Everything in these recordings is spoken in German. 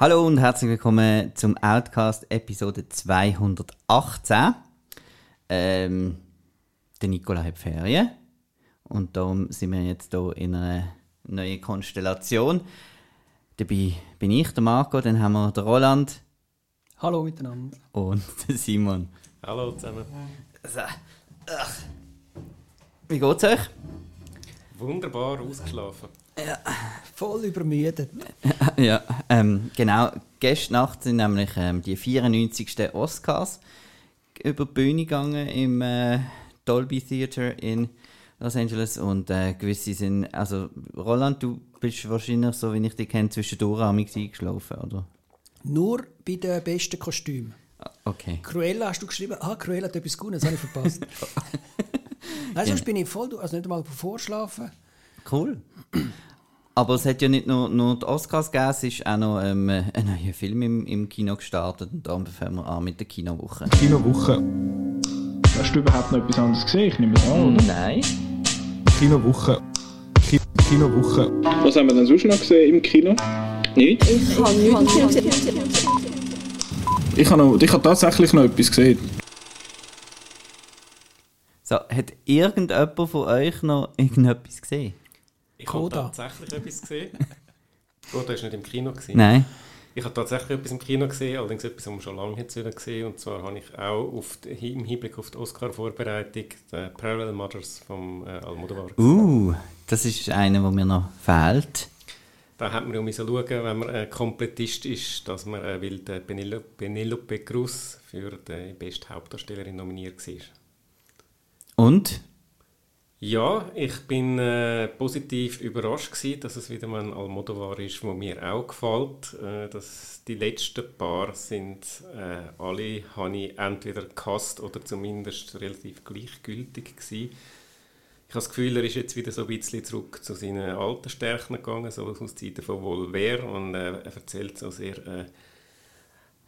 Hallo und herzlich willkommen zum Outcast Episode 218. Ähm, der Nikola hat Ferien und darum sind wir jetzt hier in einer neuen Konstellation. Dabei bin ich, der Marco, dann haben wir den Roland Hallo miteinander. und den Simon. Hallo zusammen. So, ach. Wie geht's euch? Wunderbar ausgeschlafen. Voll übermüdet. Ja, ähm, genau. Gestern Nacht sind nämlich ähm, die 94. Oscars über die Bühne gegangen im äh, Dolby Theater in Los Angeles und äh, gewisse sind, also Roland, du bist wahrscheinlich so, wie ich dich kenne, zwischendurch am eingeschlafen, oder? Nur bei den besten Kostümen. Ah, Okay. Cruella hast du geschrieben, ah, Cruella hat etwas Gutes, das habe ich verpasst. Nein, sonst bin ich voll, also nicht einmal vorschlafen. Cool. Aber es hat ja nicht nur, nur die Oscars gegeben, es ist auch noch ähm, ein neuer Film im, im Kino gestartet und darum fangen wir an mit der Kinowoche. Kinowoche. Hast du überhaupt noch etwas anderes gesehen? Ich nehme es an, oder? Nein. Kinowoche. Ki Kinowoche. Was haben wir denn sonst noch gesehen im Kino? Nichts? Ich habe, noch, ich habe tatsächlich noch etwas gesehen. So, hat irgendjemand von euch noch irgendetwas gesehen? Ich habe tatsächlich etwas gesehen. Coda war nicht im Kino. Gewesen. Nein. Ich habe tatsächlich etwas im Kino gesehen, allerdings etwas, was man schon lange jetzt wieder gesehen Und zwar habe ich auch auf die, im Hinblick auf die Oscar-Vorbereitung die Parallel Mothers vom äh, Almodovar gesehen. Uh, das ist einer, der mir noch fehlt. Da hat man ja müssen schauen, wenn man äh, Komplettist ist, dass man äh, weil der Penelope, Penelope Cruz für die beste Hauptdarstellerin nominiert war. Und? Ja, ich bin äh, positiv überrascht gewesen, dass es wieder mal ein Almodovar ist, wo mir auch gefällt. Äh, dass die letzten paar sind äh, alle, habe ich entweder gehasst oder zumindest relativ gleichgültig gewesen. Ich habe das Gefühl, er ist jetzt wieder so ein bisschen zurück zu seinen alten Stärken gegangen, so aus Zeiten von Volver und äh, er erzählt so sehr äh,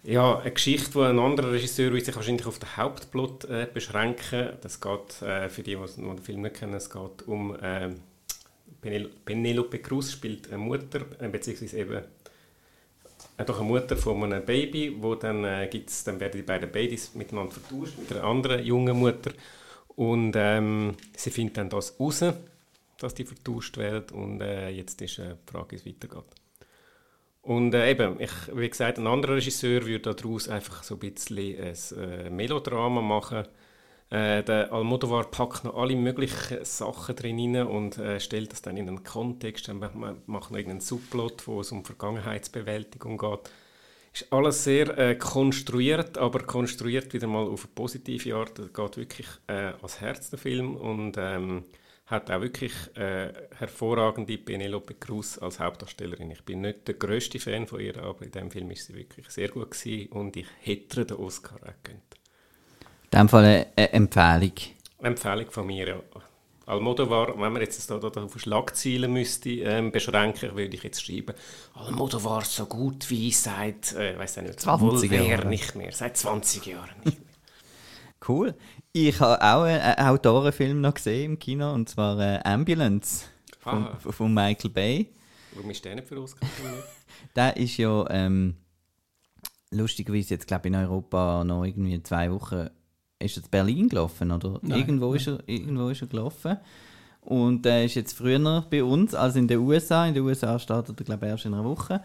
ja, eine Geschichte, die ein anderer Regisseur sich wahrscheinlich auf den Hauptplot äh, beschränken. Das geht, äh, für die, die den Film nicht kennen, es geht um äh, Penel Penelope Cruz spielt eine Mutter, äh, beziehungsweise eben äh, doch eine Mutter von einem Baby, wo dann äh, gibt's, dann werden die beiden Babys miteinander vertauscht mit einer anderen jungen Mutter und ähm, sie findet dann das raus, dass die vertauscht werden und äh, jetzt ist äh, die Frage, wie es weitergeht. Und äh, eben, ich, wie gesagt, ein anderer Regisseur würde daraus einfach so ein bisschen ein äh, Melodrama machen. Äh, der Almodovar packt noch alle möglichen Sachen drin rein und äh, stellt das dann in einen Kontext. Dann macht noch irgendeinen Subplot, wo es um Vergangenheitsbewältigung geht. Ist alles sehr äh, konstruiert, aber konstruiert wieder mal auf eine positive Art. Es geht wirklich äh, ans Herz der Film und ähm, hat auch wirklich äh, hervorragende Penelope Cruz als Hauptdarstellerin. Ich bin nicht der grösste Fan von ihr, aber in diesem Film ist sie wirklich sehr gut gewesen und ich hätte ihr den Oscar auch gegönnt. In dem Fall eine, eine Empfehlung. Empfehlung von mir, ja. Almodovar, wenn man jetzt da, da, da auf Schlagzeilen müsste ähm, beschränken, würde ich jetzt schreiben, Almodovar so gut wie seit, äh, weiß nicht, 20 Volver Jahren. nicht mehr, seit 20 Jahren nicht mehr. Cool. Ich habe auch einen Autorenfilm noch gesehen im Kino, und zwar äh, Ambulance von, Ah. von Michael Bay. Warum ist der nicht für nominiert? Der ist ja ähm, lustigerweise jetzt, glaube ich, in Europa noch irgendwie zwei Wochen ist in Berlin gelaufen, oder? Nein, irgendwo, Ist er, irgendwo ist er gelaufen. Und er ist jetzt früher bei uns als in den USA. In den USA startet er, glaube ich, erst in einer Woche.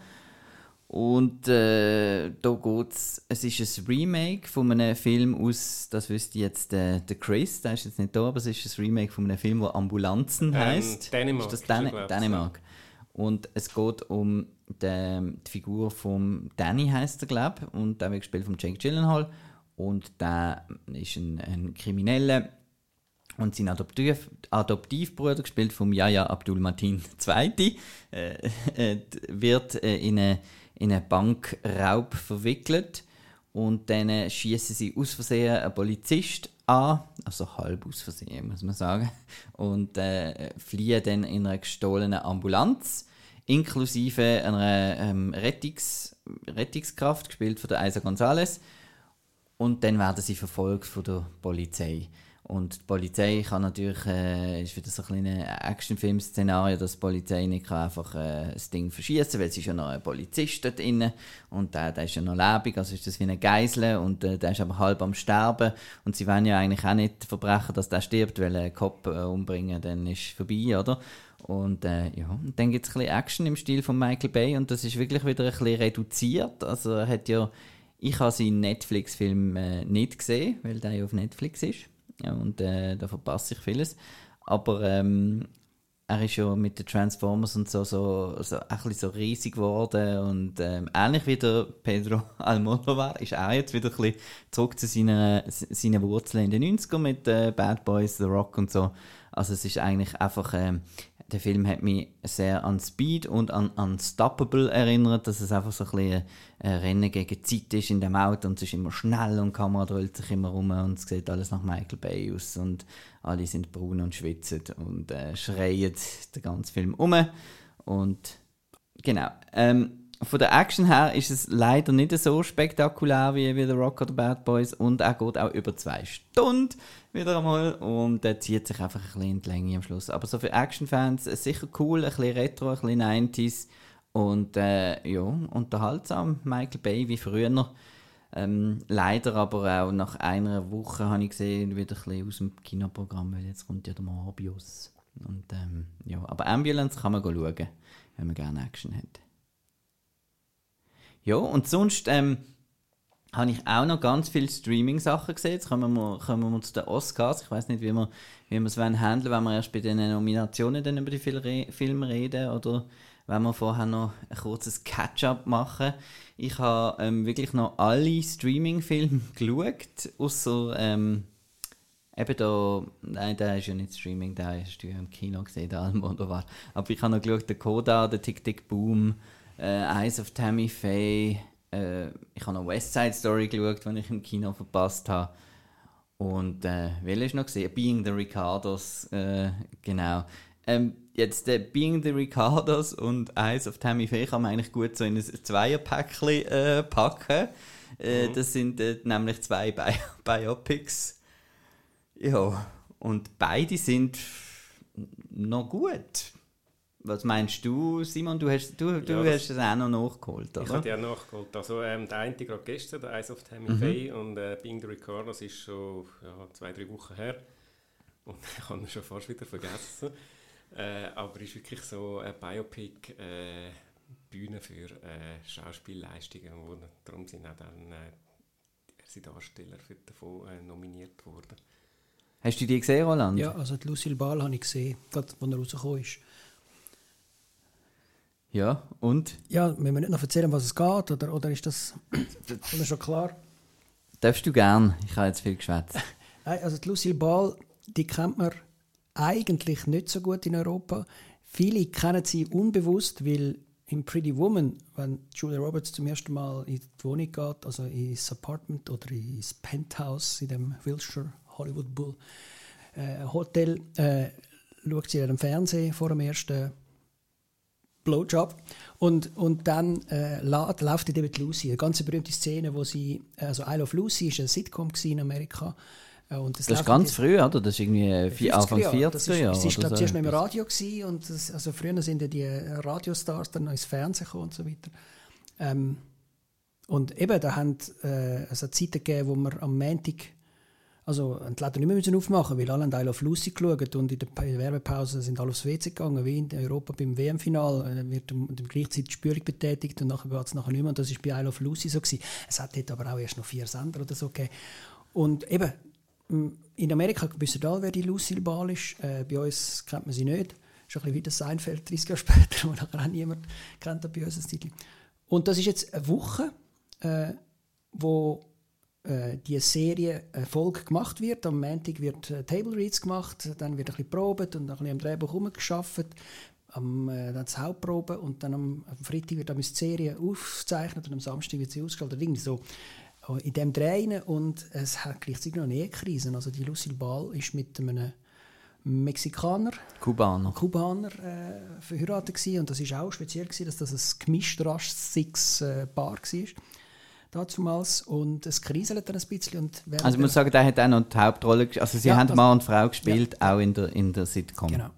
Und äh, da geht's, es ist ein Remake von einem Film aus, das wüsste jetzt der, der Chris, der ist jetzt nicht da, aber es ist ein Remake von einem Film, der Ambulanzen heisst. Dänemark, Ist das Dan Dänemark? Und es geht um den, die Figur von Danny heißt er, glaube ich, und der wird gespielt von Jake Gyllenhaal. Und der ist ein, ein Krimineller und sein Adoptiv Adoptivbruder, gespielt vom Yahya Abdul Matin II., äh, äh, wird äh, in einen in eine Bankraub verwickelt. Und dann schießen sie aus Versehen einen Polizist an, also halb aus Versehen, muss man sagen, und äh, fliehen dann in einer gestohlenen Ambulanz, inklusive einer ähm, Rettungs Rettungskraft, gespielt von der Isa Gonzalez. Und dann werden sie verfolgt von der Polizei. Und die Polizei kann natürlich, äh, ist wieder so ein Actionfilm-Szenario, dass die Polizei nicht einfach äh, das Ding verschießen weil es ist ja noch ein Polizist dort drin. Und der, der ist ja noch lebendig, also ist das wie ein Geisel und äh, der ist aber halb am Sterben. Und sie wollen ja eigentlich auch nicht verbrechen, dass der stirbt, weil ein Kopf äh, umbringen, dann ist vorbei, oder? Und äh, ja, und dann gibt es ein bisschen Action im Stil von Michael Bay und das ist wirklich wieder ein bisschen reduziert, also er hat ja, ich habe seinen Netflix-Film äh, nicht gesehen, weil der ja auf Netflix ist und äh, da verpasse ich vieles. Aber ähm, er ist ja mit den Transformers und so, so, so ein bisschen so riesig geworden und ähm, ähnlich wie der Pedro Almodovar ist er jetzt wieder ein bisschen zurück zu seinen, seinen Wurzeln in den 90ern mit äh, Bad Boys, The Rock und so. Also es ist eigentlich einfach ähm, der Film hat mich sehr an Speed und an Unstoppable erinnert, dass es einfach so ein bisschen ein Rennen gegen Zeit ist in dem Auto und es ist immer schnell und die Kamera dreht sich immer rum und es sieht alles nach Michael Bay aus und alle sind braun und schwitzen und äh, schreien den ganzen Film um und genau. Ähm, von der Action her ist es leider nicht so spektakulär wie, wie The Rock oder Bad Boys und er geht auch über zwei Stunden wieder einmal und er zieht sich einfach ein bisschen in die Länge am Schluss. Aber so für Action-Fans sicher cool, ein bisschen Retro, ein bisschen 90s und äh, ja, unterhaltsam. Michael Bay wie früher. Ähm, leider aber auch nach einer Woche habe ich gesehen, wieder ein bisschen aus dem Kinoprogramm, weil jetzt kommt ja der Morbius. Und, ähm, ja, aber Ambulance kann man schauen, wenn man gerne Action hat. Ja, und sonst ähm, habe ich auch noch ganz viele Streaming-Sachen gesehen. Jetzt kommen wir, kommen wir zu den Oscars. Ich weiß nicht, wie wir, wie wir es handeln wenn wir erst bei den Nominationen dann über die Filme reden oder wenn wir vorher noch ein kurzes Catch-up machen. Ich habe ähm, wirklich noch alle Streaming-Filme geschaut, außer ähm, eben da, nein, der ist ja nicht Streaming, der hast du ja im Kino gesehen, der Almodovar. Aber ich habe noch geschaut, der Koda, der Tick Tick Boom, äh, Eyes of Tammy Faye. Äh, ich habe noch West Side Story geschaut, den ich im Kino verpasst habe. Und äh, welches noch gesehen? Being the Ricardos, äh, genau. Ähm, jetzt äh, Being the Ricardos und Eyes of Tammy Faye kann man eigentlich gut so in ein Zweierpäckchen äh, packen. Äh, mhm. Das sind äh, nämlich zwei Bi Biopics. Ja, und beide sind noch gut. Was meinst du, Simon? Du hast, du, du ja, hast es auch noch nachgeholt, oder? Ich habe die auch nachgeholt. Also ähm, der eine gerade gestern, der Eyes of Tammy mhm. Faye und äh, Being the Ricardos ist schon ja, zwei, drei Wochen her. Und ich habe ihn schon fast wieder vergessen. äh, aber es ist wirklich so ein Biopic, äh, Bühne für äh, Schauspielleistungen. Wo, darum sind auch dann äh, Darsteller für davon äh, nominiert worden. Hast du die gesehen, Roland? Ja, also die Lucille Ball habe ich gesehen, gerade als er rausgekommen ist. Ja, und? Ja, müssen wir nicht noch erzählen, was es geht, oder, oder ist das schon klar? Darfst du gern, ich habe jetzt viel geschwätzt. also die Lucille Ball, die kennt man eigentlich nicht so gut in Europa. Viele kennen sie unbewusst, weil in Pretty Woman, wenn Julia Roberts zum ersten Mal in die Wohnung geht, also ins Apartment oder ins Penthouse in dem Wilshire Hollywood Bull äh, Hotel, äh, schaut sie in dem Fernsehen vor dem ersten Blowjob. Und, und dann äh, läuft eben die Lucy, eine ganz berühmte Szene, wo sie, also I Love Lucy ist eine Sitcom in Amerika. Äh, und das, das ist ganz früh, oder? Das ist irgendwie vier, Anfang 40er Jahre. Sie war so zuerst noch im Radio gewesen, und das, also früher sind ja die Radiostars dann noch ins Fernsehen gekommen und so weiter. Ähm, und eben, da haben äh, also Zeiten gegeben, wo man am Montag also, die Läden nicht mehr aufmachen weil alle haben Isle of Lucy geschaut und in der Werbepause sind alle aufs WC gegangen, wie in Europa beim WM-Final. Äh, wird um, gleichzeitig die Spürung betätigt und nachher geht es nachher nicht mehr. Und das war bei Isle of Lucy so. Gewesen. Es hat dort aber auch erst noch vier Sender oder so gegeben. Und eben, in Amerika wissen alle, wer die Lucille Ball ist. Äh, bei uns kennt man sie nicht. Das ist ein bisschen wie das Seinfeld 30 Jahre später, wo nachher auch niemand kennt bei uns das Titel. Und das ist jetzt eine Woche, äh, wo äh, die Serie Erfolg gemacht wird. Am Montag wird äh, Table Reads gemacht, dann wird ein bisschen probiert und ein bisschen am Drehbuch herumgearbeitet. Am, äh, dann die Hauptprobe und dann am, am Freitag wird dann die Serie aufgezeichnet und am Samstag wird sie ausgestellt. Irgendwie so äh, in dem Drehen und es hat gleichzeitig noch eine Ehekrise. Also die Lucille Ball ist mit einem Mexikaner, Kubaner, Kubaner äh, verheiratet gewesen. und das ist auch speziell gewesen, dass das ein gemischt rasches äh, Paar war. Dazumals und es kriselt dann ein bisschen. Und Also ich muss sagen, der hat auch noch die Hauptrolle gespielt. Also sie Ja, haben Mann und Frau gespielt, auch in der, in der Sitcom. Genau.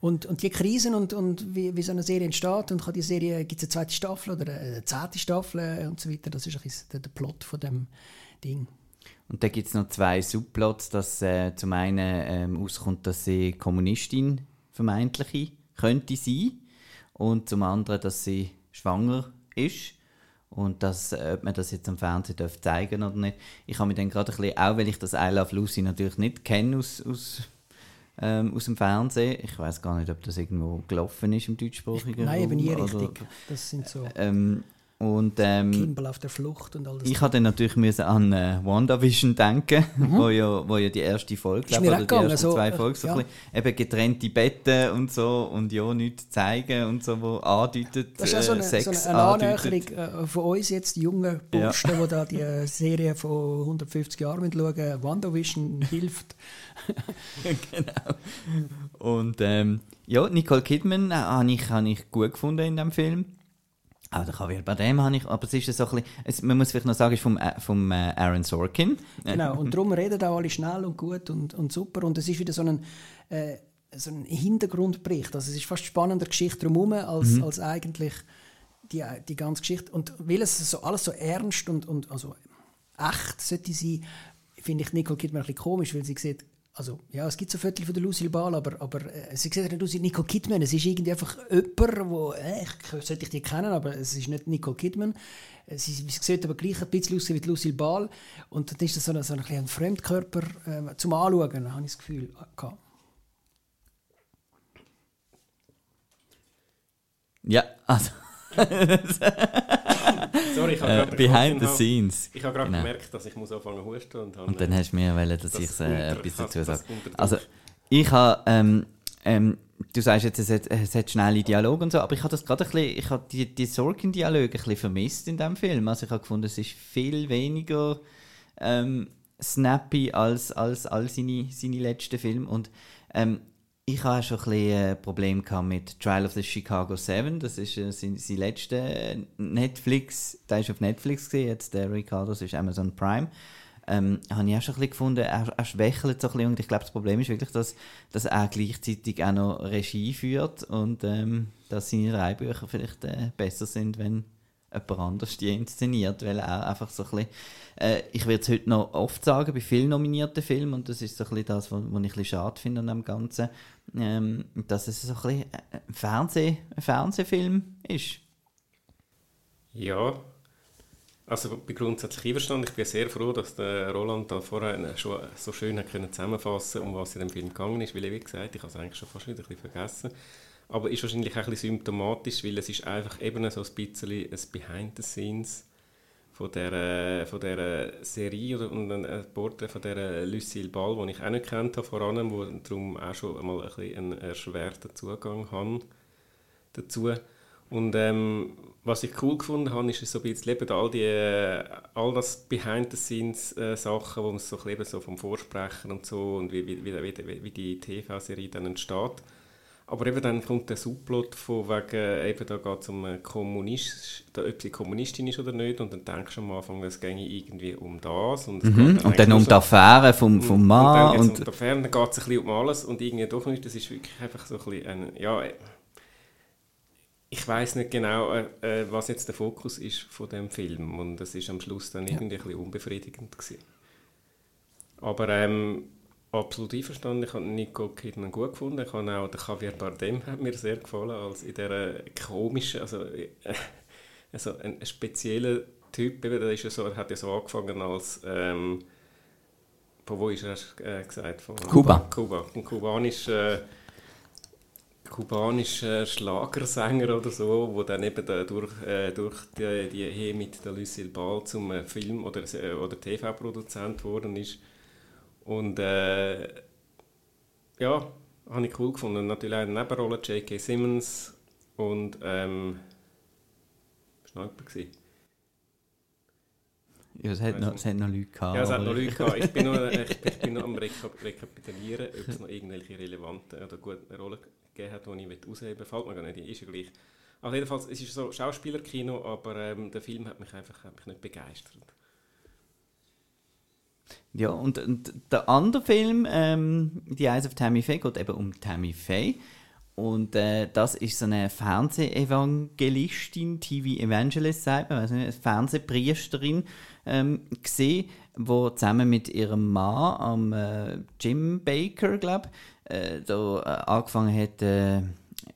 Und, und die Krisen und, und wie, wie so eine Serie entsteht und kann die Serie, gibt es eine zweite Staffel oder eine zehnte Staffel und so weiter, das ist ein bisschen der, der Plot von dem Ding. Und da gibt es noch zwei Subplots, dass äh, zum einen ähm, auskommt, dass sie Kommunistin vermeintliche könnte sein und zum anderen, dass sie schwanger ist und dass, äh, ob man das jetzt am Fernsehen darf zeigen oder nicht. Ich habe mich dann gerade ein bisschen, auch weil ich das I Love Lucy natürlich nicht kenne aus, aus, ähm, aus dem Fernsehen, ich weiß gar nicht, ob das irgendwo gelaufen ist im deutschsprachigen Nein, eben nie richtig. Das sind so Ähm, und ähm, Kimball auf der Flucht und all das. ich hatte natürlich müssen an äh, WandaVision denken, wo, ja, wo ja die erste Folge, Mhm. Ist glaub, mir oder die ersten so, zwei äh, Folgen, so ja. ein bisschen, eben getrennte Betten und so und ja, nichts zeigen und so, wo andeutet, Das ist auch so äh, eine, Sex so eine, eine andeutet. Annäherung äh, von uns jetzt, jungen Ja. Burschen, die da die äh, Serie von 150 Jahren schauen. WandaVision hilft. Und ähm, ja, Nicole Kidman äh, habe ich, hab ich gut gefunden in dem Film. Aber der Javier Bardem habe ich, aber es ist ja so ein bisschen, es, man muss vielleicht noch sagen, es ist vom, äh, vom äh, Aaron Sorkin. Genau, und darum reden auch alle schnell und gut und, und super. Und es ist wieder so ein, äh, so ein Hintergrundbericht. Also es ist fast spannender Geschichte drumherum als, als eigentlich die, die ganze Geschichte. Und weil es so, alles so ernst und, und also echt sollte sein, finde ich Nicole Kidman ein bisschen komisch, weil sie sieht, also ja, es gibt so Viertel von der Lucille Ball, aber, aber äh, sie sieht nicht aus wie Nicole Kidman. Es ist irgendwie einfach jemand, wo, äh, ich sollte ich die kennen, aber es ist nicht Nicole Kidman. Äh, Sie, sie sieht aber gleich ein bisschen aus wie die Lucille Ball. Und dann ist das so ein, so ein, ein Fremdkörper äh, zum Anschauen, habe ich das Gefühl. gehabt. Ja, also Sorry, ich habe äh, gerade behind the gemerkt, scenes. Ich habe gerade Genau. gemerkt, dass ich muss anfangen zu husten und, habe, Und dann hast du mir wollen, dass das ich äh, etwas dazu sage. Also, ich habe, ähm, ähm, du sagst jetzt, es hat, es hat schnelle Dialoge und so, aber ich habe das gerade ein bisschen, ich habe die, die Sorgen-Dialoge ein bisschen vermisst in diesem Film. Also ich habe gefunden, es ist viel weniger ähm, snappy als, als all seine, seine letzten Filme und ähm, ich habe auch schon ein bisschen äh, Problem mit Trial of the Chicago 7. Das ist äh, sein, sein letzter Netflix, der ist auf Netflix gesehen, jetzt der Ricardo, das ist Amazon Prime. Ähm, habe ich auch schon ein bisschen gefunden, er, er schwächelt so ein bisschen und ich glaube, das Problem ist wirklich, dass, dass er gleichzeitig auch noch Regie führt und ähm, dass seine Drehbücher vielleicht äh, besser sind, wenn jemand anders die inszeniert, weil er einfach so ein bisschen, äh, ich werde es heute noch oft sagen, bei vielen nominierten Filmen, und das ist so ein bisschen das, was, ich ein bisschen schade finde an dem Ganzen, ähm, dass es so ein bisschen ein, Fernseh, ein Fernsehfilm ist. Ja, also ich bin grundsätzlich einverstanden. Ich bin sehr froh, dass der Roland da vorher schon so schön hat können zusammenfassen um was in dem Film gegangen ist, weil wie gesagt, ich habe es eigentlich schon fast wieder ein bisschen vergessen. Aber ist wahrscheinlich auch ein bisschen symptomatisch, weil es ist einfach eben so ein bisschen ein Behind the Scenes von dieser, von dieser Serie oder und ein Porträt von dieser Lucille Ball, die ich auch nicht kennt habe, vor allem, wo darum auch schon einmal ein einen erschwerten Zugang haben dazu. Und ähm, was ich cool gefunden habe, ist so ein bisschen eben all, die, äh, all das Behind-the-Scenes-Sachen, wo man so, so vom Vorsprechen und so und wie, wie, wie, wie die TV-Serie dann entsteht. Aber eben dann kommt der Subplot von wegen, eben da geht es um Kommunist, da, ob sie Kommunistin ist oder nicht und dann denkst du am Anfang, es ginge irgendwie um das. Und, es geht Mhm. Und eigentlich dann um so- die Affäre vom, vom Mann. und dann geht's Und, um die Affäre, dann geht es ein bisschen um alles und irgendwie doch nicht. Das ist wirklich einfach so ein bisschen ein, ja, ich weiß nicht genau, äh, äh, was jetzt der Fokus ist von dem Film und das ist am Schluss dann irgendwie ein bisschen unbefriedigend gewesen. Aber ähm, absolut einverstanden, ich habe Nico Kidman gut gefunden, ich habe auch den Javier Bardem hat mir sehr gefallen, als in dieser komischen, also, äh, also ein, spezieller Typ, der ist ja so, er hat ja so angefangen als ähm, von wo ist er äh, gesagt? Von Kuba. Kuba. Ein kubanischer, kubanischer Schlagersänger oder so, wo dann eben da durch, äh, durch die, die Ehe mit der Lucille Ball zum äh, Film- oder, äh, oder TV-Produzent geworden ist. Und äh, ja, habe ich cool gefunden. Und natürlich auch eine Nebenrolle, J.K. Simmons und ähm, ist noch jemand ja, es, hat noch, es hat noch Leute gehabt. Ja, es hat noch Leute ich- gehabt. Ich bin noch, ich, ich bin noch am Rekap Rekapitulieren, ob es noch irgendwelche relevanten oder gute Rollen gegeben hat, die ich ausheben will. Fällt mir gar nicht ein, ist ja gleich. Also jedenfalls, es ist so Schauspielerkino, aber ähm, der Film hat mich einfach hat mich nicht begeistert. Ja, und, und der andere Film, ähm, Die Eyes of Tammy Faye, geht eben um Tammy Faye. Und äh, das ist so eine Fernsehevangelistin, TV-Evangelist, sagt man, also eine Fernsehpriesterin, ähm, wo zusammen mit ihrem Mann, am äh, Jim Baker, glaube äh, da äh, angefangen hat, äh,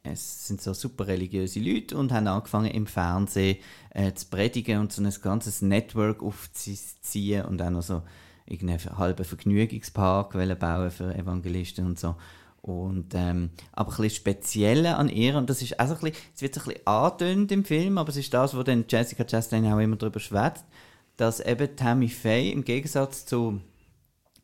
es sind so super religiöse Leute und haben angefangen im Fernsehen äh, zu predigen und so ein ganzes Network aufzuziehen und auch noch so irgendeinen halben Vergnügungspark bauen für Evangelisten und so. Und, ähm, aber ein bisschen an ihr, und das ist auch so ein bisschen, es wird so ein bisschen angetönt im Film, aber es ist das, wo dann Jessica Chastain auch immer darüber schwätzt, dass eben Tammy Faye im Gegensatz zu,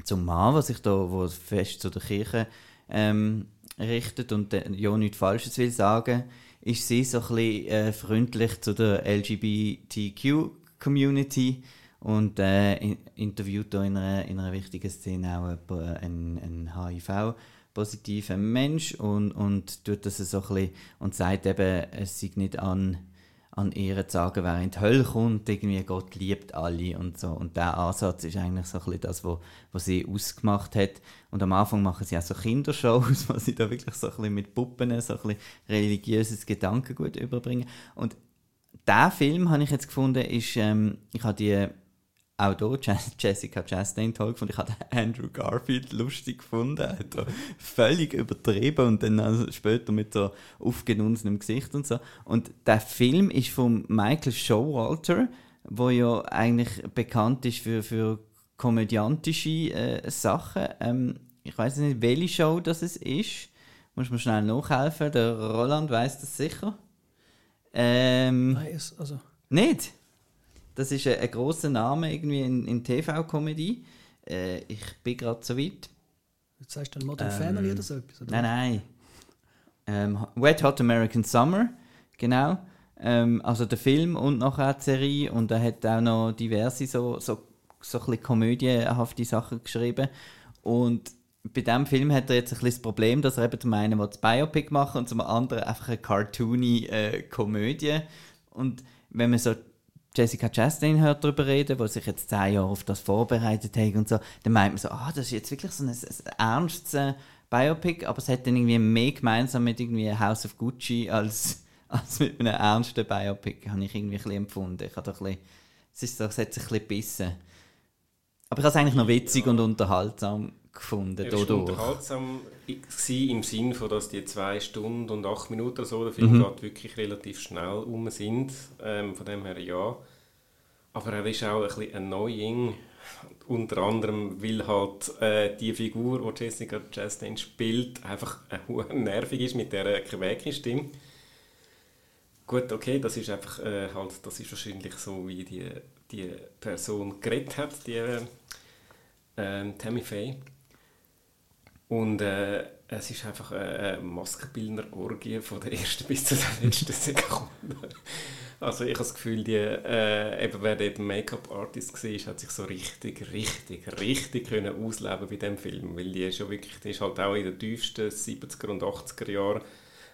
zum Mann, was sich da wo fest zu der Kirche ähm, richtet und äh, ja nichts Falsches will sagen, ist sie so ein bisschen äh, freundlich zu der LGBTQ-Community und äh, interviewt da in einer, in einer wichtigen Szene auch einen, einen HIV-positiven Mensch und, und tut das so ein bisschen und sagt eben, es sei nicht an, an ihr zu sagen, wer in die Hölle kommt, irgendwie Gott liebt alle und so. Und der Ansatz ist eigentlich so ein bisschen das, was wo, wo sie ausgemacht hat. Und am Anfang machen sie auch so Kindershows, wo sie da wirklich so ein bisschen mit Puppen so ein bisschen religiöses Gedankengut überbringen. Und der Film, habe ich jetzt gefunden, ist, ähm, ich habe die auch hier Jessica Chastain toll gefunden. Ich habe Andrew Garfield lustig gefunden. Er hat völlig übertrieben und dann also später mit so aufgenunsenem Gesicht und so. Und der Film ist von Michael Showalter, wo ja eigentlich bekannt ist für, für komödiantische äh, Sachen. Ähm, ich weiß nicht, welche Show das es ist. Muss man schnell nachhelfen. Der Roland weiß das sicher. Ähm, Nein, also. Nicht? Das ist ein, ein großer Name irgendwie in, in TV-Comedy. Äh, ich bin gerade so weit. Jetzt sagst du dann Modern ähm, Family oder so etwas? Oder? Nein, nein. Ähm, Wet Hot American Summer, genau. Ähm, also der Film und nachher die Serie. Und er hat auch noch diverse so, so, so ein komödienhafte Sachen geschrieben. Und bei diesem Film hat er jetzt ein bisschen das Problem, dass er eben zum einen das Biopic machen und zum anderen einfach eine cartoony äh, Komödie. Und wenn man so Jessica Chastain hört darüber reden, wo sich jetzt zehn Jahre auf das vorbereitet hat und so, dann meint man so, ah, das ist jetzt wirklich so ein, ein ernstes äh, Biopic, aber es hat dann irgendwie mehr gemeinsam mit irgendwie House of Gucci als, als mit einem ernsten Biopic, habe ich irgendwie ein empfunden. Ich habe ein bisschen, es, ist so, es hat sich ein bisschen gebissen. Aber ich habe es eigentlich noch witzig und unterhaltsam gefunden. Es war unterhaltsam im Sinn von, dass die zwei Stunden und acht Minuten so, der Film mhm. geht wirklich relativ schnell um sind. Ähm, von dem her ja. Aber er ist auch ein bisschen annoying. Unter anderem, weil halt äh, die Figur, die Jessica Chastain spielt, einfach äh, nervig ist mit dieser Quäke-Stimme. Gut, okay, das ist einfach äh, halt, das ist wahrscheinlich so, wie die, die Person geredet hat, die äh, Tammy Faye. Und äh, es ist einfach eine Maskenbildner-Orgie von der ersten bis zur letzten Sekunde. Also ich habe das Gefühl, die, äh, eben wer dort Make-up-Artist war, hat sich so richtig, richtig, richtig können ausleben bei diesem Film. Weil die ja wirklich, die ist halt auch in den tiefsten 70er und 80er Jahren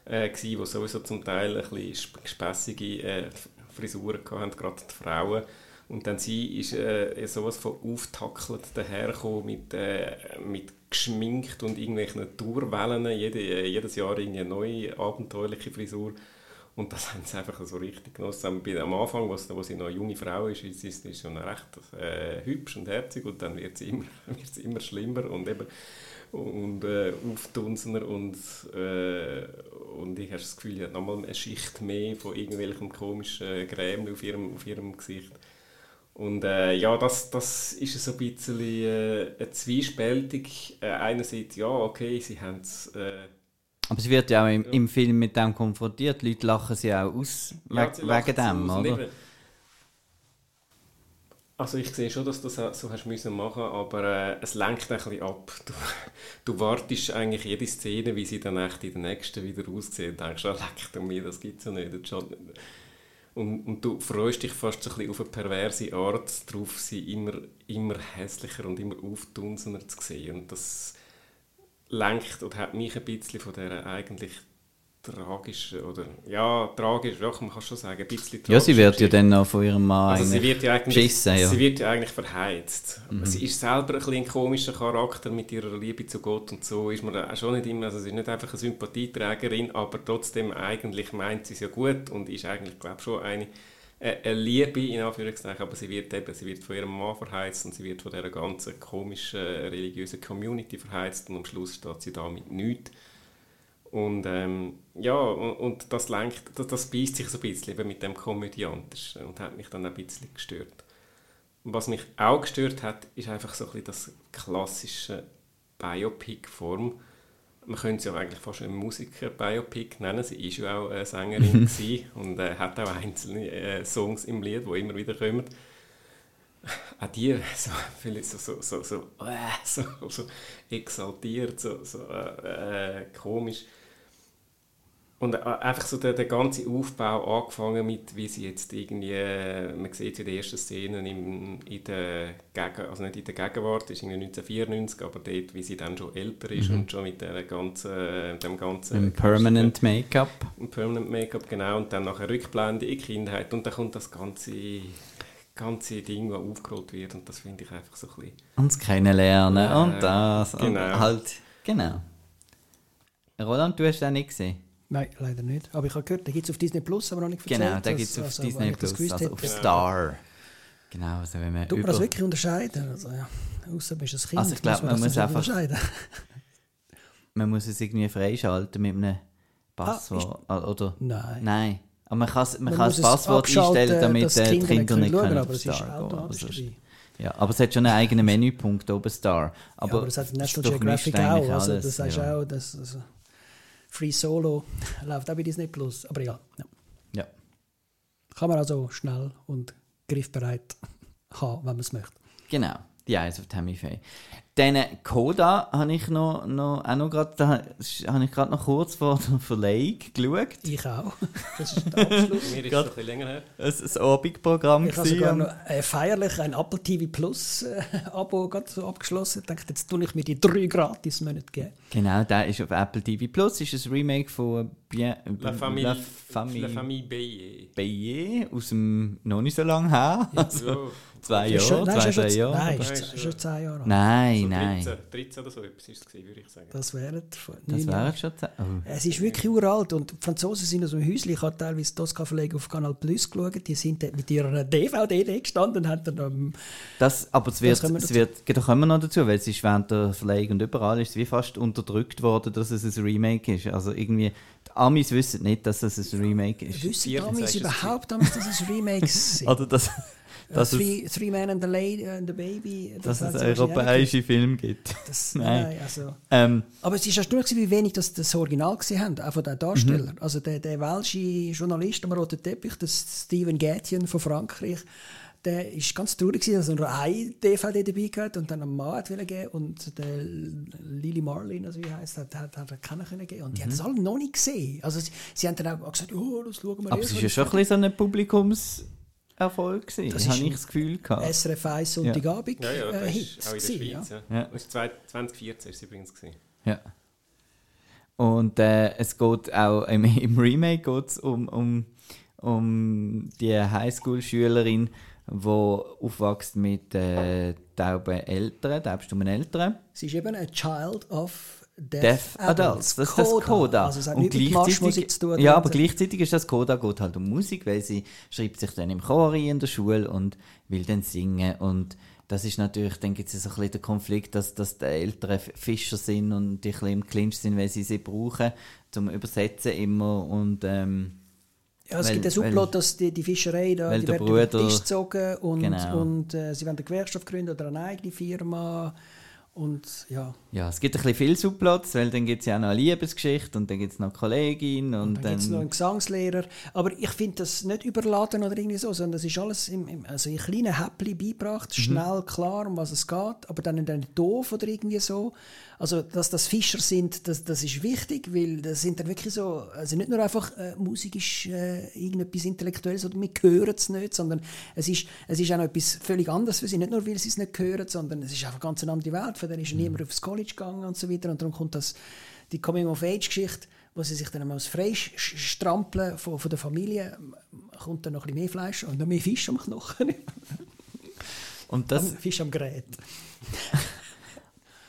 äh, gewesen, wo sowieso zum Teil ein bisschen gespässige äh, Frisuren hatten, gerade die Frauen. Und dann sie ist äh, sowas von auftackelt dahergekommen mit, äh, mit geschminkt und irgendwelchen Tourwellen, jede, jedes Jahr eine neue abenteuerliche Frisur. Und das haben sie einfach so richtig genossen. Am Anfang, wo sie noch eine junge Frau ist, ist sie schon recht äh, hübsch und herzig und dann wird sie immer, wird sie immer schlimmer und eben und äh, auftunsener und, äh, und ich habe das Gefühl, sie hat nochmal eine Schicht mehr von irgendwelchen komischen Grämen auf ihrem, auf ihrem Gesicht. Und äh, ja, das, das ist so ein bisschen äh, zwiespältig. Äh, einerseits, ja, okay, sie haben es... Äh, aber sie wird ja auch im, ja. im, Film mit dem konfrontiert. Die Leute lachen sie auch aus ja, wegen dem, oder? Also ich sehe schon, dass du das so hast müssen machen, aber äh, es lenkt ein bisschen ab. Du, du wartest eigentlich jede Szene, wie sie dann echt in der nächsten wieder aussieht und denkst, ah, leck mir, das gibt es ja nicht. Und, und du freust dich fast so ein bisschen auf eine perverse Art darauf, sie immer, immer hässlicher und immer auftunsener zu sehen. Und das lenkt und hat mich ein bisschen von dieser eigentlich tragisch, oder ja, tragisch, ja, man kann schon sagen, ein bisschen tragisch. Ja, sie wird ja dann noch von ihrem Mann also sie wird ja eigentlich, beschissen, ja. sie wird ja eigentlich verheizt. Sie ist selber ein, bisschen ein komischer Charakter mit ihrer Liebe zu Gott und so ist man auch schon nicht immer, also sie ist nicht einfach eine Sympathieträgerin, aber trotzdem eigentlich meint sie es ja gut und ist eigentlich, glaube ich, schon eine, äh, eine Liebe in Anführungszeichen, aber sie wird eben, sie wird von ihrem Mann verheizt und sie wird von dieser ganzen komischen äh, religiösen Community verheizt und am Schluss steht sie da mit nichts. Und ähm, ja, und, und das lenkt, das, das beißt sich so ein bisschen eben mit dem Komödiantischen und hat mich dann ein bisschen gestört. Und was mich auch gestört hat, ist einfach so ein bisschen das klassische Biopic-Form. Man könnte sie ja eigentlich fast ein Musiker-Biopic nennen. Sie ist ja auch eine Sängerin und äh, hat auch einzelne äh, Songs im Lied, die immer wieder kommen. Auch die so, vielleicht so, so, so, so, äh, so, so exaltiert, so, so äh, äh, komisch. Und äh, einfach so der, der ganze Aufbau angefangen mit, wie sie jetzt irgendwie, äh, man sieht in den ersten Szenen im, in der Gegen, also nicht in der Gegenwart, ist irgendwie 1994, aber dort, wie sie dann schon älter ist und schon mit der ganzen, äh, dem ganzen... Im Permanent Make-up. Im Permanent Make-up, genau, und dann nachher Rückblende in die Kindheit und dann kommt das ganze, ganze Ding, das aufgerollt wird und das finde ich einfach so ein bisschen... Uns kennenlernen Ja, und das. genau. Und halt, genau. Roland, du hast den nicht gesehen? Nein, leider nicht. Aber ich habe gehört, da gibt es auf Disney Plus, aber noch nicht erzählt. Genau, da gibt es auf also, Disney Plus, also auf Star. Genau, also wenn man Tut man das wirklich unterscheiden? Also, ja. Außer du bist ein Kind. Also ich glaub, man das muss einfach- unterscheiden. Man muss es irgendwie freischalten mit einem Passwort. Ah, oder? Nein. Nein. Aber man, kann's- man Man kann das Passwort einstellen, damit äh, die Kinder Kinder nicht nicht können schauen, aber Star gehen. Also, ja, aber es hat schon einen eigenen Menüpunkt oben Star. Aber, Aber, aber das hat National Geographic auch. Also, das heißt ja. auch, dass also, Free Solo läuft auch bei Disney Plus. Aber ja, ja. Ja. kann man also schnell und griffbereit haben, wenn man es möchte. Genau, die Eyes of Tammy Faye. Dann Coda habe ich noch, noch, auch noch grad, da habe ich gerade noch kurz vor der Verleihung geschaut. Ich auch. Das ist der Abschluss. Mir ist es ein bisschen länger her. ein, ein Abendprogramm. Ich habe sogar noch äh, feierlich ein Apple TV Plus äh, Abo gerade so abgeschlossen. Ich dachte, jetzt tue ich mir die drei gratis Monate geben. Genau, der ist auf Apple TV Plus. Ist ein Remake von Bien, La Famille, La Famille, La Famille Bayet. Bayet aus dem noch nicht so lange her. Also, So, zwei Jahre, schon- nein, zwei, drei Jahre. Nein, ist, schon zehn Jahre alt. Nein, so nein. 13, 13 oder so etwas ist es, würde ich sagen. Das wäre schon. ze- Oh. Es ist wirklich uralt und die Franzosen sind aus dem Häuschen. Ich habe teilweise die Oscar-Verlegung auf Kanal Plus geschaut. Die sind dort mit ihrer DVD gestanden und haben dann am Das, aber es wird, es wird, da kommen wir noch dazu, weil es ist während der Verleihung und überall ist es wie fast unterdrückt worden, dass es ein Remake ist. Also irgendwie, Amis wissen nicht, dass es ein Remake ist. Wissen Vier, Amis sagst du es überhaupt, dass das Remakes sind? Oder dass, dass, es, Three, Three Men and the, Lady, and the Baby. dass hat es sie wahrscheinlich auch europäische Filme gibt. Das, Nein. nein. also. Ähm, Aber es ist erstaunlich, wie wenig das, das Original gesehen haben, auch von den Darstellern. Mhm. Also der, der welsche Journalist am Roten Teppich, der Steven Gätjen von Frankreich, der ist ganz traurig gewesen, dass er nur eine DVD dabei hatte und dann am Mann hat wollen geben und der Lily Marlin, also wie heißt, hat, hat, hat er keinen können geben und die haben das alle noch nicht gesehen. Also sie, sie haben dann auch gesagt, oh, das schauen wir Mhm. aber es war wenn ja schon ein bisschen so ein Publikumserfolg gewesen, Das habe ist ich das Gefühl gehabt. SRF 1 Sonntagabend Ja, ja, das äh, ist Hit auch in der gewesen, Schweiz. ja. Ja. Ja. Das ist zwei- 2014 ist es übrigens. Gewesen. Ja. Und äh, es geht auch im, im Remake geht's um, um, um die Highschool-Schülerin, die aufwächst mit äh, tauben Eltern, taubstummen Eltern. Sie ist eben ein Child of Deaf, Deaf Adults, das ist das Coda. Also Marschmusik zu tun. ja, aber gleichzeitig ist das Coda geht halt um Musik, weil sie schreibt sich dann im Chor ein in der Schule und will dann singen und das ist natürlich, dann gibt es so ein bisschen den Konflikt, dass, dass die Eltern Fischer sind und die ein bisschen im Clinch sind, weil sie sie brauchen zum Übersetzen immer und ähm, Ja, es Weil- gibt einen Subplot, dass die, die Fischerei da, die wird über den Tisch gezogen und, Genau. und äh, sie wollen eine Gewerkschaft gründen oder eine eigene Firma und ja, ja, es gibt ein bisschen viel Subplots, weil dann gibt es ja auch noch eine Liebesgeschichte und dann gibt es noch eine Kollegin und dann dann... gibt es noch einen Gesangslehrer. Aber ich finde das nicht überladen oder irgendwie so, sondern das ist alles im, im, also in kleinen Häppchen beigebracht, Mhm. schnell klar, um was es geht, aber dann nicht doof oder irgendwie so. Also, dass das Fischer sind, das, das ist wichtig, weil das sind dann wirklich so, also nicht nur einfach äh, Musik ist äh, irgendetwas Intellektuelles oder wir hören es nicht, sondern es ist, es ist auch noch etwas völlig anderes für sie. Nicht nur, weil sie es nicht hören, sondern es ist einfach ganz eine andere Welt. Von denen ist Mhm. niemand aufs College gegangen und so weiter und darum kommt das die Coming-of-Age-Geschichte, wo sie sich dann einmal Freistrampeln von, von der Familie, kommt dann noch ein bisschen mehr Fleisch und noch mehr Fisch am Knochen. Und das, Fisch am Gerät.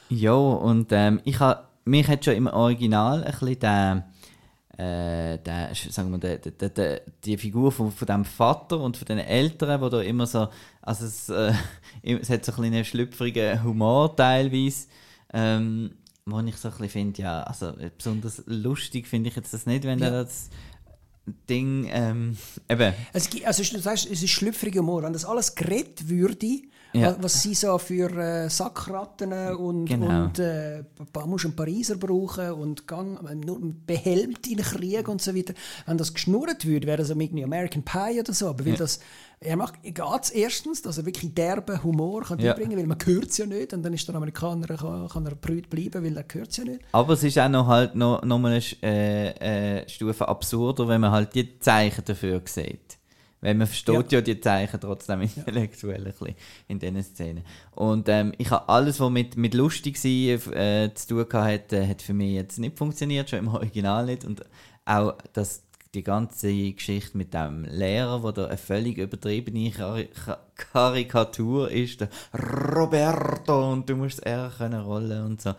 Ja, und ähm, ich ha, mich hat schon im Original ein bisschen der, äh, der, sagen wir, der, der, der, die Figur von, von dem Vater und von den Eltern, wo da immer so, also es, äh, es hat so ein bisschen einen schlüpfrigen Humor teilweise, ähm, wo ich so ein bisschen finde, ja, also besonders lustig finde ich jetzt das nicht, wenn Ja. er das Ding, ähm, eben, Es, gibt- also du sagst, es ist schlüpfriger Humor. Wenn das alles geredet würde, Ja. wa- was sie so für äh, Sackratten und, Genau. und äh, musst einen Pariser brauchen und gang, nur behelmt in den Krieg und so weiter. Wenn das geschnurrt würde, wäre das irgendwie American Pie oder so. Aber weil das, er macht geht's erstens, dass er wirklich derben Humor kann Ja. einbringen, weil man hört es ja nicht und dann ist der Amerikaner kann, kann er brüt bleiben, weil er hört es ja nicht. Aber es ist auch noch halt noch, noch mal eine äh, äh, Stufe absurder, wenn man halt die Zeichen dafür sieht. Weil man versteht ja, die Zeichen trotzdem intellektuell ein bisschen in diesen Szenen. Und ähm, ich habe alles, was mit, mit lustig sein, äh, zu tun hatte, äh, hat für mich jetzt nicht funktioniert, schon im Original nicht. Und auch das, die ganze Geschichte mit dem Lehrer, wo da eine völlig übertriebene Kari Ka- Karikatur ist, der Roberto, und du musst das R können rollen und so.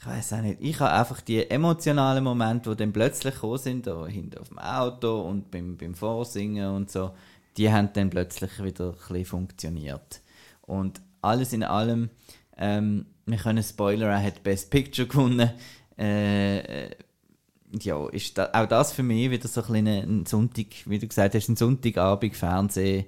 Ich weiß auch nicht. Ich habe einfach die emotionalen Momente, die dann plötzlich gekommen sind, da hinten auf dem Auto und beim, beim Vorsingen und so, die haben dann plötzlich wieder ein bisschen funktioniert. Und alles in allem, ähm, wir können spoilern, er hat Best Picture gewonnen. Äh, ja, ist da, auch das für mich wieder so ein, ein Sonntag, wie du gesagt hast, ein Sonntagabend Fernsehen,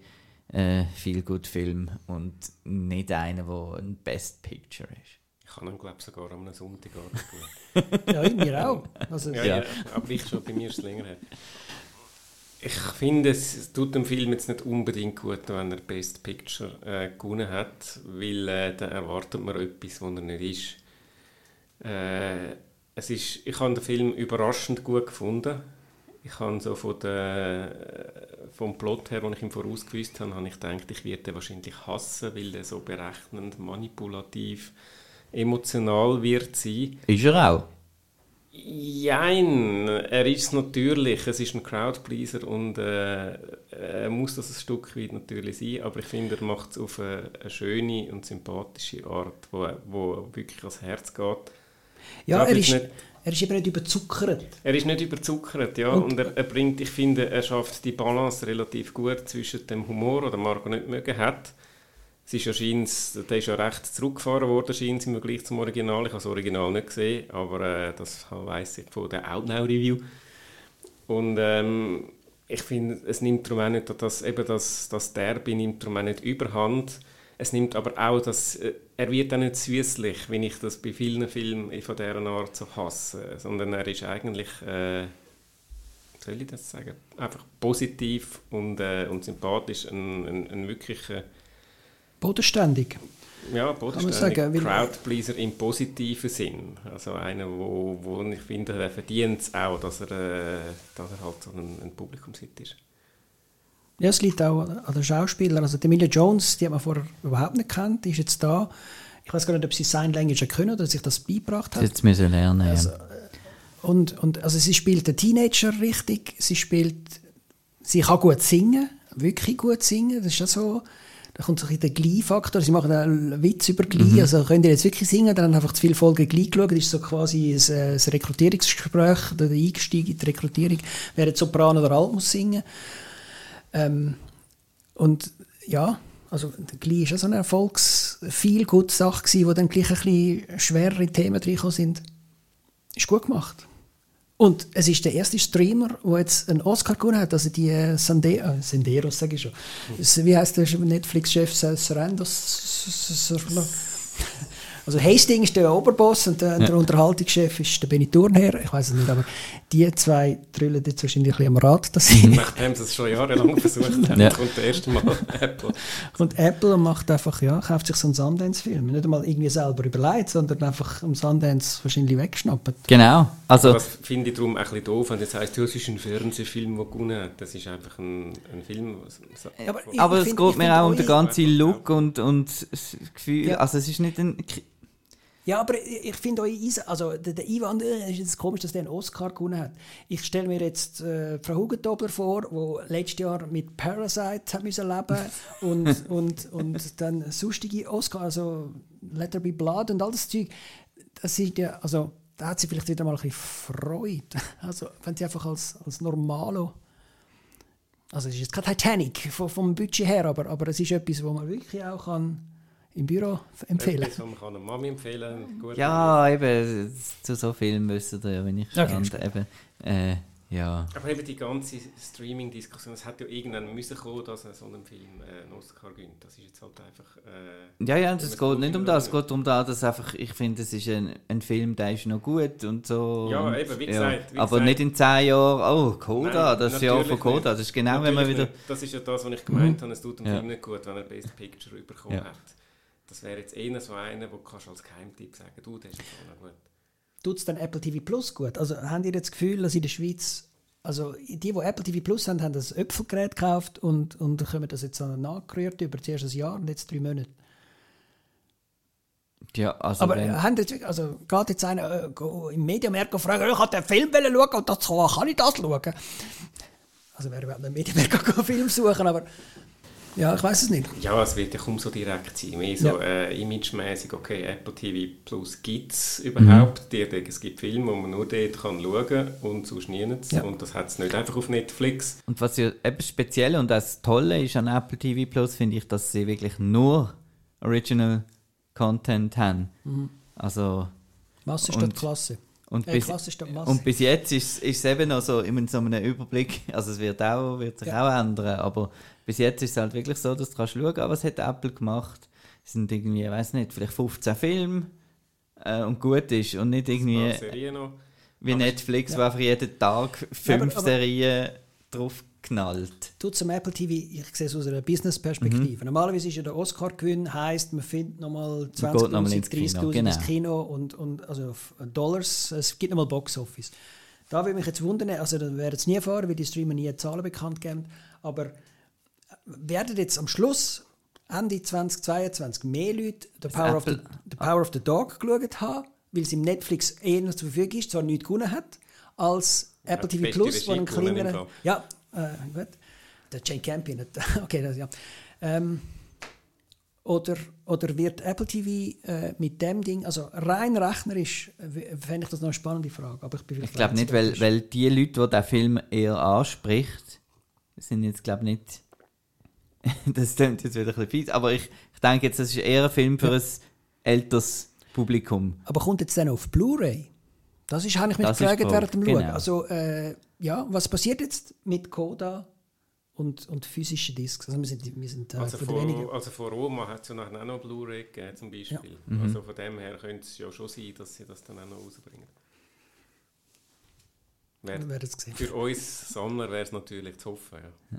äh, viel gut Film und nicht einer, der ein Best Picture ist. Ich kann ihn, glaube ich, sogar am Sonntagabend gut. Ja, in mir auch. Also, Ja, Ja. ja. aber ich schon, bei mir ist es länger her. Ich finde, es tut dem Film jetzt nicht unbedingt gut, wenn er Best Picture äh, gewonnen hat, weil äh, dann erwartet man etwas, was er nicht ist. Äh, es ist. Ich habe den Film überraschend gut gefunden. Ich habe so von der, vom Plot her, den ich ihm vorausgewusst habe, habe ich gedacht, ich werde den wahrscheinlich hassen, weil er so berechnend, manipulativ, emotional wird sein. Ist er auch? Jein, er ist natürlich, es ist ein Crowdpleaser und äh, er muss das ein Stück weit natürlich sein, aber ich finde, er macht es auf eine, eine schöne und sympathische Art, wo, wo wirklich ans Herz geht. ja er, ist, nicht- er ist eben nicht überzuckert. Er ist nicht überzuckert, ja, und, er, er bringt, ich finde, er schafft die Balance relativ gut zwischen dem Humor, den Marco nicht mögen hat. Es ist ja scheint's- der ist ja recht zurückgefahren worden, scheint im Vergleich zum Original. Ich habe das Original nicht gesehen, aber äh, das weiss ich von der Outnow-Review. Und ähm, ich finde, es nimmt darum auch nicht, dass eben das, das Derby nimmt darum auch nicht überhand. Es nimmt aber auch, dass äh, er wird auch nicht süßlich, wenn ich das bei vielen Filmen von dieser Art so hasse, sondern er ist eigentlich, äh, soll ich das sagen, einfach positiv und, äh, und sympathisch, ein, ein, ein wirklicher Bodenständig. ja, man bodenständig sagen, weil- Crowdpleaser im positiven Sinn. Also einer, wo, wo ich finde, er verdient es auch, dass er, äh, dass er halt so ein, ein Publikumshit ist. Ja, es liegt auch an den Schauspielern. Also die Emilia Jones, die hat man vorher überhaupt nicht kennt, die ist jetzt da. Ich weiß gar nicht, ob sie Sign Language können oder sich das beigebracht hat. Jetzt müssen wir lernen. Also, ja. Und, und also sie spielt den Teenager richtig. Sie spielt, sie kann gut singen, wirklich gut singen. Das ist ja so. Da kommt so ein bisschen der Glee-Faktor. Sie machen einen Witz über Glee. Also könnt ihr jetzt wirklich singen? Dann haben einfach zu viele Folgen Glee geschaut. Das ist so quasi ein, äh, ein Rekrutierungsgespräch, der Einstieg in die Rekrutierung. Wer jetzt Sopran oder Alt muss singen. Ähm, und ja, also Glee ist ja so eine Erfolgs-Feel-Good-Sache gewesen, wo dann gleich ein bisschen schwerere Themen reingekommen sind. Ist gut gemacht. Und es ist der erste Streamer, der jetzt einen Oscar gewonnen hat, also die äh, Sande äh, Senderos, sage ich schon. Wie heißt der Netflix-Chef? Sarandos? Also Hastings ist der Oberboss und der, der Unterhaltungschef ist der Benny Thurnherr. Ich weiß es nicht, aber die zwei drüllen jetzt wahrscheinlich ein bisschen am Rad. dass sie- Nachdem sie es schon jahrelang versucht haben, Ja. kommt der erste Mal Apple. Und Apple macht einfach, ja, kauft sich so einen Sundance-Film. Nicht einmal irgendwie selber überlegt, sondern einfach am Sundance wahrscheinlich weggeschnappt. Genau. Also, Das finde ich darum ein bisschen doof, wenn das heisst, ja, es ist ein Fernsehfilm, der gewonnen hat. Das ist einfach ein, ein Film. was- Aber aber es geht mir auch um den ganzen Look und, und das Gefühl. Ja. Also, es ist nicht ein. Ja, aber ich, finde euch, also der, der Ivan, äh, ist jetzt komisch, dass der einen Oscar gewonnen hat. Ich stelle mir jetzt äh, Frau Hugentobler vor, die letztes Jahr mit Parasite hat müssen leben und, und, und dann sonstige Oscar, also Let There Be Blood und all das Zeug. Das ist ja, also da hat sie vielleicht wieder mal ein bisschen Freude. Also wenn sie einfach als, als Normalo also es ist jetzt kein Titanic vom, vom Budget her, aber, aber es ist etwas, was man wirklich auch kann im Büro empfehlen Etwas, was man kann Mami empfehlen kann. Ja, eben, zu so Filmen wisst ihr ja, wenn ich Okay, stand. eben, äh, ja. Aber eben die ganze Streaming-Diskussion, es hat ja irgendwann müssen kommen, dass er so einen Film äh, einen Oscar gönnt. Das ist jetzt halt einfach... Äh, Ja, ja, das man geht es nicht um gut das. Es geht darum, da, dass einfach, ich finde, es ist ein, ein Film, der ist noch gut und so. Ja, und, eben, wie gesagt, wie aber gesagt. nicht in zehn Jahren, oh, Coda, Nein, das Jahr von natürlich Coda. Das ist genau, wenn man Natürlich wieder... nicht. Das ist ja das, was ich gemeint habe. Es tut dem Ja. Film nicht gut, wenn er Best Picture bekommen Ja. hat. Das wäre jetzt eher so einer, wo du kannst als Geheimtipp sagen du, der ist Fall noch gut. tut es dann Apple TV Plus gut? Also habt ihr jetzt das Gefühl, dass in der Schweiz, also die, die Apple TV Plus haben, haben das Äpfelgerät gekauft und, und kommen das jetzt so nachgerührt über zuerst ein Jahr und jetzt drei Monate. Ja, also Aber wenn, haben jetzt, also geht jetzt einer äh, im Mediamarkt und fragen, ich wollte den Film schauen und das kann, kann ich das schauen? Also wer überhaupt im Mediamarkt einen Film suchen, aber ja, ich weiß es nicht. Ja, es wird ja kaum so direkt sein. Mehr so äh, imagemäßig, okay, Apple TV Plus gibt es überhaupt. Die denken, es gibt Filme, die man nur dort kann schauen kann und sonst nirgends. Ja. Und das hat es nicht einfach auf Netflix. und was ja eben speziell und das Tolle ist an Apple TV Plus, finde ich, dass sie wirklich nur Original Content haben. Also... Masse Und- statt Klasse. Und Äh, bis, Klasse statt Masse. und bis jetzt ist, ist es eben noch so in so einem Überblick, also es wird, auch, wird sich Ja. auch ändern, aber bis jetzt ist es halt wirklich so, dass du kannst schauen, ah, was hat Apple gemacht. Es sind irgendwie, ich weiß nicht, vielleicht 15 Filme äh, und gut ist und nicht irgendwie noch. wie Netflix, wo einfach jeden Tag fünf Ja, aber- aber- Serien drauf knallt. Tut zum Apple TV, ich sehe es aus einer Business-Perspektive. Mhm. Normalerweise ist ja der Oscar-Gewinn, heisst, man findet nochmal geht nochmal 20'000, ins Kino, 30'000 genau. ins Kino und, und also Dollars, es gibt nochmal Box-Office. Da würde mich jetzt wundern, also da werden es nie erfahren, weil die Streamer nie Zahlen bekannt geben, aber äh, werden jetzt am Schluss, Ende 2022, mehr Leute The Power, of the, the Power of the Dog geschaut haben, weil es im Netflix eher zur Verfügung ist, zwar nichts gewonnen hat, als Apple die TV Plus, wo ein. Fall. Ja, äh, gut. Der Jane Campion. hat- Okay, das, ja. Ähm, oder, oder wird Apple TV äh, mit dem Ding, also rein rechnerisch, äh, fände ich das noch eine spannende Frage. Aber ich bin Ich glaube nicht, weil, weil die Leute, die der Film eher anspricht, sind jetzt glaube nicht. das klingt jetzt wieder ein bisschen fies, aber ich, ich denke jetzt, das ist eher ein Film für ein älteres Publikum. Aber kommt jetzt dann auf Blu-ray? Das ist, habe ich mich Das gefragt während dem Schauen. genau. Also, äh, ja, was passiert jetzt mit Coda und, und physischen Discs? Also, wir sind, wir sind äh, Also von von, also von Roma hat es ja nachher auch noch Blu-ray gegeben, zum Beispiel. Mhm. Also von dem her könnte es ja schon sein, dass sie das dann auch noch rausbringen. Wär, Wir werden es sehen. für uns Sammler wäre es natürlich zu hoffen. Ja. Ja,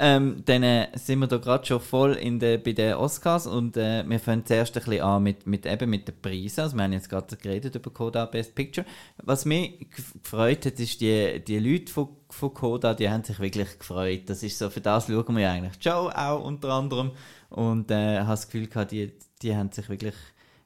ähm, dann äh, sind wir da gerade schon voll in der, bei den Oscars und äh, wir fangen zuerst ein bisschen an mit, mit, eben mit den Preisen. Also wir haben jetzt gerade geredet über Coda Best Picture. Was mich gef- gefreut hat, ist, die, die Leute von, von Coda, die haben sich wirklich gefreut. Das ist so, für das schauen wir ja eigentlich Show auch unter anderem und äh, habe das Gefühl gehabt, die, die haben sich wirklich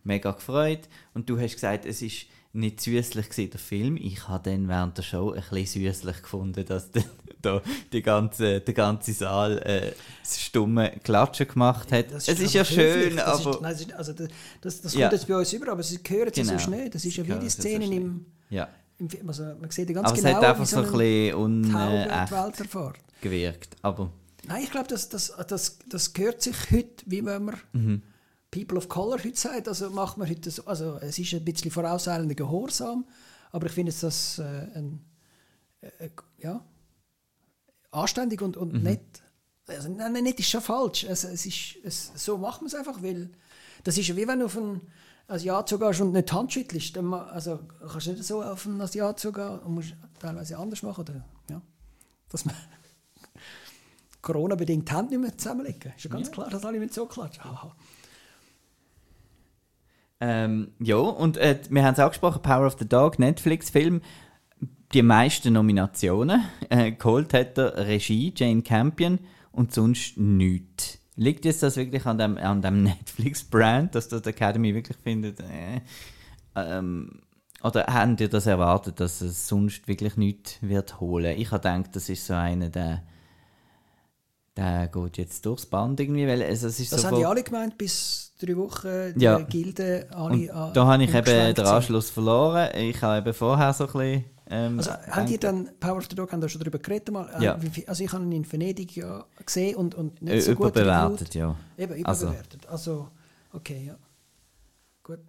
mega gefreut. Und du hast gesagt, es ist nicht süßlich gewesen, der Film. Ich habe dann während der Show ein bisschen süßlich gefunden, dass dann da die ganze, der ganze Saal äh, das stumme Klatschen gemacht hat. Das es ist ja schön, das aber... Ist, nein, das, ist, also das, das, das Ja. kommt jetzt bei uns über, aber sie hören es ja Genau. so schnell. Das ist ja wie die ja so Szenen im, ja. im Film. Also man sieht ja ganz Aber genau, es hat einfach so ein bisschen unecht gewirkt. Aber Nein, ich glaube, das, das, das, das gehört sich heute, wie wenn man Mhm. People of Color heute sagt. Also macht man heute so, also es ist ein bisschen vorauseilender Gehorsam, aber ich finde es das äh, ein, äh, ja, anständig und, und Mhm. nett. Also, nein, nein, nett ist schon falsch. Es, es ist, es, so macht man es einfach, weil das ist ja wie wenn du auf einen Asiat zugehst und nicht Hand schüttelst. Dann, also kannst du nicht so auf einen Asiat zugehen und musst teilweise anders machen. Oder, ja, dass man Corona-bedingt die Hände nicht mehr zusammenlegen. Ist ja ganz klar, dass alle mit so klatschen. Haha. Ähm, ja, und äh, wir haben es angesprochen, Power of the Dog, Netflix-Film, die meisten Nominationen. Äh, geholt hat er Regie, Jane Campion und sonst nichts. Liegt jetzt das wirklich an dem, an dem Netflix-Brand, dass das die Academy wirklich findet, äh, ähm, oder haben ihr das erwartet, dass es sonst wirklich nichts wird holen? Ich habe gedacht, das ist so einer, der, der geht jetzt durchs Band irgendwie, weil es, es ist Das so haben die alle gemeint, bis drei Wochen die Ja. Gilde alle Und an- da habe ich eben den sind. Anschluss verloren. Ich habe eben vorher so ein bisschen. Ähm, Also, habt ihr dann Power of the Dog, haben da schon darüber geredet mal? Äh, Ja. Also ich habe ihn in Venedig ja gesehen und, und äh, nicht so gut überbewertet, ja. Eben, Also- überbewertet. Also, okay, ja. Gut.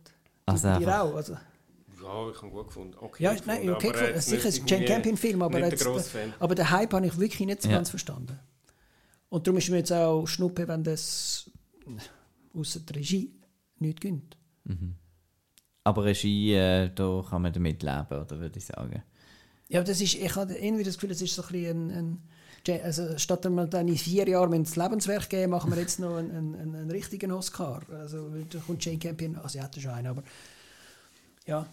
Also Ihr einfach- auch? Also, Ja, ich habe ihn gut gefunden. Okay, ja, gefunden, nein, okay, aber, äh, gefunden. sicher ist ein Jane Campion-Film, aber, jetzt, Fan. aber den Hype habe ich wirklich nicht so Ja. ganz verstanden. Und darum ist mir jetzt auch Schnuppe, wenn das außer der Regie nichts gönnt. Aber Regie, äh, da kann man damit leben, oder würde ich sagen. Ja, aber das ist, ich habe irgendwie das Gefühl, es ist so ein bisschen ein, ein Ja- also statt dass wir dann in vier Jahren ins Lebenswerk geben, machen wir jetzt noch einen, einen, einen, richtigen Oscar. Also da kommt Jane Campion, also sie hatte schon einen, aber ja,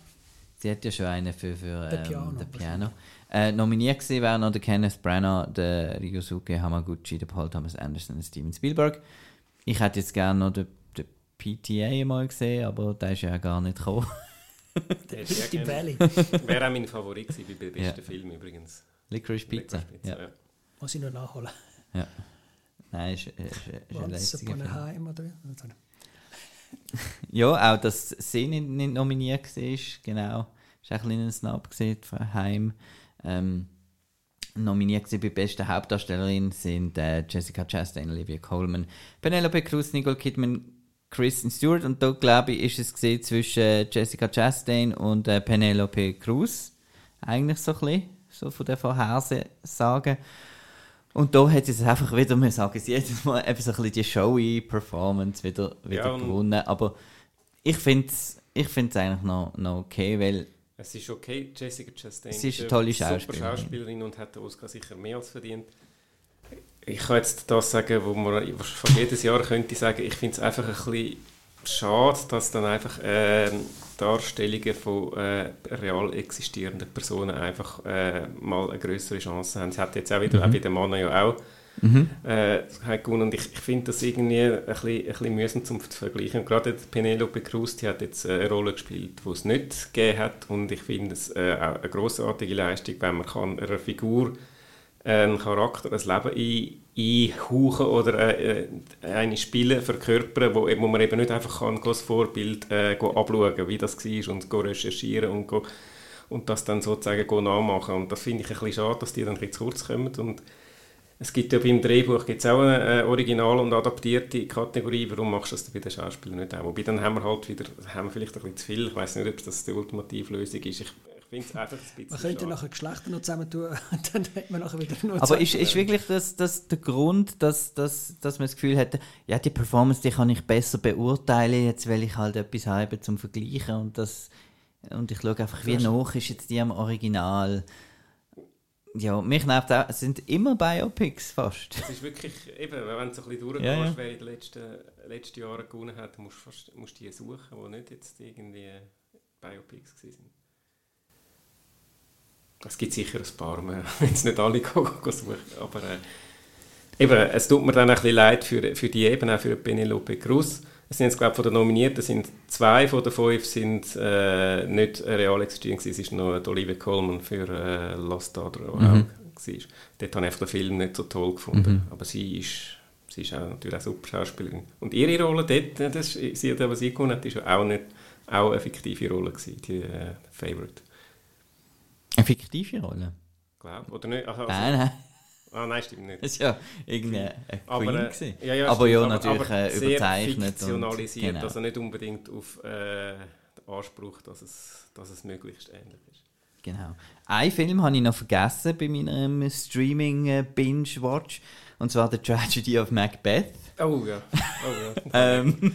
Sie hat ja schon einen für, für Der ähm, Piano. den Piano. Äh, nominiert gewesen wären noch der Kenneth Branagh, der Ryosuke Hamaguchi, der Paul Thomas Anderson und Steven Spielberg. Ich hätte jetzt gerne noch den, den PTA mal gesehen, aber der ist ja gar nicht gekommen. Der Deep gerne- Valley, Wäre auch mein Favorit gewesen bei besten Ja. Film übrigens. Licorice Pizza. Licorice Ja. ja. muss ich noch nachholen. Nein, ist, ist, ist, ist ein lässiger upon Film. a Time oder wie? Ja, auch dass sie nicht, nicht nominiert war, genau. Ist auch ein kleiner Snap gesehen von Heim. Ähm, nominiert bei bester Hauptdarstellerin sind äh, Jessica Chastain, Olivia Colman, Penelope Cruz, Nicole Kidman, Kristen Stewart und da glaube ich ist es gesehen zwischen Jessica Chastain und äh, Penelope Cruz eigentlich so ein bisschen, so von der Vorhersagen. Und da hat sie es einfach wieder, wir sagen es jedes Mal, eben so ein bisschen die showy Performance wieder, wieder Ja, gewonnen. Aber ich finde es ich find's eigentlich noch, noch okay, weil Es ist okay, Jessica Chastain Sie ist eine tolle super Schauspielerin. Schauspielerin und hat den Oscar sicher mehr als verdient. Ich kann jetzt das sagen, wo man fast jedes Jahr könnte sagen, ich finde es einfach ein bisschen schade, dass dann einfach ähm, Darstellungen von äh, real existierenden Personen einfach äh, mal eine größere Chance haben. Sie hat jetzt auch wieder, auch bei dem Mann ja auch äh, hat gewonnen. Und ich, ich finde das irgendwie ein bisschen, ein bisschen mühsam zum zu vergleichen. Gerade Penelope Cruz, die hat jetzt äh, eine Rolle gespielt, die es nicht gegeben hat. Und ich finde es äh, auch eine grossartige Leistung, wenn man kann einer Figur äh, einen Charakter, ein Leben ein, einhauchen oder äh, äh, eine spielen, verkörpern, wo, wo man eben nicht einfach kann, als Vorbild äh, abschauen wie das war und recherchieren und, go, und das dann sozusagen nachmachen. Und das finde ich ein bisschen schade, dass die dann ein bisschen zu kurz kommen. Und es gibt ja beim Drehbuch gibt's auch eine äh, original und adaptierte Kategorie. Warum machst du das bei den Schauspielern nicht auch? Wobei dann haben wir halt wieder, haben wir vielleicht ein bisschen zu viel. Ich weiß nicht, ob das die ultimative Lösung ist. Ich, ich finde es einfach ein bisschen Man könnte schade. nachher Geschlechter noch zusammen tun, dann hat man nachher wieder nur Aber ist, ist wirklich das, das der Grund, dass, dass, dass man das Gefühl hat, ja, die Performance die kann ich besser beurteilen, jetzt weil ich halt etwas habe zum Vergleichen und das und ich schaue einfach, wie nach ist jetzt die am Original. Ja, mich nervt auch, es sind immer Biopics fast. Es ist wirklich, eben, wenn du so ein bisschen durchgehst, Ja, ja. wer in den letzten, letzten Jahren gewonnen hat, musst du fast musst die suchen, die nicht jetzt irgendwie Biopics sind. Es gibt sicher ein paar, mehr, wenn es nicht alle suchen. Aber äh, eben, es tut mir dann ein bisschen leid für, für die eben, auch für Penelope Cruz. Es sind jetzt, glaube ich, von den Nominierten sind zwei von den fünf sind äh, nicht real existierend gewesen. Es ist noch die Olivia Colman für äh, Lost Daughter, auch war. Dort habe ich den Film nicht so toll gefunden. Aber sie ist, sie ist auch natürlich auch super Schauspielerin. Und ihre Rolle dort, äh, das, sie hat, was sie gewonnen hat, ist auch, nicht, auch eine fiktive Rolle gewesen, die äh, Favorite. Eine fiktive Rolle? Glaub, oder nicht? Also, Nein, nein, Ah, nein, stimmt nicht. das war ja irgendeine eine Aber, Queen. äh, gewesen. ja, ja, aber stimmt, ja, aber- natürlich aber äh, sehr überzeichnet. fiktionalisiert, und, genau. also nicht unbedingt auf äh, den Anspruch, dass es, dass es möglichst ähnlich ist. Genau. Einen Film habe ich noch vergessen bei meinem Streaming-Binge-Watch. Und zwar The Tragedy of Macbeth. Oh ja, oh ja. Ähm,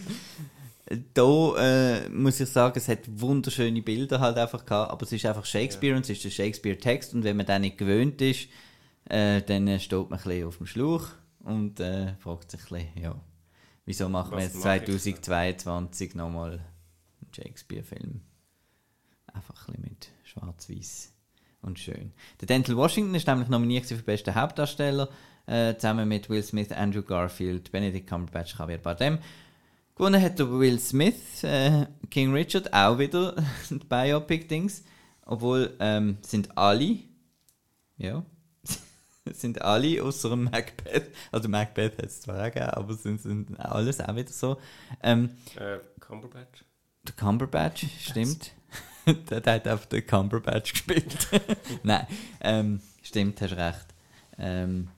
da äh, muss ich sagen, es hat wunderschöne Bilder halt einfach gehabt, aber es ist einfach Shakespeare und es ist der Shakespeare-Text und wenn man den nicht gewöhnt ist, äh, dann steht man ein bisschen auf dem Schlauch und äh, fragt sich ein bisschen, ja, wieso machen wir jetzt mache ich? 2022 nochmal einen Shakespeare-Film? Einfach ein bisschen mit schwarz-weiß und schön. Der Denzel Washington ist nämlich nominiert für besten Hauptdarsteller. äh, zusammen mit Will Smith, Andrew Garfield, Benedict Cumberbatch, Javier Bardem. Gewonnen hat der Will Smith, äh, King Richard, auch wieder Biopic-Dings. Obwohl ähm, sind alle, ja, sind alle außer dem Macbeth, also Macbeth hat es zwar auch gegeben, aber sind, sind alles auch wieder so. Ähm, Äh, Cumberbatch. der Cumberbatch, stimmt. der, der hat einfach den Cumberbatch gespielt. Nein, ähm, stimmt, hast recht. Ähm,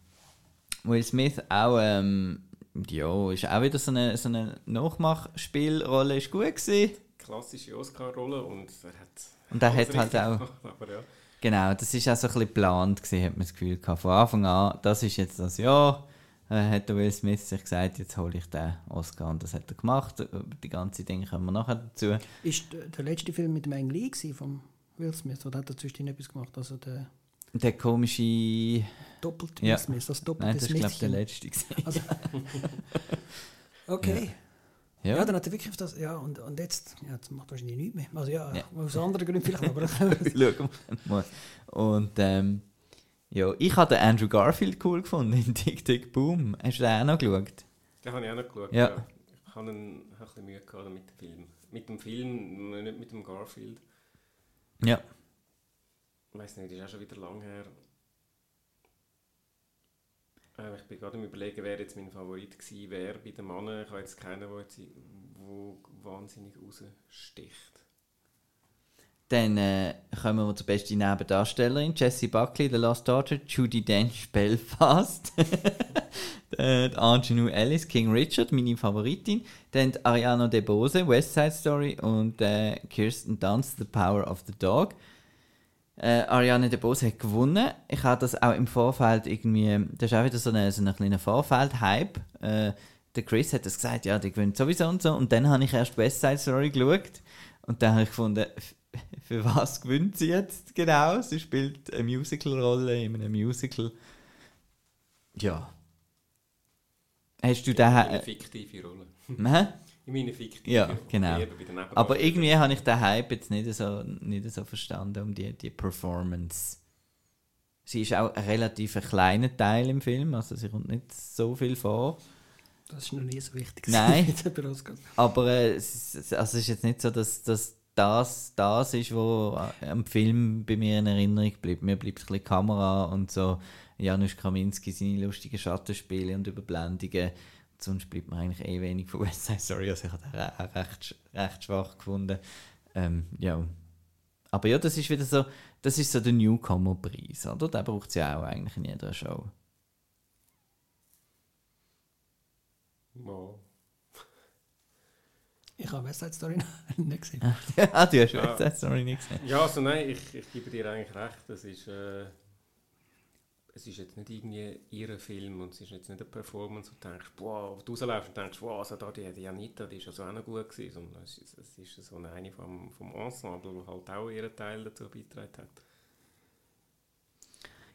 Will Smith auch, ähm, ja, ist auch wieder so eine, so eine Nachmachspielrolle, ist gut gewesen. Klassische Oscar-Rolle und er hat. Und er hat halt auch, gemacht, Aber ja. Genau, das ist auch so ein bisschen geplant gewesen, hat man das Gefühl gehabt. Von Anfang an, das ist jetzt das Jahr, äh, hat der Will Smith sich gesagt, jetzt hole ich den Oscar und das hat er gemacht. Über Die ganze Dinge kommen wir nachher dazu. Ist der, letzte Film mit dem Ang Lee vom Will Smith oder hat er zwischendurch etwas gemacht? Also der Der komische, doppelt Ja. Will Smith, das nein, doppelte das ist glaube ich der letzte. Also, okay. Ja. Ja. dann hat er wirklich auf das. Ja, und, und jetzt, ja, jetzt macht er wahrscheinlich nichts mehr. Also ja, Ja. aus anderen Gründen vielleicht, aber Schauen wir mal. Und ähm, ja, ich habe den Andrew Garfield cool gefunden in Tick Tick Boom. Hast du den auch noch geschaut? Den habe ich auch noch geschaut. Ja. Ich habe ein, ein bisschen Mühe gehabt mit dem Film. Mit dem Film, nicht mit dem Garfield. Ja. Ich weiß nicht, ist auch schon wieder lang her. Äh, ich bin gerade am überlegen, wer jetzt mein Favorit gewesen wäre bei den Männern. Ich habe jetzt keinen, der wo wahnsinnig raussticht. Dann äh, kommen wir zur besten Nebendarstellerin. Jessie Buckley, The Lost Daughter. Judy Dench, Belfast. äh, Angelou Ellis, King Richard, meine Favoritin. Dann Ariana DeBose, West Side Story. Und äh, Kirsten Dunst, The Power of the Dog. Äh, Ariane DeBose hat gewonnen. Ich habe das auch im Vorfeld irgendwie, das ist auch wieder so ein so eine kleiner Vorfeld-Hype. Äh, der Chris hat das gesagt, ja, die gewinnt sowieso und so. Und dann habe ich erst West Side Story geschaut. Und dann habe ich gefunden, für was gewinnt sie jetzt genau? Sie spielt eine Musical-Rolle in einem Musical. Ja. Hast du den... meine Äh, fiktive Rolle. hä? In meine fiktive Ja, genau. Aber irgendwie habe ich den Hype jetzt nicht so, nicht so verstanden um die, die Performance. Sie ist auch ein relativ ein kleiner Teil im Film, also sie kommt nicht so viel vor. das ist noch nie so wichtig. Nein. Aber äh, es, ist- also es ist jetzt nicht so, dass, dass das das ist, was am Film bei mir in Erinnerung bleibt. Mir bleibt ein bisschen Kamera und so Janusz Kaminski seine lustigen Schattenspiele und Überblendungen. Sonst bleibt mir eigentlich eh wenig von West Side Story. Also ich habe den auch recht, recht schwach gefunden. Ähm, ja. Aber ja, das ist wieder so, das ist so der Newcomer-Preis, oder? Den braucht es ja auch eigentlich in jeder Show. Ja. Ich habe West Side Story nicht gesehen. ah, du hast Ja. West Side Story nicht gesehen. Ja, also nein, ich, ich gebe dir eigentlich recht. Das ist, äh, es ist jetzt nicht irgendwie ihr Film und es ist jetzt nicht eine Performance, wo du denkst, boah, du rausläufst und denkst, wow, also da die, die Anita, die ist also auch noch gut gewesen. Sondern es ist, es ist so eine, vom, vom Ensemble, die halt auch ihren Teil dazu beigetragen hat.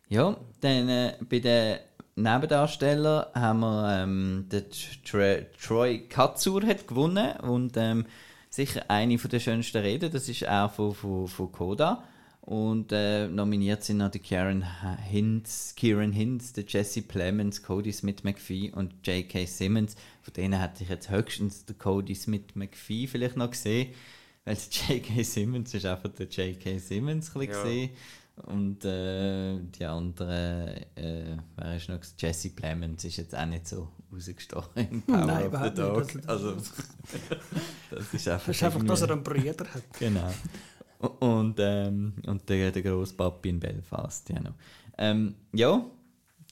Ja, dann äh, bei den Nebendarstellern haben wir ähm, den Tr Troy Katsur hat gewonnen und ähm, sicher eine der schönsten Reden, das ist auch von, von, von Koda. Und äh, nominiert sind noch die Karen Hinz, Kieran Hinz, der Jesse Plemons, Cody Smith McPhee und J.K. Simmons. Von denen hätte ich jetzt höchstens den Cody Smith McPhee vielleicht noch gesehen, weil der J.K. Simmons ist einfach der J.K. Simmons ein bisschen Ja. gesehen. Und äh, die andere, äh, wer ist noch? Jesse Plemons ist jetzt auch nicht so rausgestochen im Power Nein, of the Dog. nicht. Also, das ist einfach. Das ist einfach, dass er einen Bruder hat. Genau. Und, ähm, und der, der Grosspapi in Belfast, ja. noch. Ähm, ja,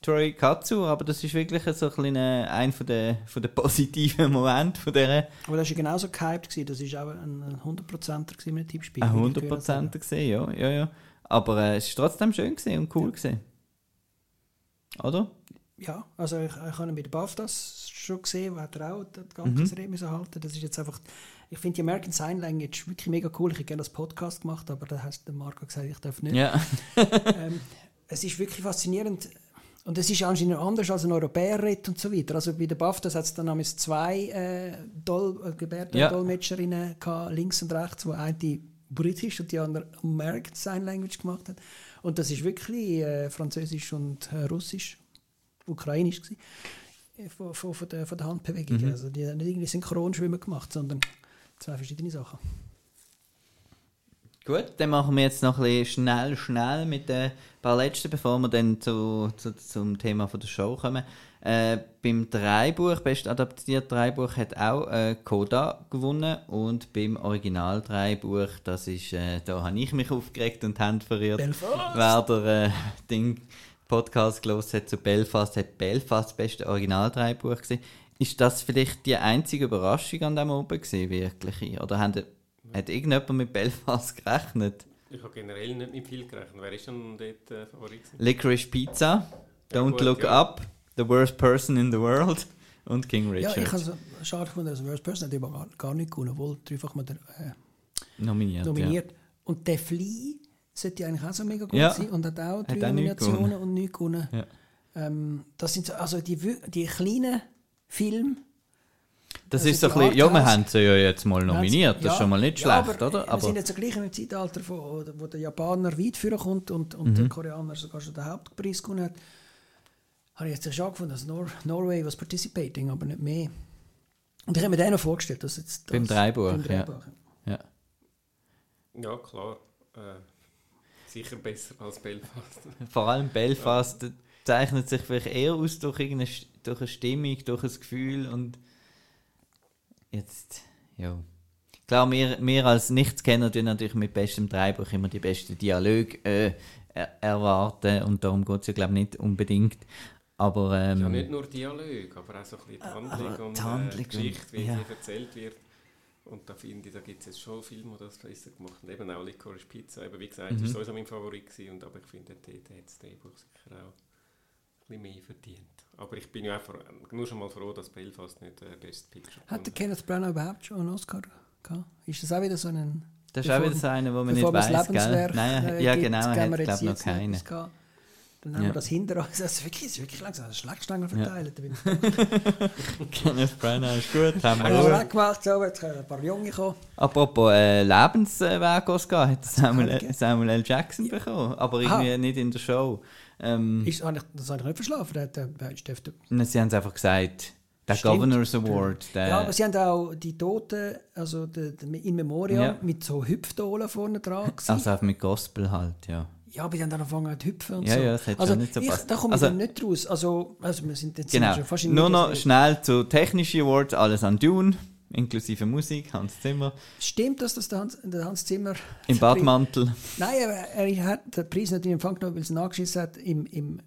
Troy Katsu, aber das ist wirklich so ein, kleiner, ein von der, von der positiven Momente von dieser Aber das war ja genauso gehypt. Gewesen. Das war auch ein ein 100%er gewesen mit dem Tippspiel. ein wie ich gehört habe. 100% gesehen, ja, ja, ja. Aber äh, es war trotzdem schön gewesen und cool gewesen. Oder? Ja, also ich, ich habe ihn bei den BAFTAs schon gesehen, wo er auch das ganze Mhm. Rede müssen halten. Das ist jetzt einfach, ich finde die American Sign Language wirklich mega cool. Ich hätte gerne das Podcast gemacht, aber da hat der Marco gesagt, ich darf nicht. Ja. ähm, es ist wirklich faszinierend. Und es ist anscheinend anders als ein Europäer redet und so weiter. Also bei den BAFTAs hat es dann damals zwei äh, Dol äh, Gebärdendolmetscherinnen gehabt, links und rechts, wo eine britisch und die andere American Sign Language gemacht hat. Und das ist wirklich äh, Französisch und äh, Russisch ukrainisch gewesen, äh, von, von, von, der, von der Handbewegung. Mhm. Also die haben nicht irgendwie Synchronschwimmen gemacht, sondern zwei verschiedene Sachen. Gut, dann machen wir jetzt noch ein bisschen schnell, schnell mit den paar letzten, bevor wir dann zu, zu, zum Thema von der Show kommen. Äh, beim Dreibuch, best adaptierte Dreibuch, hat auch äh, Coda gewonnen und beim Original Dreibuch, das ist, äh, da habe ich mich aufgeregt und Hand verirrt. Belfast! Wer der äh, Ding Podcast gelesen hat zu Belfast, hat Belfast das beste Original Dreibuch gesehen. Ist das vielleicht die einzige Überraschung an dem oben gewesen, wirklich? Oder haben, hat irgendjemand mit Belfast gerechnet? Ich habe generell nicht mit viel gerechnet. Wer ist denn dort äh, Favorit? gewesen? Licorice Pizza, Ja, Don't gut, Look ja. Up, The Worst Person in the World und King Ja, Richard. ich habe es schade gefunden, dass Worst Person hat eben gar, gar nicht gewonnen, obwohl dreifach mal der, äh, nominiert. nominiert. Und der Fly sollte ja eigentlich auch so mega gut Ja. sein und hat auch drei auch nichts Nominationen gewonnen. und nichts gewonnen. Ja. Ähm, das sind so, also die, die kleinen Filme. Das Also ist so ein bisschen, ja, wir haben sie ja jetzt mal nominiert, das Ja, ist schon mal nicht ja, schlecht, aber, oder? Wir sind jetzt so gleich im Zeitalter, wo, wo der Japaner weit führen kommt und, und Mhm. der Koreaner sogar schon den Hauptpreis gewonnen hat. Habe ich jetzt schon gefunden, dass Nor Norway was participating, aber nicht mehr. Und ich habe mir den noch vorgestellt, dass jetzt das, Beim Dreibuch, beim ja. Dreibuch. ja. Ja, klar. Äh, sicher besser als Belfast. Vor allem Belfast zeichnet sich vielleicht eher aus durch, irgendeine, durch eine Stimmung, durch ein Gefühl und jetzt, ja. Klar, wir, wir als Nichtskenner tun natürlich mit bestem Dreibuch immer die besten Dialoge äh, er erwarten und darum geht es ja glaube ich nicht unbedingt. Aber ähm, Ja, nicht nur Dialog, aber auch so ein bisschen die Handlung aber und die Handlung äh, Geschichte, wie ja. sie erzählt wird. Und da finde ich, da gibt es jetzt schon Filme, die das besser gemacht haben. Eben auch Licorice Pizza. Eben, wie gesagt, Mhm. ist sowieso mein Favorit gewesen, und, aber ich finde, dort hat das Drehbuch sicher auch bisschen mehr verdient. Aber ich bin ja auch froh, nur schon mal froh, dass Belfast nicht äh, Best Picture Hat der Kenneth Branagh überhaupt schon einen Oscar gehabt? Ist das auch wieder so ein... das ist auch wieder so einer, wo man nicht das weiß, gell? Nein, äh, ja gibt, genau, er hat wir glaube noch keinen. Dann haben Ja. wir das hinter uns. Das ist wirklich, das ist wirklich langsam. Schlagstangen Ja. verteilt. Ja. Kenneth Branagh ist gut, haben Haben wir auch gemacht, so, jetzt können ein paar Junge kommen. Apropos äh, Lebensweg Oscar hat Samuel? Samuel L. Jackson bekommen, aber irgendwie nicht in der Show. Ähm, Ist, habe ich, das habe ich nicht verschlafen. Der, der, der, sie haben es einfach gesagt, der Stimmt. Governors Award, der, ja, aber sie haben auch die Toten, also der, der In Memoriam, Ja. mit so Hüpfdolen vorne dran. gewesen. also auch mit Gospel halt, ja. ja, aber die haben dann angefangen zu hüpfen und Ja, so. ja, das hat also, nicht so ich, gepasst. Da komme Also- ich dann nicht raus. Also, also wir sind jetzt Genau. schon fast in Nur noch schnell zu technischen Awards, alles an Dune, inklusive Musik, Hans Zimmer, Stimmt das, dass der Hans, der Hans Zimmer... im Badmantel. Nein, aber er hat den Preis nicht in Empfang genommen, weil es nachgeschissen hat, im, im,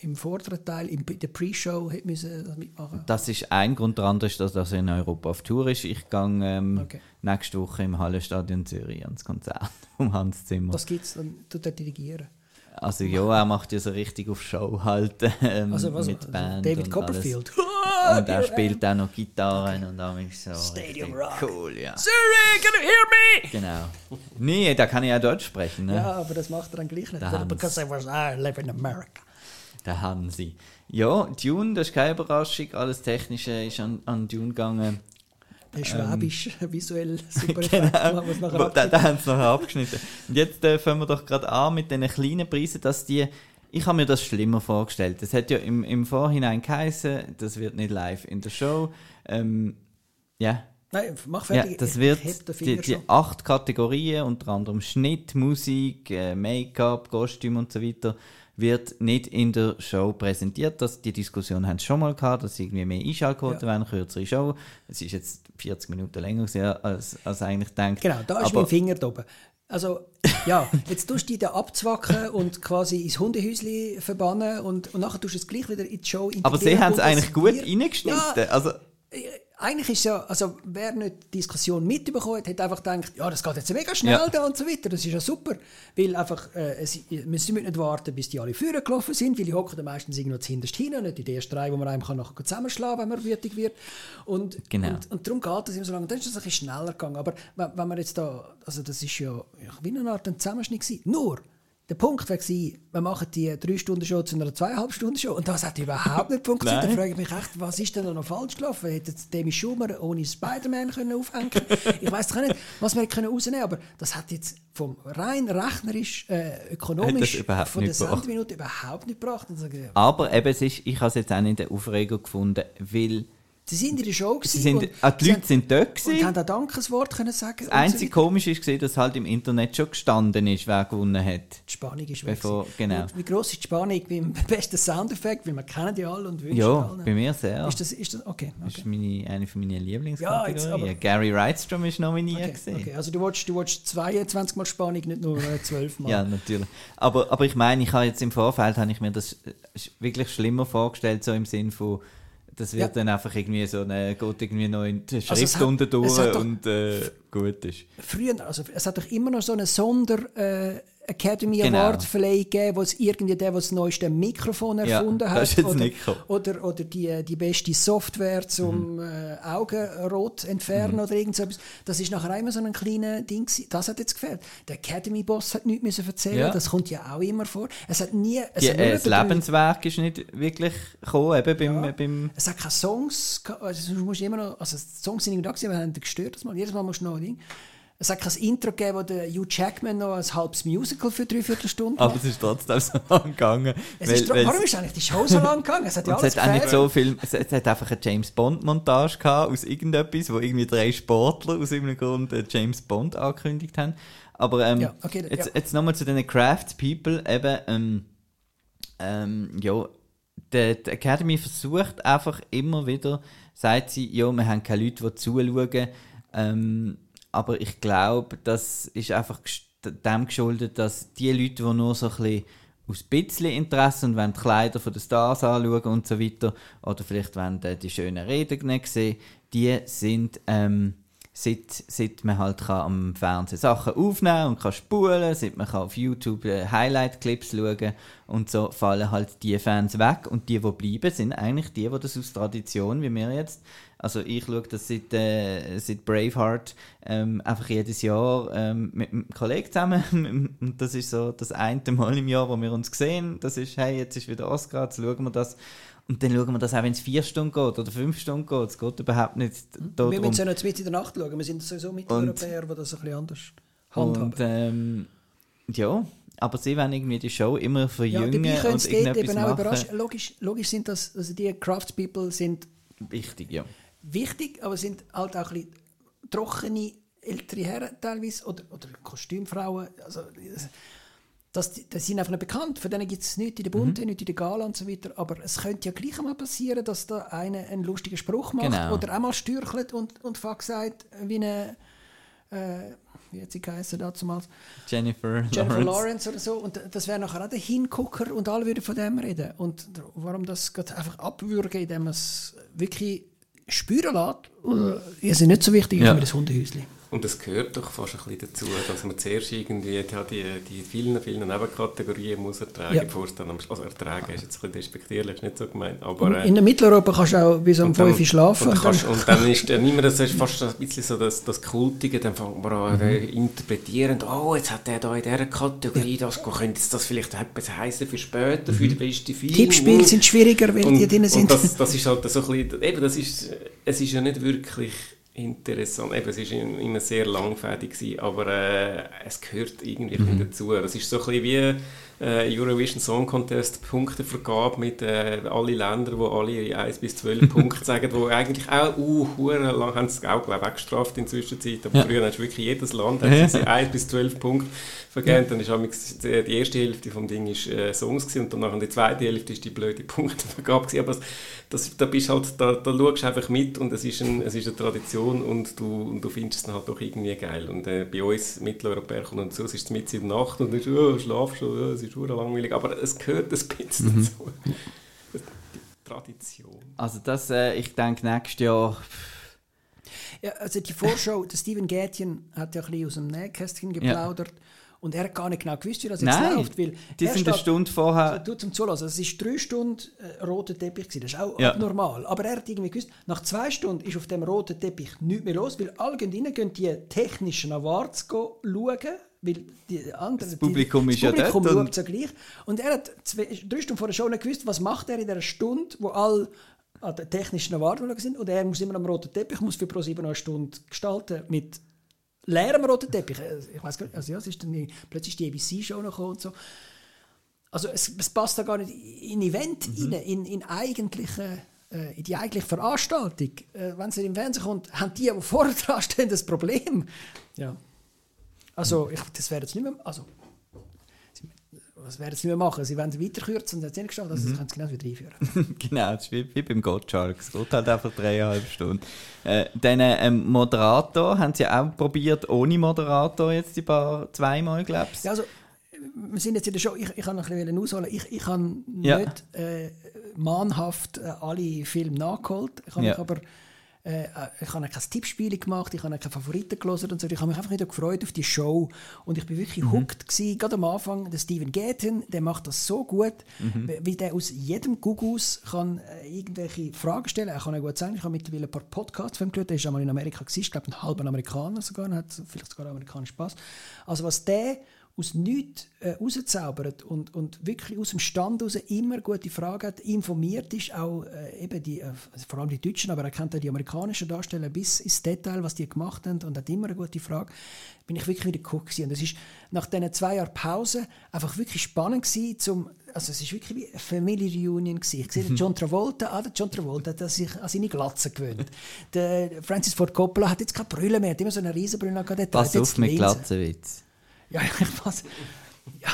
im vorderen Teil, im, der Pre-Show, müssen das mitmachen. Das ist ein Grund, der andere ist, dass er in Europa auf Tour ist. Ich gehe ähm, Okay. nächste Woche im Hallenstadion Zürich ans Konzert vom Hans Zimmer. Was gibt es dann? Tut er dirigieren? Also ja, er macht ja so richtig auf Show halt ähm, Also was? mit Band David und Copperfield. Alles. Und er spielt auch noch Gitarren und alles so. Stadium Rock. Cool, ja. Siri, can you hear me? Genau. Nee, da kann ich ja Deutsch sprechen, ne? Ja, aber das macht er dann gleich nicht. Hans. Because I was I live in America. Der Hansi. Ja, Dune, das ist keine Überraschung. Alles Technische ist an, an Dune gegangen. Der Schwäbisch, visuell super Genau. was nachher Da, da haben sie nachher abgeschnitten. Und jetzt äh, fangen wir doch gerade an mit den kleinen Preisen, dass die. Ich habe mir das schlimmer vorgestellt. Es hat ja im, im Vorhinein geheißen, das wird nicht live in der Show. Ähm, ja, Nein, mach ja, fertig. das Ich- wird die, die acht Kategorien, unter anderem Schnitt, Musik, äh, Make-up, Kostüm und so weiter, wird nicht in der Show präsentiert. Das, die Diskussion haben sie schon mal gehabt, dass irgendwie mehr Einschaltquoten Ja. werden, kürzere Show. Es ist jetzt 40 Minuten länger als, als eigentlich gedacht. Genau, da ist Aber- mein Finger oben. Also, ja, jetzt tust du dich da abzwacken und quasi ins Hundehäuschen verbannen und, und nachher tust du es gleich wieder in die Show Aber sie integrieren haben es eigentlich gut reingeschnitten. Ja, Also, eigentlich ist ja, also wer nicht die Diskussion mitbekommen hat, hat einfach gedacht, ja, das geht jetzt mega schnell Ja. da und so weiter. Das ist ja super. Weil einfach, äh, es, wir müssen nicht warten, bis die alle führen gelaufen sind, weil die hocken meistens irgendwo zuhinterst hin, nicht in die ersten drei, wo man einem kann nachher zusammenschlagen wenn man wütig wird. Und, Genau. und, und darum geht das immer so lange. Dann ist es ein bisschen schneller gegangen. Aber wenn, wenn man jetzt da, also das ist ja ja, wie eine Art ein Zusammenschnitt gewesen. Nur, der Punkt wäre gewesen, wir machen die drei Stunden Show zu einer zweieinhalb Stunden Show und das hat überhaupt nicht funktioniert. da frage ich mich echt, was ist denn da noch falsch gelaufen? Hätte Demi Schumer ohne Spider-Man können aufhängen Ich weiß nicht, was wir können rausnehmen aber das hat jetzt vom rein rechnerisch, äh, ökonomisch von der. Sendeminute überhaupt nicht gebracht. Aber eben, es ist, ich habe es jetzt auch nicht den Aufreger gefunden, weil Sie sind in der Show sie gewesen sind, und, ah, die Leute sind dort haben, und gewesen. haben ein Dankeswort können sagen. Das so einzige weiter. Komische ist, gesehen, dass halt im Internet schon gestanden ist, wer gewonnen hat. Die Spannung ist weg. Bevor- gewesen. genau. Und Wie gross ist die Spannung beim besten Soundeffekt? Weil wir kennen die alle und wünschen Ja, allen. bei mir sehr. Ist das, ist das, okay, Das okay. ist meine, eine von meinen Lieblingskategorien. Ja, Gary Wrightstrom ist nominiert. Okay, gewesen. okay. Also du willst, du willst 22 Mal Spannung, nicht nur äh, 12 Mal. Ja, natürlich. Aber, aber ich meine, ich habe jetzt im Vorfeld habe ich mir das äh, wirklich schlimmer vorgestellt, so im Sinn von, das wird Ja. dann einfach irgendwie so eine, geht irgendwie noch in die Also Schrift hat- unten durch und äh, gut ist. Früher, also es hat doch immer noch so eine Sonder äh, Academy Genau. Award Verleihung gegeben, wo es irgendwie der, der das neueste Mikrofon Ja, erfunden das hat, oder, oder oder die, die beste Software zum Mhm. äh, Augenrot entfernen oder irgend so etwas. Das ist nachher immer so ein kleines Ding. gewesen. Das hat jetzt gefehlt. Der Academy Boss hat nichts müssen erzählen. Ja. Das kommt ja auch immer vor. Es hat nie. Es Die, hat äh, das Lebenswerk ist nicht wirklich gekommen, eben beim, Ja. beim Es hat keine Songs, also du musst immer noch, also Songs sind irgendwie da gewesen, aber haben gestört das mal. Jedes Mal musst du noch Ding. Es hat kein Intro gegeben, wo der Hugh Jackman noch ein halbes Musical für drei Viertelstunden aber es ist trotzdem so lang gegangen. es weil- ist, weil- warum ist eigentlich die Show so lang gegangen? Es hat ja es hat auch nicht so viel, es, es hat einfach eine James Bond Montage gehabt aus irgendetwas, wo irgendwie drei Sportler aus irgendeinem Grund James Bond angekündigt haben. Aber ähm, Ja, okay, jetzt, ja. jetzt nochmal zu den Crafts People eben, ähm, ähm, ja, die, die Academy versucht einfach immer wieder, sagt sie, ja, wir haben keine Leute, die zuschauen, ähm, aber ich glaube, das ist einfach dem geschuldet, dass die Leute, die nur so ein bisschen aus ein bisschen Interesse und wollen die Kleider von den Stars anschauen und so weiter, oder vielleicht wollen die schönen Reden sehen, die sind, ähm, seit, seit man halt kann am Fernsehen Sachen aufnehmen und kann spulen, seit man kann auf YouTube äh, Highlight-Clips schauen und so fallen halt die Fans weg. Und die, die bleiben, sind eigentlich die, die das aus Tradition, wie wir jetzt, also ich schaue das seit, äh, seit Braveheart ähm, einfach jedes Jahr ähm, mit einem Kollegen zusammen. Und das ist so das eine Mal im Jahr, wo wir uns sehen, das ist, hey, jetzt ist wieder Oscar, jetzt schauen wir das und dann schauen wir das auch, wenn es vier Stunden geht oder fünf Stunden geht, es geht überhaupt nicht Wir darum. müssen ja noch zwei in der Nacht schauen. Wir sind sowieso Mitteleuropäer, die das ein bisschen anders handhaben. Und ähm, ja, aber sie wollen irgendwie die Show immer ja, verjüngen dabei können und irgendetwas eben auch machen. überraschen. Logisch, logisch sind das, also die Craftspeople sind Wichtig, ja. wichtig, aber sind halt auch ein bisschen trockene ältere Herren teilweise oder, oder Kostümfrauen. Also, das, das sind einfach nicht bekannt. Von denen gibt es nichts in der Bunte, Mhm. nichts in der Gala und so weiter. Aber es könnte ja gleich mal passieren, dass da einer einen lustigen Spruch macht Genau. oder einmal stürchelt und, und fuck sagt, wie eine, äh, wie hat sie geheißen damals? Jennifer, Jennifer Lawrence. Lawrence oder so. Und das wäre nachher auch der Hingucker und alle würden von dem reden. Und warum das gerade einfach abwürgen, indem man es wirklich spüren lässt, äh, ist nicht so wichtig Ja. wie das Hundehäuschen. Und es gehört doch fast ein bisschen dazu, dass man zuerst irgendwie ja, die, die vielen, vielen Nebenkategorien muss ertragen, Ja. bevor es dann am Schluss, also ertragen ist jetzt ein bisschen despektierlich, ist nicht so gemeint, aber... äh, In der Mitteleuropa kannst du auch bis um und dann- 5 Uhr schlafen. Und, Und dann, kannst, und dann ist dann immer das ist fast ein bisschen so das, das Kultige, dann fängt man an äh, interpretieren, oh, jetzt hat der da in dieser Kategorie das, könnte das vielleicht etwas heißen für später, für den besten Film. Tippspiele sind schwieriger, weil die drin sind. Und das, das ist halt so ein bisschen, eben, das ist, es ist ja nicht wirklich interessant, eben, es ist immer sehr langfädig gewesen, aber äh, es gehört irgendwie bisschen dazu. Das ist so ein bisschen wie äh, Eurovision Song Contest Punktevergabe mit äh, alle Länder, wo alle ihre 1 bis 12 Punkte sagen, wo eigentlich auch uh, lang haben sie auch glaube ich, weggestraft in der Zwischenzeit, aber Ja. früher hast du wirklich jedes Land hat diese 1 bis 12 Punkte vergeben. Dann ist die die erste Hälfte vom Ding ist äh, Songs gewesen, und danach die zweite Hälfte ist die blöde Punktevergabe gewesen. aber das, da bist halt da, da schaust du einfach mit und es ist, ein, es ist eine Tradition und du, und du findest es dann halt doch irgendwie geil und äh, bei uns Mitteleuropäer kommt dazu, es ist mitten in der Nacht und du oh, schlafst schon, oh, ist hure langweilig, aber es gehört ein bisschen Mhm. dazu. Die Tradition. Also das, äh, ich denke, nächstes Jahr... ja, also die Vorschau, der Steven Gätjen hat ja ein bisschen aus dem Nähkästchen geplaudert. Und er hat gar nicht genau gewusst, wie das jetzt Nein, läuft. Weil die sind eine Stunde vorher... Du zum Zulassen. Es war drei Stunden äh, roter Teppich. Gewesen. Das ist auch Ja. abnormal. Aber er hat irgendwie gewusst, nach zwei Stunden ist auf dem roten Teppich nichts mehr los, weil alle gehen rein, gehen die technischen Awards schauen weil die anderen, Das Publikum die, ist ja Publikum dort und- ja gleich. Und er hat zwei, drei Stunden vor der Show nicht gewusst, was macht er in dieser Stunde, wo alle an der technischen Erwartung sind und er muss immer am roten Teppich, muss für pro sieben eine Stunde gestalten mit leerem roten Teppich. Äh, Ich weiß gar nicht, also ja, es ist dann die- plötzlich die ABC-Show noch gekommen und so. Also es, es passt da gar nicht in Event Mhm. rein, in, in eigentliche äh, in die eigentliche Veranstaltung. Äh, wenn sie im Fernsehen kommt, haben die, die vorher dran stehen, das Problem. Ja. Also, ich, das wäre jetzt nicht mehr. Also, sie- was werden sie nicht mehr machen? Sie werden weiter kürzen und hat es nicht geschafft, also Mhm. sie können es genau wieder einführen. genau, das ist wie, wie beim Gottschalk. Es geht halt einfach dreieinhalb Stunden. Äh, dann ähm, Moderator haben sie auch probiert, ohne Moderator jetzt die paar zweimal, glaube ich. Ja, also, wir sind jetzt in der Show, ich, ich kann noch ein bisschen ausholen. Ich, ich habe Ja. nicht äh, mahnhaft äh, alle Filme nachgeholt. Ich habe Ja. mich aber äh, ich habe kein Tippspiel gemacht, ich habe keine Favoriten gelesen und so. Ich habe mich einfach wieder gefreut auf die Show und ich bin wirklich Mhm. hooked gewesen. Gerade am Anfang, der Steven Gaten, der macht das so gut, Mhm. wie der aus jedem Gugus kann äh, irgendwelche Fragen stellen. Er kann auch gut sagen, ich habe mittlerweile ein paar Podcasts von ihm gehört. Er ist einmal in Amerika gewesen, ich glaube ein halber Amerikaner sogar, hat vielleicht sogar amerikanischen Pass. Also was der aus nichts äh, rauszaubert und, und wirklich aus dem Stand heraus immer gute Fragen hat, informiert ist, auch äh, eben die, äh, vor allem die Deutschen, aber er kennt auch die amerikanischen Darsteller bis ins Detail, was die gemacht haben und hat immer eine gute Frage, bin ich wirklich wieder geguckt gewesen. Und es ist nach diesen zwei Jahren Pause einfach wirklich spannend gewesen, zum, also es ist wirklich wie eine Family Reunion gewesen. Ich sehe den John Travolta, ah, der John Travolta hat sich an seine Glatze gewöhnt. der Francis Ford Coppola hat jetzt keine Brille mehr, hat immer so eine riesen Brille gehabt, Pass auf mit. Glatzenwitz. Ja, ich weiß. Ja,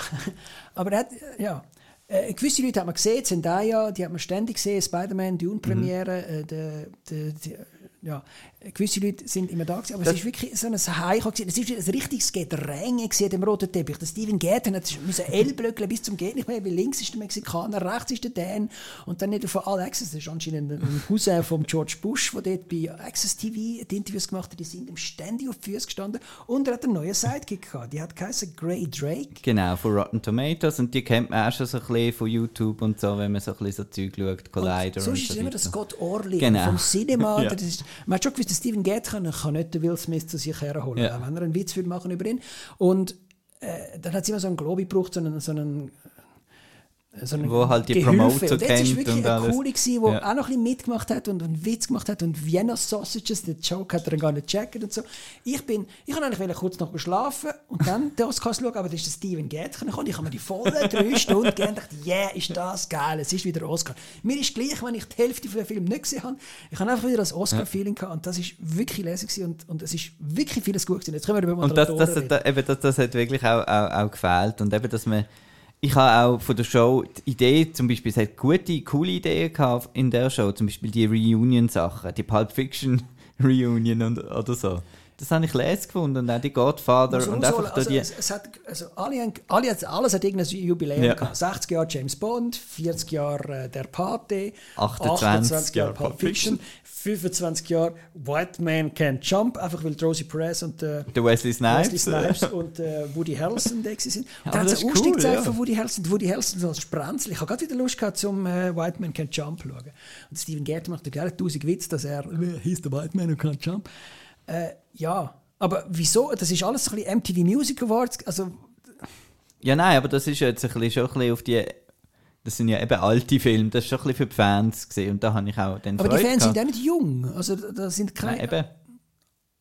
aber er hat, ja. Äh, gewisse Leute hat man gesehen, Zendaya, die hat man ständig gesehen, Spider-Man, Dune-Premiere, äh, der, die, ja, gewisse Leute sind immer da gewesen, aber es ist wirklich so ein Heiko. Es ist ein richtiges Gedränge gewesen, dem roten Teppich. Der Steven Gaten hat müssen Ellblöckeln bis zum geht nicht mehr, weil links ist der Mexikaner, rechts ist der Dan und dann nicht von Access, das ist anscheinend ein- Cousin von George Bush, der dort bei Access TV die Interviews gemacht hat, die sind ihm ständig auf die Füße gestanden und er hat einen neuen Sidekick gehabt, die hat geheißen Grey Drake. Genau, von Rotten Tomatoes. Und die kennt man auch schon so ein bisschen von YouTube und so, wenn man so ein bisschen so Zeug schaut, Collider und ist so es immer weiter. Scott Orley Genau. vom Cinema. Ja. Das ist, man hat schon gewusst, der Steven Gate kann, kann nicht den Will Smith zu sich herholen, Ja. wenn er einen Witz will machen über ihn. Und äh, dann hat es immer so einen Globi gebraucht, so einen, so einen so einen Wo halt die Gehilfe. Promoter und jetzt ist kennt wirklich und eine alles. coole gewesen, wo Ja. auch noch ein bisschen mitgemacht hat und einen Witz gemacht hat und Vienna Sausages, den Joke hat er dann gar nicht gecheckt und so. Ich bin, ich habe eigentlich kurz noch schlafen und dann den Oscars schauen, aber da ist der Steven Gate gekommen. Ich habe mir die vollen drei Stunden gegeben und dachte, yeah, ist das geil, es ist wieder Oscar. Mir ist gleich, wenn ich die Hälfte von dem Film nicht gesehen habe, ich habe einfach wieder das Oscar-Feeling gehabt und das ist wirklich lässig und, und es ist wirklich vieles gut gewesen. Jetzt können wir über Und das, Moderatoren das, das, eben, das, das hat wirklich auch, auch, auch gefehlt. Und eben, dass man. Ich habe auch von der Show die Idee, zum Beispiel, es hat gute, coole Ideen gehabt in der Show, zum Beispiel die Reunion-Sachen, die Pulp Fiction Reunion oder so. Das habe ich les gefunden und auch die Godfather Muss und rausholen. einfach da also, die. es, es hat, also alle, haben- alle, alles hat irgendein Jubiläum Ja. gehabt. 60 Jahre James Bond, 40 Jahre äh, Der Pate, 28 Jahre Jahre Pulp Fiction, 25 Jahre White Man Can't Jump, einfach weil Rosie Perez und äh, Wesley Snipes. Wesley Snipes und äh, Woody Harrelson da sind. Und dann hat es eine cool, ja. von Woody Harrelson. Woody Harrelson so als Sprenzel. Ich habe gerade wieder Lust gehabt, zum äh, White Man Can't Jump zu schauen. Und Steven Gert macht gerne tausend Witz, dass er äh, «He's the White Man who can't jump». Äh, ja, aber wieso? Das ist alles ein bisschen MTV Music Awards. Also, Ja, nein, aber das ist jetzt ein bisschen, schon ein bisschen auf die. Das sind ja eben alte Filme, das ist schon ein bisschen für die Fans gesehen und da habe ich auch den aber die Fans sind auch nicht jung. Also, da sind keine... Nein, eben.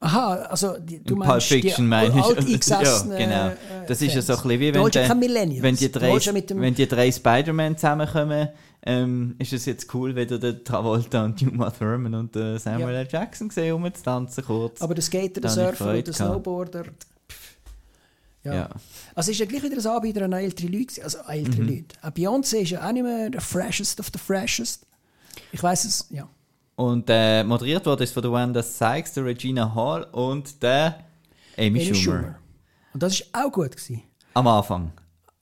Aha, also die, du Im Pulp meinst Fiction die meine ich. alteingesessenen ja, genau. äh, Das ist ja Fans. so ein bisschen wie wenn, Millennials. wenn die drei, wenn die drei Spider-Man zusammenkommen, ähm, ist es jetzt cool, wenn du den Travolta und Uma Thurman und äh, Samuel Ja. L. Jackson gesehen, um zu tanzen kurz. Aber der Skater, der Surfer und der. Snowboarder. Ja. Ja. Also ist ja gleich wieder ein Anbieter an ältere Leute. Also ältere Mhm. Leute. Auch Beyoncé ist ja auch nicht mehr der freshest of the freshest. Ich weiß es, ja. Und äh, moderiert wurde es von der Wanda Sykes, der Regina Hall und der Amy, Amy Schumer. Und das ist auch gut gewesen. Am Anfang.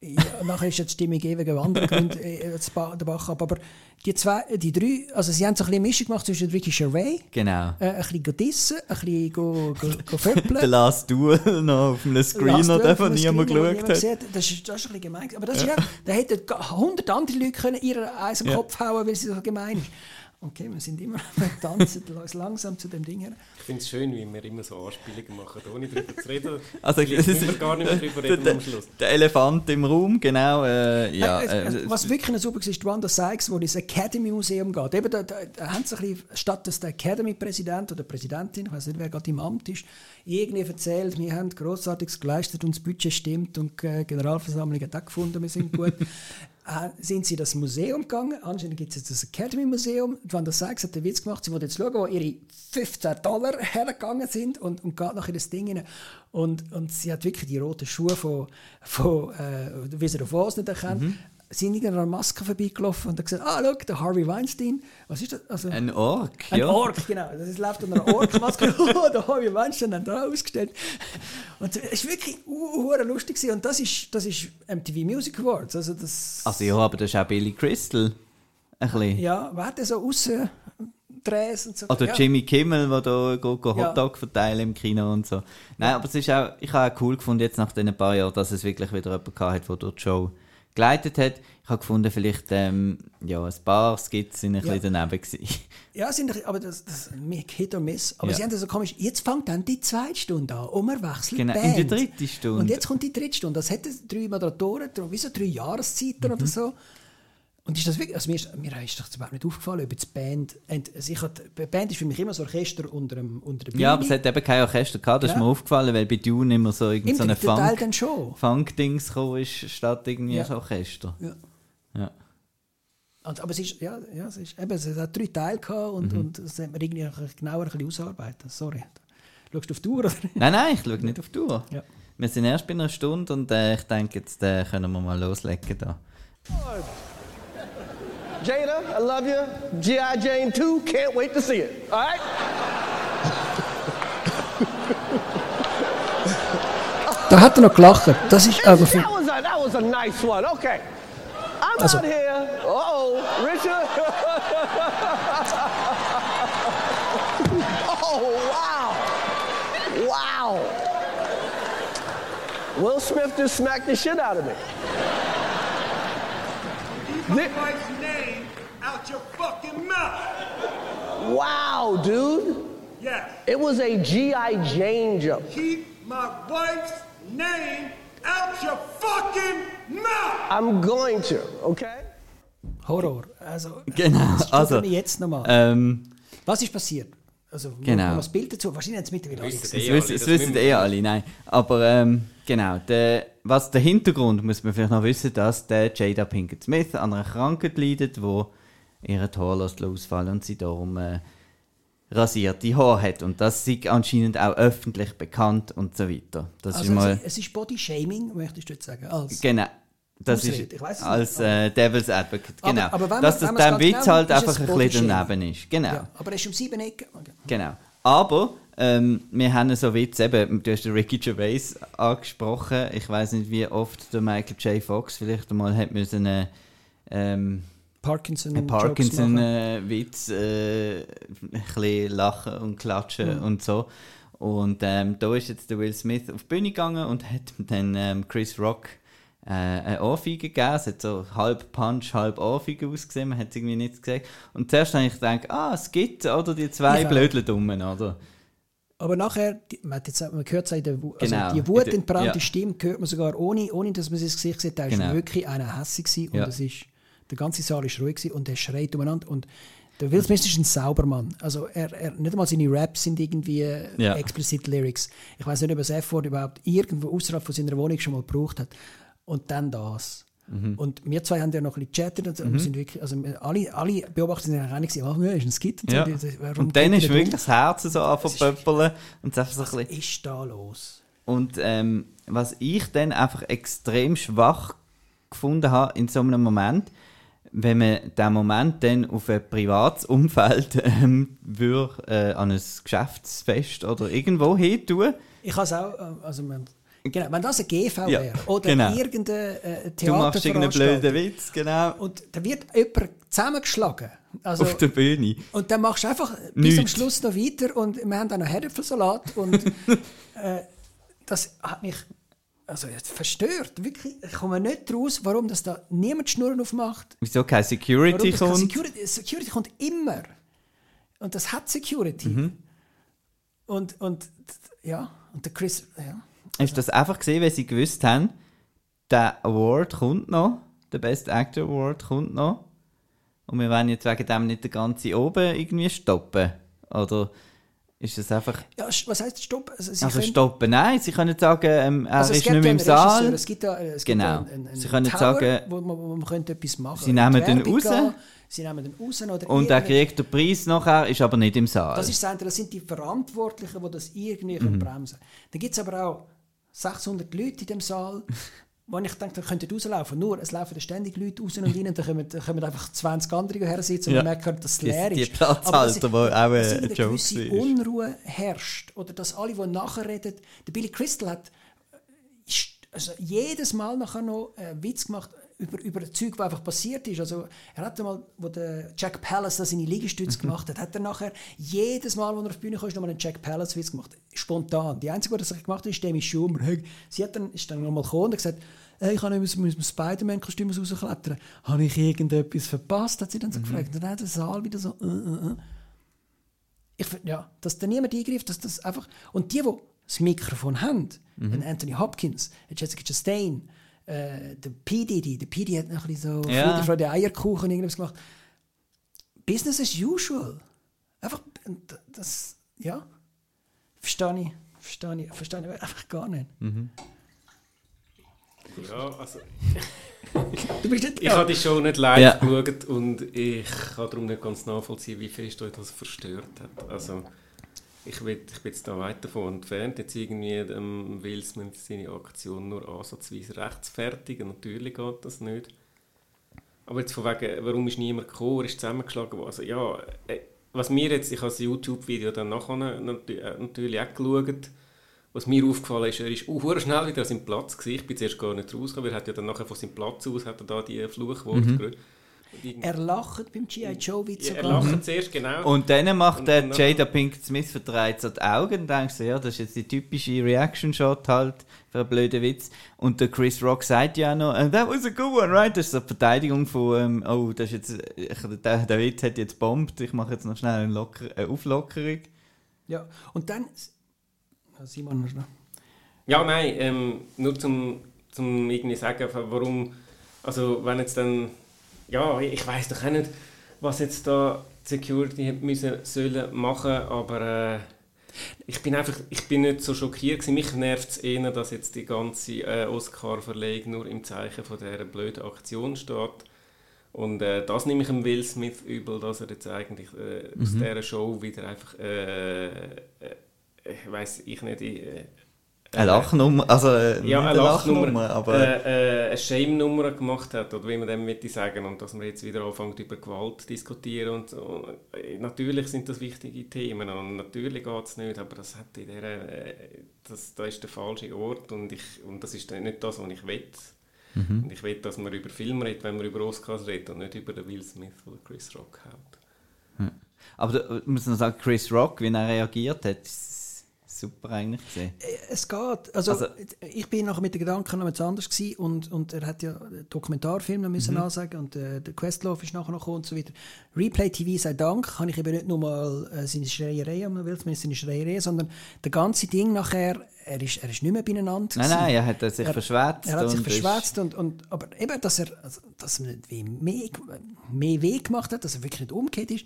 Ja, nachher ist ja die Stimmung ewig gewandert und äh, das Ba- der Bach ab. Aber die zwei, äh, die drei, also sie haben so ein bisschen Mischung gemacht zwischen Ricky Gervais, Genau. äh, ein bisschen go dissen, ein bisschen go, go, go Der föppeln. Last Duel noch auf einem Screen, noch den niemand geschaut hat. hat. Das ist, das ist ein bisschen gemein. Aber das ist ja, da hätten ga- 100 andere Leute können ihre Eis im Ja. Kopf hauen, weil sie so gemein ist. Okay, wir sind immer, wir tanzen uns langsam zu dem Ding her. Ich finde es schön, wie wir immer so Anspielungen machen, ohne darüber zu reden. Also, müssen wir gar nicht mehr darüber reden der, am Schluss. der Elefant im Raum, genau. Äh, ja, Äh, äh, was wirklich super war, ist Wanda Sykes, wo ins Academy Museum geht. Eben, da, da, da haben sie ein bisschen, statt dass der Academy-Präsident oder Präsidentin, ich weiß nicht, wer gerade im Amt ist, irgendwie erzählt, wir haben Grossartiges geleistet und das Budget stimmt und die äh, Generalversammlung hat auch gefunden, wir sind gut. äh, sind sie das Museum gegangen. Anscheinend gibt es jetzt das Academy Museum. Die Wanda Sykes hat den Witz gemacht, sie wollte jetzt schauen, wo ihre 15 Dollar hergegangen sind und, und geht nachher in das Ding rein. Und, und sie hat wirklich die roten Schuhe von, von äh, sie auf Oz nicht erkennt. Mhm. Sie sind in einer Maske vorbeigelaufen und hat gesagt, ah, schau, der Harvey Weinstein. Was ist das? Also, ein Ork, ein ja. Ork, genau. Das ist, läuft unter einer Ork-Maske. oh, da habe ich Menschen dann da ausgestellt. Und es war wirklich uh, lustig. Gewesen. Und das ist, das ist MTV Music Awards. Also, das, Also ja, aber das ist auch Billy Crystal. Ein bisschen. ja, wer hat denn so und so? Oder ja. Jimmy Kimmel, der da go, go Ja. Hotdog verteilen im Kino und so. Nein, aber es ist auch, ich habe auch cool gefunden, jetzt nach diesen paar Jahren, dass es wirklich wieder jemanden gehabt hat, der dort die Show geleitet hat. Ich habe gefunden, vielleicht ähm, ja, ein paar Skits sind ein Ja. bisschen daneben gewesen. Ja, sind, aber das, das Hit or Miss. Aber Ja. sie haben das so komisch. Jetzt fängt dann die zweite Stunde an. Und wir wechseln Genau, die in die Band. dritte Stunde. Und jetzt kommt die dritte Stunde. Das hätte drei Moderatoren, wie so drei Jahreszeiten Mhm. oder so. Und ist das wirklich, also mir, ist, mir ist das überhaupt nicht aufgefallen, ob jetzt die Band, und also ich hat, die Band ist für mich immer so ein Orchester unter dem, unter. Ja, aber es hat eben kein Orchester gehabt, das ist Ja. mir aufgefallen, weil bei Dune immer so irgendeine Im so Funk. Funk-Dings gekommen ist, statt irgendwie Ja. ein Orchester. Ja. Ja. Und, aber es ist, ja, ja, es ist, eben, es hat drei Teile gehabt Mhm. und, und das hat man irgendwie genauer ein bisschen ausarbeiten. Sorry. Schaust du auf die Uhr? Oder? Nein, nein, ich schaue nicht auf die Uhr. Ja. Wir sind erst bei einer Stunde und äh, ich denke, jetzt äh, können wir mal loslegen da. Jada, I love you. G.I. Jane 2, can't wait to see it. All right? Da hat er noch gelacht. Das ist aber für, That was a, that was a nice one. Okay. I'm Also- out here. Uh-oh, Richard. oh, wow. Wow. Will Smith just smacked the shit out of me. Keep my wife's name out your fucking mouth. Wow, dude. Yes. It was a G.I. Jane joke. Keep my wife's name out your fucking mouth. I'm going to, okay? Horror. Also, Genau, also, jetzt nochmal. Ähm, Was ist passiert? Also, Genau. das Bild dazu, wahrscheinlich haben es mittlerweile alle Wissen gesehen. das Eh wissen, alle, das das wissen eh alle, nein. Aber ähm, genau, der, was der Hintergrund muss man vielleicht noch wissen, dass der Jada Pinkett Smith an einer Krankheit leidet, wo ihre Haar ausfallen und sie darum äh, rasierte Haare hat. Und das ist anscheinend auch öffentlich bekannt und so weiter. Das Also, ist mal... es, ist, es ist Body Shaming, möchtest du jetzt sagen. Als, Genau. Das Ausrede, ist ich weiss es als äh, Devil's Advocate. Aber- Genau. aber wenn man- Dass das der ganz Witz genau halt ist einfach ein bisschen Bodyshaming. daneben ist. Genau. ja, aber er ist um sieben Ecken. Okay. Genau. Aber ähm, wir haben so Witz eben, du hast den Ricky Gervais angesprochen. Ich weiß nicht, wie oft der Michael J. Fox vielleicht einmal hat müssen einen ähm, Parkinson. einen Jokes machen. Parkinson-Witz äh, ein bisschen lachen und klatschen Mhm. und so. Und ähm, da ist jetzt der Will Smith auf die Bühne gegangen und hat dann ähm, Chris Rock äh, eine Ohrfeige gegeben. Es hat so halb Punch, halb Ohrfeige ausgesehen, man hat es irgendwie nicht gesagt. Und zuerst habe ich gedacht, ah, es gibt, oder, die zwei Ich auch. blödle Dummen, oder? Aber nachher, man, hat jetzt, man hört es in der also Genau, die in Wut der- entbrannte ja. Stimme hört man sogar ohne, ohne dass man sein Gesicht sieht. Da ist Genau. wirklich einer gewesen und Ja. es ist, der ganze Saal ist ruhig gewesen und er schreit umeinander. Und der Will Smith ist ein Saubermann. Also er, er, nicht einmal seine Raps sind irgendwie äh, Ja. explizit Lyrics. Ich weiß nicht, ob er das F-Wort überhaupt irgendwo außerhalb von seiner Wohnung schon mal gebraucht hat. Und dann das. Mhm. Und wir zwei haben ja noch ein bisschen gechattet und wir sind wirklich, also alle, alle Beobachter sind eigentlich einig, ach, ja, ist ein Skit. Und, so. Ja. Und dann ist wirklich da das Herz so anverpöppeln und einfach so ein bisschen Was ist da los? Und ähm, was ich dann einfach extrem schwach gefunden habe in so einem Moment, wenn man diesen Moment dann auf ein privates Umfeld ähm, würde, äh, an ein Geschäftsfest oder irgendwo hin tun. Ich habe es auch, äh, also man, genau, wenn das ein GV Ja, wäre oder genau. irgendein äh, Du machst irgendeinen blöden Witz, genau, und da wird jemand zusammengeschlagen. Also, auf der Bühne. und dann machst du einfach bis am Schluss noch weiter und wir haben dann noch Herdöpfelsalat und äh, das hat mich also jetzt verstört, wirklich, ich komme nicht raus, warum das da niemand die Schnurren aufmacht. Wieso keine Security kommt? Security, Security kommt immer. Und das hat Security. Mhm. Und, und ja, und der Chris, ja. Hast du das einfach gesehen, weil sie gewusst haben, der Award kommt noch, der Best Actor Award kommt noch. Und wir wollen jetzt wegen dem nicht den ganzen oben irgendwie stoppen? Oder ist das einfach. ja was heißt Stopp? Also, sie Also können- stoppen? Nein, sie können sagen, ähm, er also ist nicht mehr im Saal. Es gibt da, es Genau. Gibt einen, einen Sie können Tower, sagen, wo man, wo man könnte etwas machen sie nehmen den raus. gehen, Sie nehmen den raus. Oder Und er kriegt den Preis nachher, ist aber nicht im Saal. Das ist das das sind die Verantwortlichen, die das irgendwie Mhm. bremsen können. Dann gibt es aber auch 600 Leute in dem Saal, wo ich denke, da könnten rauslaufen. Nur, es laufen ständig Leute raus und rein und dann kommen, dann kommen einfach 20 andere her sitzen und Ja. man merkt, dass es Die- leer die ist. Platzhalter, Aber dass- wo auch ein dass eine Joke gewisse war. Unruhe herrscht oder dass alle, die nachher reden, der Billy Crystal hat ist- also jedes Mal nachher noch einen Witz gemacht über, über ein Zeug, was einfach passiert ist. Also er hat einmal, wo der Jack Palance da seine Liegestütze Mhm. gemacht hat, hat er nachher jedes Mal, wo er auf die Bühne kam, ist nochmal einen Jack Palance Witz gemacht. Spontan. Die einzige, die das gemacht hat, ist Demi Schumer. Sie hat dann, ist dann nochmal gekommen und gesagt, hey, ich habe nicht mit dem Spider-Man-Kostüm rausklettern. Habe ich irgendetwas verpasst? Hat sie dann so gefragt. Und dann hat der Saal wieder so, äh, äh, äh. Ich find, ja, dass da niemand eingreift, dass das einfach... Und die, die das Mikrofon haben, ein Anthony Hopkins, Jessica Chastain, äh, der P. Diddy, der P. Diddy hat noch ein bisschen so Ja. Friede, Freude, Eierkuchen irgendwas gemacht. Business as usual. Einfach, das, ja, verstehe ich, verstehe ich, verstehe ich einfach gar nicht. Ja, also Du bist nicht... ich habe die Show nicht live Ja. geschaut und ich kann darum nicht ganz nachvollziehen, wie fest euch das verstört hat. Also ich, will, ich bin jetzt da weit davon entfernt, jetzt irgendwie ähm, Will Smith seine Aktion nur ansatzweise rechtfertigen. Natürlich geht das nicht. Aber jetzt von wegen, warum ist niemand gekommen, er ist zusammengeschlagen worden. Also ja, äh, was mir jetzt, ich habe das YouTube-Video dann nachher äh, natürlich auch geschaut, was mir aufgefallen ist, er ist uh, schnell wieder an seinem Platz gewesen. Ich bin zuerst gar nicht rausgekommen, weil er hat ja dann nachher von seinem Platz aus hat er da die Fluchworte mhm. Er lacht beim G.I. Joe-Witz ja, er lacht zuerst, genau. Und dann macht Und der dann- Jada Pinkett Smith verdreht so die Augen und denkt so, ja, das ist jetzt die typische Reaction-Shot halt für einen blöden Witz. Und der Chris Rock sagt ja auch noch, "And that was a good one, right? Das ist so die Verteidigung von, ähm, oh, das ist jetzt, ich, der, der Witz hat jetzt bombt, ich mache jetzt noch schnell eine, Locker, eine Auflockerung. Ja, und dann... Ja, Simon, hast du noch? Ja, nein, ähm, nur zum, zum irgendwie sagen, warum, also wenn jetzt dann, ja, ich weiß doch auch nicht, was jetzt da die Security hat müssen, sollen machen, aber äh, ich bin einfach, ich bin nicht so schockiert gewesen. Mich nervt es eher, dass jetzt die ganze äh, Oscar-Verleihung nur im Zeichen von dieser blöden Aktion steht. Und äh, das nehme ich dem Will Smith übel, dass er jetzt eigentlich äh, aus dieser Show wieder einfach, äh, äh, weiß ich nicht, äh, Eine Lachnummer, also äh, ja, eine Lachnummer, aber äh, äh, eine Shame-Nummer gemacht hat, oder wie man dem möchte sagen, und dass man jetzt wieder anfängt über Gewalt zu diskutieren. Und, und äh, natürlich sind das wichtige Themen und natürlich geht es nicht, aber das, hat in der, äh, das, das ist der falsche Ort und, ich, und das ist nicht das, was ich will. Mhm. Und ich will, dass man über Filme redet, wenn man über Oscars redet und nicht über den Will Smith oder Chris Rock haut. aber da, ich muss noch sagen, Chris Rock, wie er reagiert hat, ist super eigentlich gesehen. Es geht. Also, Also- ich bin nachher mit den Gedanken noch etwas anders gewesen und, und er hat ja einen Dokumentarfilm noch müssen ansagen und äh, der Questlove ist nachher noch gekommen und so weiter. Replay TV sei Dank kann ich eben nicht nur mal äh, seine Schreierei, man will zumindest seine Schreierei, sondern der ganze Ding nachher, er ist, er ist nicht mehr beieinander Nein, gewesen. nein, er hat sich Er- verschwätzt. Er hat sich und verschwätzt und, und aber eben, dass er, also, dass er nicht wie mehr, mehr Weg gemacht hat, dass er wirklich nicht umgekehrt ist,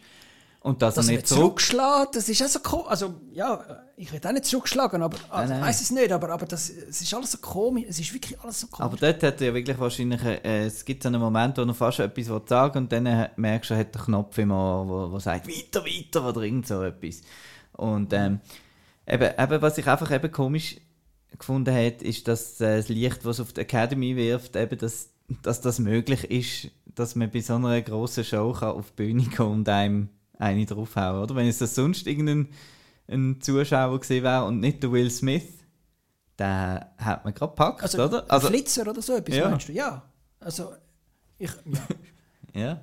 Und dass dass er nicht nicht zurück zurückschlägt, das ist auch so komisch. Also, ja, ich will auch nicht zurückschlagen, aber also, nein. weiß es nicht, aber, aber das, es ist alles so komisch. Es ist wirklich alles so komisch. Aber dort hat er ja wirklich wahrscheinlich, äh, es gibt so einen Moment, wo er fast etwas will sagen und dann merkst du, er hat einen Knopf immer, wo, wo sagt, weiter, weiter oder irgend so etwas. Und ähm, eben, eben, was ich einfach eben komisch gefunden hat, ist, dass äh, das Licht, was auf die Academy wirft, eben, dass, dass das möglich ist, dass man bei so einer grossen Show kann auf die Bühne kommen und einem eine draufhauen, oder? Wenn es das sonst irgendein ein Zuschauer gesehen wäre und nicht der Will Smith, dann hat man gerade gepackt, also, oder? ein Flitzer oder so etwas, Ja. meinst du? Ja. Also, ich, ja. Ja.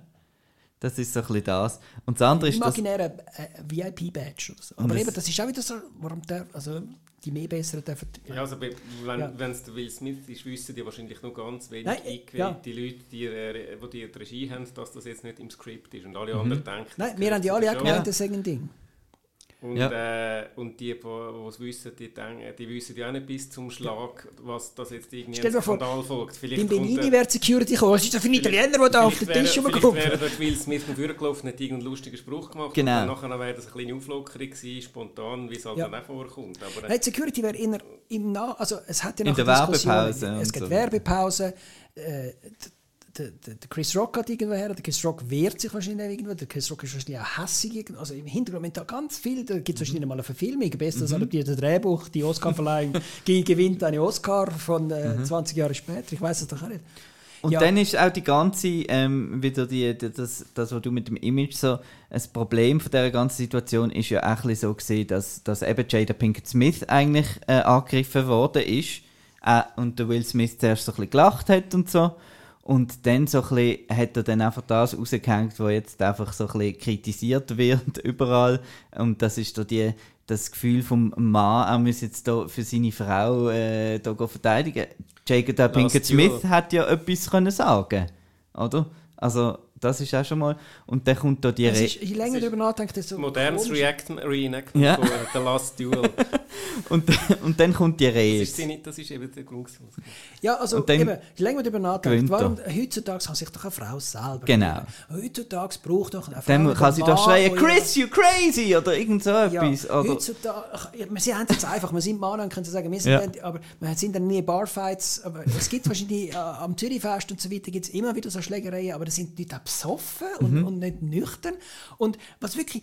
Das ist so ein bisschen das. Und das andere ist das... Imaginäre äh, VIP-Badge oder so. Aber eben, das ist auch wieder so, warum der, also die mehr Besseren dürfen... Ja, also wenn Ja. es der Will Smith ist, wissen die wahrscheinlich nur ganz wenig Nein, äh, eingewählte Leute, die, äh, die die Regie haben, dass das jetzt nicht im Skript ist. Und alle Mhm. anderen denken... Nein, wir haben ja gehört alle auch gemeint, das sei ein Ding. Und, äh, und die, die es wissen, die, denken, die wissen ja auch nicht bis zum Schlag, was das jetzt irgendwie Stell ein vor, Skandal folgt. Vielleicht kommt Benini wäre Security gekommen. Was ist das für ein Italiener, der da auf den Tisch rumkommt? Vielleicht wäre dort Will Smith noch vorgelaufen, hat irgendeinen lustigen Spruch gemacht. Genau. Und dann nachher wäre das eine kleine Auflockerung gewesen, spontan, wie es halt Ja. dann auch vorkommt. Aber, äh, Nein, die Security wäre in der, im Nah, also es hat ja In nachher der. Werbepause Es gibt so. Werbepause. Äh, der, der, Chris Rock hat irgendwo her, der Chris Rock wehrt sich wahrscheinlich irgendwo, der Chris Rock ist wahrscheinlich auch hässig, also im Hintergrund da ganz viel, da gibt es wahrscheinlich mal eine Verfilmung, bestes Mhm. adaptierte Drehbuch, die Oscarverleihung ge- gewinnt eine Oscar von äh, Mhm. 20 Jahre später, ich weiß es doch auch nicht. Und Ja. dann ist auch die ganze, ähm, wieder die, die, das, das, was du mit dem Image so, ein Problem von dieser ganzen Situation ist ja auch ein so gesehen, dass, dass eben Jada Pinkett Smith eigentlich äh, angegriffen worden ist äh, und der Will Smith zuerst so ein bisschen gelacht hat und so. Und dann so ein bisschen, hat er dann einfach das rausgehängt, was jetzt einfach so ein bisschen kritisiert wird überall. Und das ist da die, das Gefühl vom Mann, er muss jetzt da für seine Frau äh, da verteidigen. Jada Pinkett. Smith hat ja etwas können sagen, oder? Also das ist auch schon mal. Und dann kommt da die Es Re ist, je länger ist darüber nachdenkt, desto modernes komischer. React Reenactment Ja. von The Last Duel. und, und dann kommt die Das Rede. ist, seine- das ist eben der Grund. Ja, also dann eben, je länger man darüber nachdenkt, warum heutzutage kann sich doch eine Frau selber Genau. gewählen. Heutzutage braucht doch eine Frau Dann kann sie doch schreien, Chris, you crazy! Oder irgend so Ja, etwas. Oder, heutzutage, ach, ja, sie haben es jetzt einfach, wir sind Mann und können sagen, wir sind Ja. dann, aber wir sind dann nie in Barfights, aber es gibt wahrscheinlich äh, am Zürichfest und so weiter gibt es immer wieder so Schlägereien, aber das sind die Leute besoffen und, Mhm. und nicht nüchtern und was wirklich,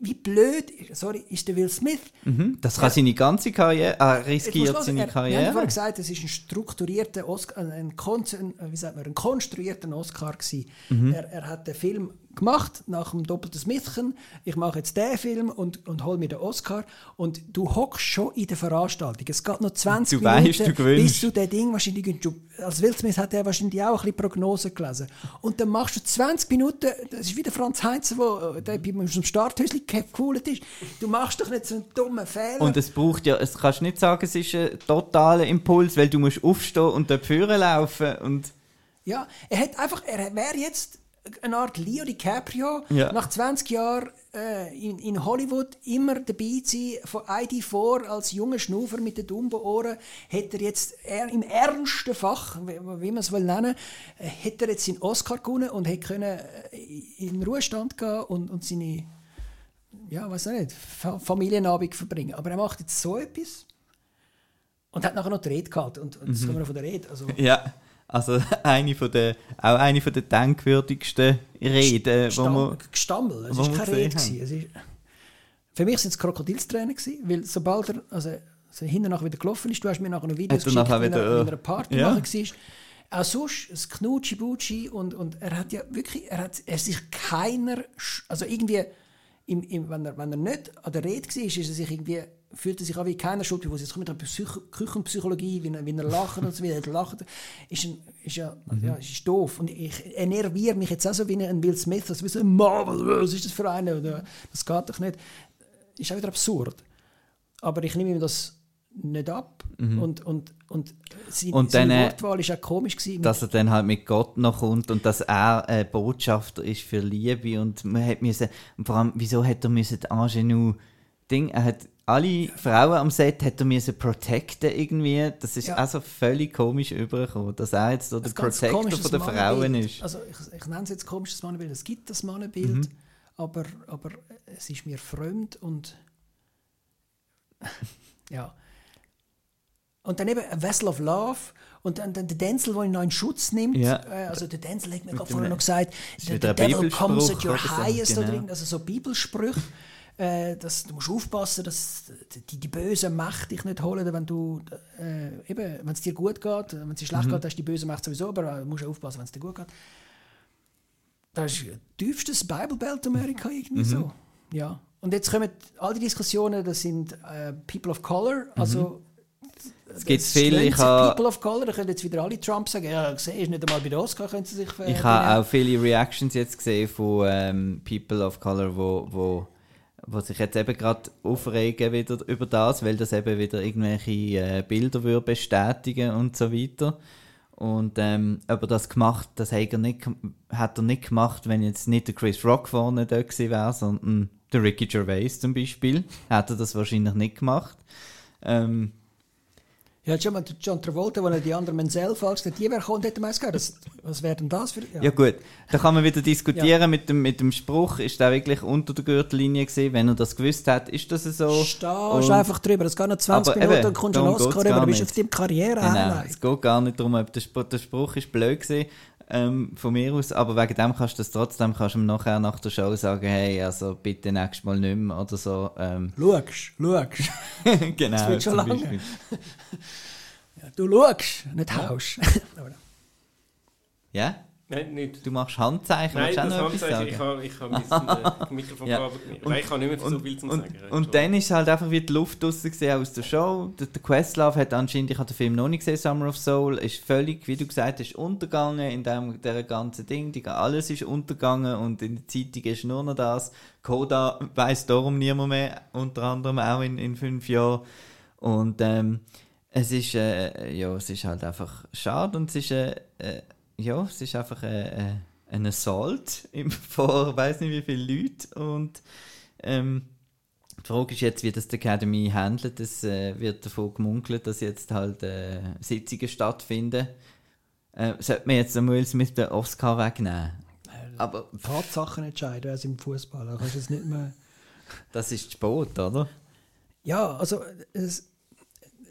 wie blöd, sorry, ist der Will Smith, Mhm. Das kann seine ganze Karriere, er musst riskiert seine er, Wir haben vorhin Karriere. gesagt, es ist ein strukturierter Oscar, ein, ein, ein, wie sagt man, ein konstruierter Oscar gewesen. Mhm. Er, er hat den Film gemacht nach dem doppelten Smithchen. Ich mache jetzt den Film und, und hol mir den Oscar. Und du hockst schon in der Veranstaltung. Es geht noch 20 Du Minuten, du gewinnst. bis du den Ding wahrscheinlich... Du, als Will Smith hat er wahrscheinlich auch ein bisschen Prognosen gelesen. Und dann machst du 20 Minuten, das ist wie der Franz Heinz, der, der bei dem Starthäuschen geholt ist. Du machst doch nicht so einen dummen Fehler. Und es braucht ja, es kannst nicht sagen, es ist ein totaler Impuls, weil du musst aufstehen und dort vorne laufen und Ja, er hat einfach, er wäre jetzt eine Art Leo DiCaprio, Ja. nach 20 Jahren äh, in, in Hollywood immer dabei zu sein, von ID4 als junger Schnufer mit den dummen Ohren, hätte er jetzt er, im ernsten Fach, wie, wie man es will nennen, äh, hätte er jetzt seinen Oscar gewonnen und hätte können äh, in den Ruhestand gehen und, und seine, ja, weiß nicht, Fa Familienabend verbringen. Aber er macht jetzt so etwas und hat nachher noch die Rede gehalten. Und, und Mhm. jetzt kommen wir von der Rede. Also, ja, also eine von der, auch eine von der denkwürdigsten Reden, wo man, Gestammel. Es war keine Rede. gewesen. Es ist, für mich sind es Krokodilstränen, gewesen, weil sobald er also, also nachher wieder gelaufen ist, du hast mir nachher noch Videos Hat er nachher wie er wieder, wie äh, er Party ja. machen war. Auch sonst, das Knutschi-Butschi und, und er hat ja wirklich, er hat er sich keiner, also irgendwie, im, im, wenn, er, wenn er nicht an der Rede war, ist er sich irgendwie, fühlt er sich an wie keiner Schuld, wo es jetzt kommt mit der Psych Küchenpsychologie, wie er, wie er lacht und so weiter, er lacht, ist, ein, ist ja, Mhm. ja, ist doof. Und ich enerviere mich jetzt auch so wie ein Will Smith, also wie so ein Marvel, was ist das für eine? Oder, Das geht doch nicht. Ist auch wieder absurd. Aber ich nehme ihm das nicht ab. Und, und, und, sein, Mhm. Und seine dann, äh, Wortwahl war auch komisch. Gewesen, dass er dann halt mit Gott noch kommt und dass er ein Botschafter ist für Liebe und man hat müssen, und vor allem, wieso hat er müssen Ingenue Ding, er hat alle Frauen am Set hat er müssen protecten irgendwie, das ist Ja. also völlig komisch übergekommen, dass er jetzt so der Protector von der Frauen ist. Also ich, ich nenne es jetzt komisches Mannenbild. Es gibt das Mannenbild, Mhm. aber, aber es ist mir fremd und ja. Und dann eben A Vessel of Love und dann, dann der Denzel, der ihn noch in Schutz nimmt. Ja. Äh, Also der Denzel hat mir gerade vorher dem- noch gesagt, the, the devil comes at your oder so, highest oder genau. irgend- also so Bibelsprüche. Äh, dass, du musst aufpassen, dass die, die bösen Mächte dich nicht holen, wenn du äh, eben, wenn es dir gut geht, wenn es dir schlecht Mhm. geht, hast du die bösen Mächte sowieso, aber du musst aufpassen, wenn es dir gut geht. Das ist tiefstes Bible Belt Amerika irgendwie Mhm. so. Ja. Und jetzt kommen all die Diskussionen, das sind äh, People of Color, Mhm. also Es gibt das viel, schlönt ich People of Color, da können jetzt wieder alle Trump sagen, ja, siehst nicht einmal bei den Oscar können sie sich äh, Ich habe auch viele Reactions jetzt gesehen von ähm, People of Color, wo, wo, wo sich jetzt eben gerade aufregen wieder über das, weil das eben wieder irgendwelche äh, Bilder würde bestätigen und so weiter. Und ähm, aber das gemacht, das hat er, nicht, hat er nicht gemacht, wenn jetzt nicht der Chris Rock vorne da gewesen wäre, sondern der Ricky Gervais zum Beispiel. Hat er das wahrscheinlich nicht gemacht. Ähm, Ja, schon mal John Travolta, wo er die anderen Menzel falsch hat, die wäre gekommen, hätte man es gehabt. Das, was wäre denn das für... Ja gut, da kann man wieder diskutieren mit, dem, mit dem Spruch, ist der wirklich unter der Gürtellinie gewesen, wenn er das gewusst hat, ist das so? Stehst einfach drüber, es geht noch 20 Aber Minuten eben, und kommst darum Oscar rüber, du bist nicht. auf deinem karriere Genau, es geht gar nicht darum, ob der, Spruch, der Spruch ist blöd gewesen, ähm, von mir aus, aber wegen dem kannst du das trotzdem, kannst du ihm nachher nach der Show sagen, hey, also bitte nächstes Mal nicht mehr oder so. Ähm, Schaust, schaust. genau, Das wird schon lange. Beispiel. Ja, du schaust, nicht haust. Ja? Nein, nicht. Du machst Handzeichen, Nein, das Handzeichen, ich habe ich habe mein äh, Mikrofon Ja. kabel Nein, ich kann nicht mehr so viel zu und, sagen. und dann ist halt einfach wie die Luft draussen aus der Show. Der, der Questlove hat anscheinend, ich habe den Film noch nicht gesehen, Summer of Soul, ist völlig, wie du gesagt hast, untergegangen in dem der ganzen Ding. Die, alles ist untergegangen und in der Zeitung ist nur noch das. Coda weiß darum niemand mehr, unter anderem auch in, in fünf Jahren. Und ähm, es ist, äh, ja, es ist halt einfach schade und es ist, äh, äh, ja, es ist einfach äh, äh, ein Assault vor, weiß nicht wie viele Leute und ähm, die Frage ist jetzt, wie das die Academy handelt. Es äh, wird davon gemunkelt, dass jetzt halt äh, Sitzungen stattfinden. Äh, sollte man jetzt Will Smith den Oscar wegnehmen? Aber Tatsachen entscheiden, also im Fußball. Da kannst du es nicht mehr... das ist Sport, oder? Ja, also es,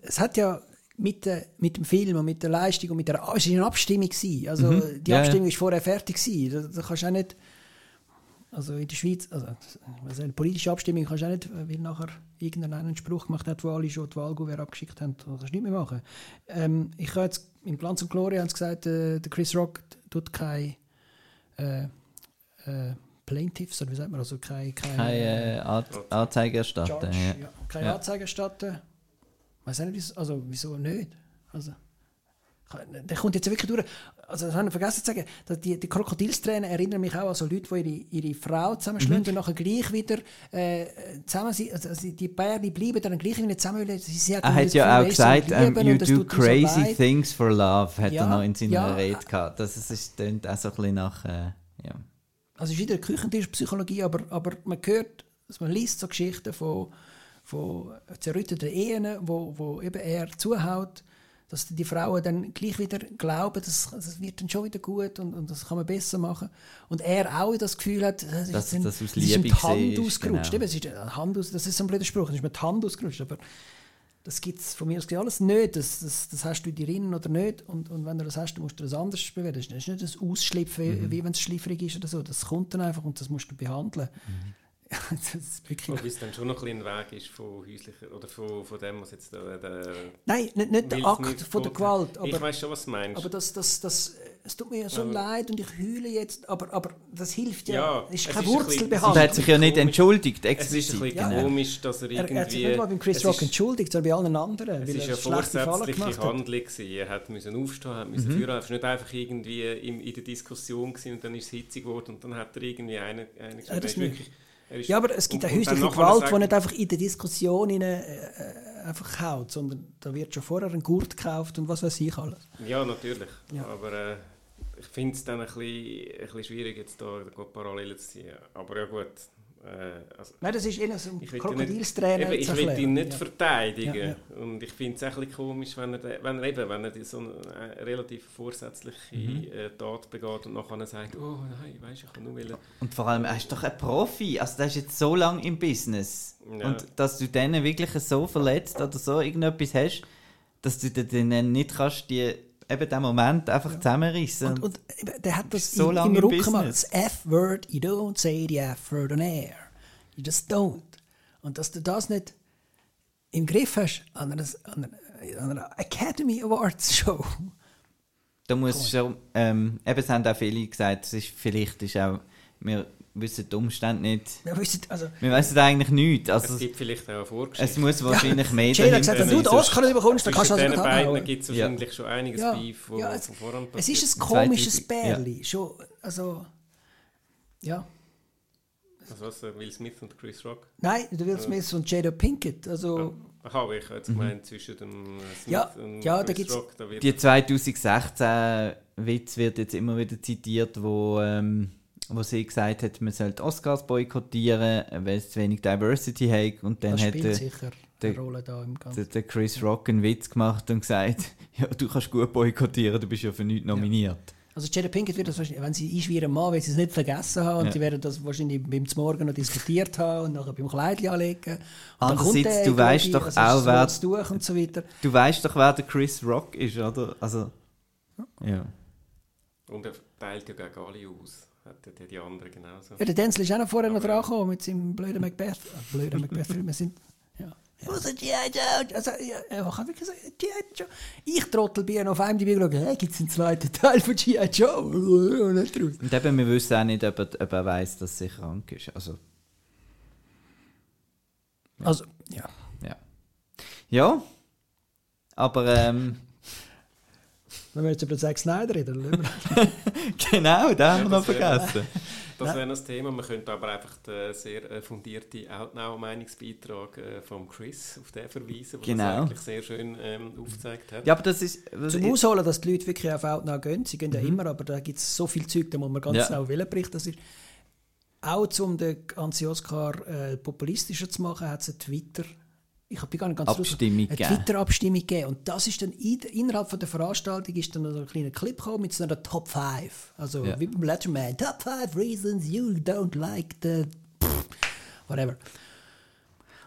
es hat ja mit, der, mit dem Film und mit der Leistung und mit der es war eine Abstimmung gewesen. Also die Ja, ja. Abstimmung ist vorher fertig gewesen. Da, da kannst du auch nicht also in der Schweiz, also, also eine politische Abstimmung kannst du auch nicht, weil nachher irgendeiner einen Spruch gemacht hat, wo alle schon die Wahlgouverne abgeschickt haben. Da kannst du nicht mehr machen. Ähm, ich habe jetzt in Glanz und Gloria haben sie gesagt, äh, der Chris Rock tut kein äh, äh, Plaintiffs, oder wie sagt man, also kein, kein, Keine äh, An Anzeige erstatten. Judge, Ja. ja. Keine Ja. Anzeige erstatten. Weiß auch nicht, wieso- also wieso nicht? Also, der kommt jetzt wirklich durch. Also, das habe ich vergessen zu sagen. dass Die, die Krokodilstränen erinnern mich auch an so Leute, die ihre, ihre Frau zusammenschlagen Mhm. und nachher gleich wieder äh, zusammen sind. Also, also die beiden bleiben dann gleich wieder zusammen. Sie, Er hat ja auch so gesagt, Lieben you do so crazy leid. things for love, hat Ja, er noch in seiner ja. Rede gehabt. Das ist, ist klingt auch so ein bisschen nach, äh, ja. Also es ist wieder Küchentischpsychologie, aber, aber man hört, dass man liest so Geschichten von, von zerrütteten Ehen, wo, wo eben er zuhaut, dass die Frauen dann gleich wieder glauben, das, das wird dann schon wieder gut und, und das kann man besser machen. Und er auch das Gefühl hat, das ist, Dass jetzt ein, das das ist ihm die Hand ist, ausgerutscht. genau. Eben, es ist Hand aus, das ist so ein blöder Spruch, das ist mir die Hand ausgerutscht, aber das gibt es von mir aus alles nicht. Das, das, das hast du in dir innen oder nicht. Und, und wenn du das hast, dann musst du das anders bewerten. Das ist nicht das Ausschlüpfen, Mhm. wie wenn es schliffrig ist oder so. Das kommt dann einfach und das musst du behandeln. Mhm. das ist wirklich Wobei es dann schon noch ein bisschen ein Weg ist von häuslicher, oder von, von dem, was jetzt der, der Nein, nicht, nicht der Akt von der. Gewalt. Ich Aber, weiß schon, was du meinst. aber das, das, das, es tut mir so Aber- leid und ich heule jetzt. Aber, aber das hilft ja. Ja, es ist keine Und er Wurzelbehandlung. hat sich ja nicht entschuldigt, es ist ein explizit. bisschen Ja, ja. komisch, dass er irgendwie... er hat sich nicht mal beim Chris es Rock ist- entschuldigt, sondern bei allen anderen. Es weil ist er eine Fälle vorsätzliche. Handlung. gewesen. Er hat müssen aufstehen, hat Mhm. müssen führen. Er war nicht einfach irgendwie in, in der Diskussion gewesen und dann ist es hitzig geworden und dann hat er irgendwie einen... einen Ja, das ist nicht. wirklich, ist- Ja, aber es gibt und- eine häusliche Gewalt, die nicht einfach in der Diskussion rein, äh, äh, einfach haut, sondern da wird schon vorher ein Gurt gekauft und was weiß ich alles. Ja, natürlich. Ja. Aber äh, ich finde es dann ein bisschen, ein bisschen schwierig, jetzt da Parallelen zu ziehen. Aber ja gut. Äh, also, Nein, das ist eher so ein ich will ihn Krokodilstränen nicht, eben, zu ich will ihn nicht Ja. verteidigen. Ja, Und ich finde es auch ein bisschen komisch, wenn er, wenn er eben, wenn er so eine, äh, relativ vorsätzliche Mhm. äh, Tat begeht und nachher sagt, oh nein, weißt ich kann nur wollen. Und vor allem, er ist doch ein Profi. Also, der ist jetzt so lange im Business. Ja. Und dass du denen wirklich so verletzt oder so irgendetwas hast, dass du dann nicht kannst, die, eben den Moment einfach zusammenreißen. Und, und eben, der hat das so lange im Rücken. Business. Das F-Word, you don't say the F-Word on air. You just don't. Und dass du das nicht im Griff hast an einer, an einer, Academy Awards Show. Da muss schon, ähm, eben es haben auch viele gesagt, es ist, vielleicht ist auch, wir wissen die Umstände nicht. Ja, wisst ihr, also, Wir wissen eigentlich nichts. Also, Es gibt vielleicht auch eine es Vorgeschichte. muss wahrscheinlich mehr Jeder hat gesagt, wenn sein. du den Oscar nicht bekommst, dann kannst du also diesen nicht beiden gibt es Ja. wahrscheinlich schon einiges Ja, Beef, wo ja, es- von voran Es ist ein 2000, komisches ja. Bärli. Schon, also, ja. Also was, äh, Will Smith und Chris Rock? Nein, du Will Smith und Jada Pinkett. Also, Aha, ich habe jetzt gemeint, zwischen dem äh, Smith Ja, und ja, da Chris gibt's- Rock, da wird Die 2016 Witz wird jetzt immer wieder zitiert, wo, ähm, wo sie gesagt hat, man sollte Oscars boykottieren, weil es zu wenig Diversity hat. Und dann das hat spielt der, sicher der- eine Rolle da im Ganzen. der, der Chris Rock einen Witz gemacht und gesagt, ja, du kannst gut boykottieren, du bist ja für nichts nominiert. Also Jada Pinkett wird das wahrscheinlich, wenn sie einschweren mal, weil sie es nicht vergessen haben und Ja. die werden das wahrscheinlich beim Morgen noch diskutiert haben und nachher beim Kleidchen anlegen. Andererseits, du weißt doch also auch, wer- Tuch und so weiter. Du weißt doch, wer der Chris Rock ist, oder? Also, ja. Und er teilt ja gegen alle aus. Hat ja die anderen genauso. Ja, der Denzel ist auch noch vorher noch dran gekommen mit seinem blöden Macbeth. Äh, blöden Macbeth-Film. Wir sind. Ja. Wo sind die Joe? Also, ja, was habe ich gesagt? G.I. Joe. Ich trottel bin auf einem die geschaut, hey, gibt es einen zweiten Teil von G.I. Joe? Und nicht raus. Und eben, wir wissen auch nicht, ob er, ob er weiss, dass er krank ist. Also, Also, ja. ja. Ja. Aber, ähm, Wenn wir jetzt über Zack Snyder reden, dann lassen wir- genau, da haben wir noch vergessen. Das wäre das Thema. Man könnte aber einfach den sehr äh, fundierte Outnow-Meinungsbeitrag äh, von Chris auf den verweisen, der Genau. das eigentlich sehr schön ähm, aufgezeigt hat. Ja, aber das ist. Was Zum Ausholen, dass die Leute wirklich auf Outnow gehen. Sie gehen ja Mhm. immer, aber da gibt es so viel Zeug, da muss man ganz Ja. genau welchen Bericht das ist. Auch um den ganzen Oscar äh, populistischer zu machen, hat es eine Twitter ich bin gar nicht ganz Abstimmung raus, eine. Twitter-Abstimmung gegeben. Und das ist dann in, innerhalb von der Veranstaltung ist dann so ein kleiner Clip gekommen mit so einer Top 5. Also Ja. wie beim Letterman. Top 5 reasons you don't like the whatever.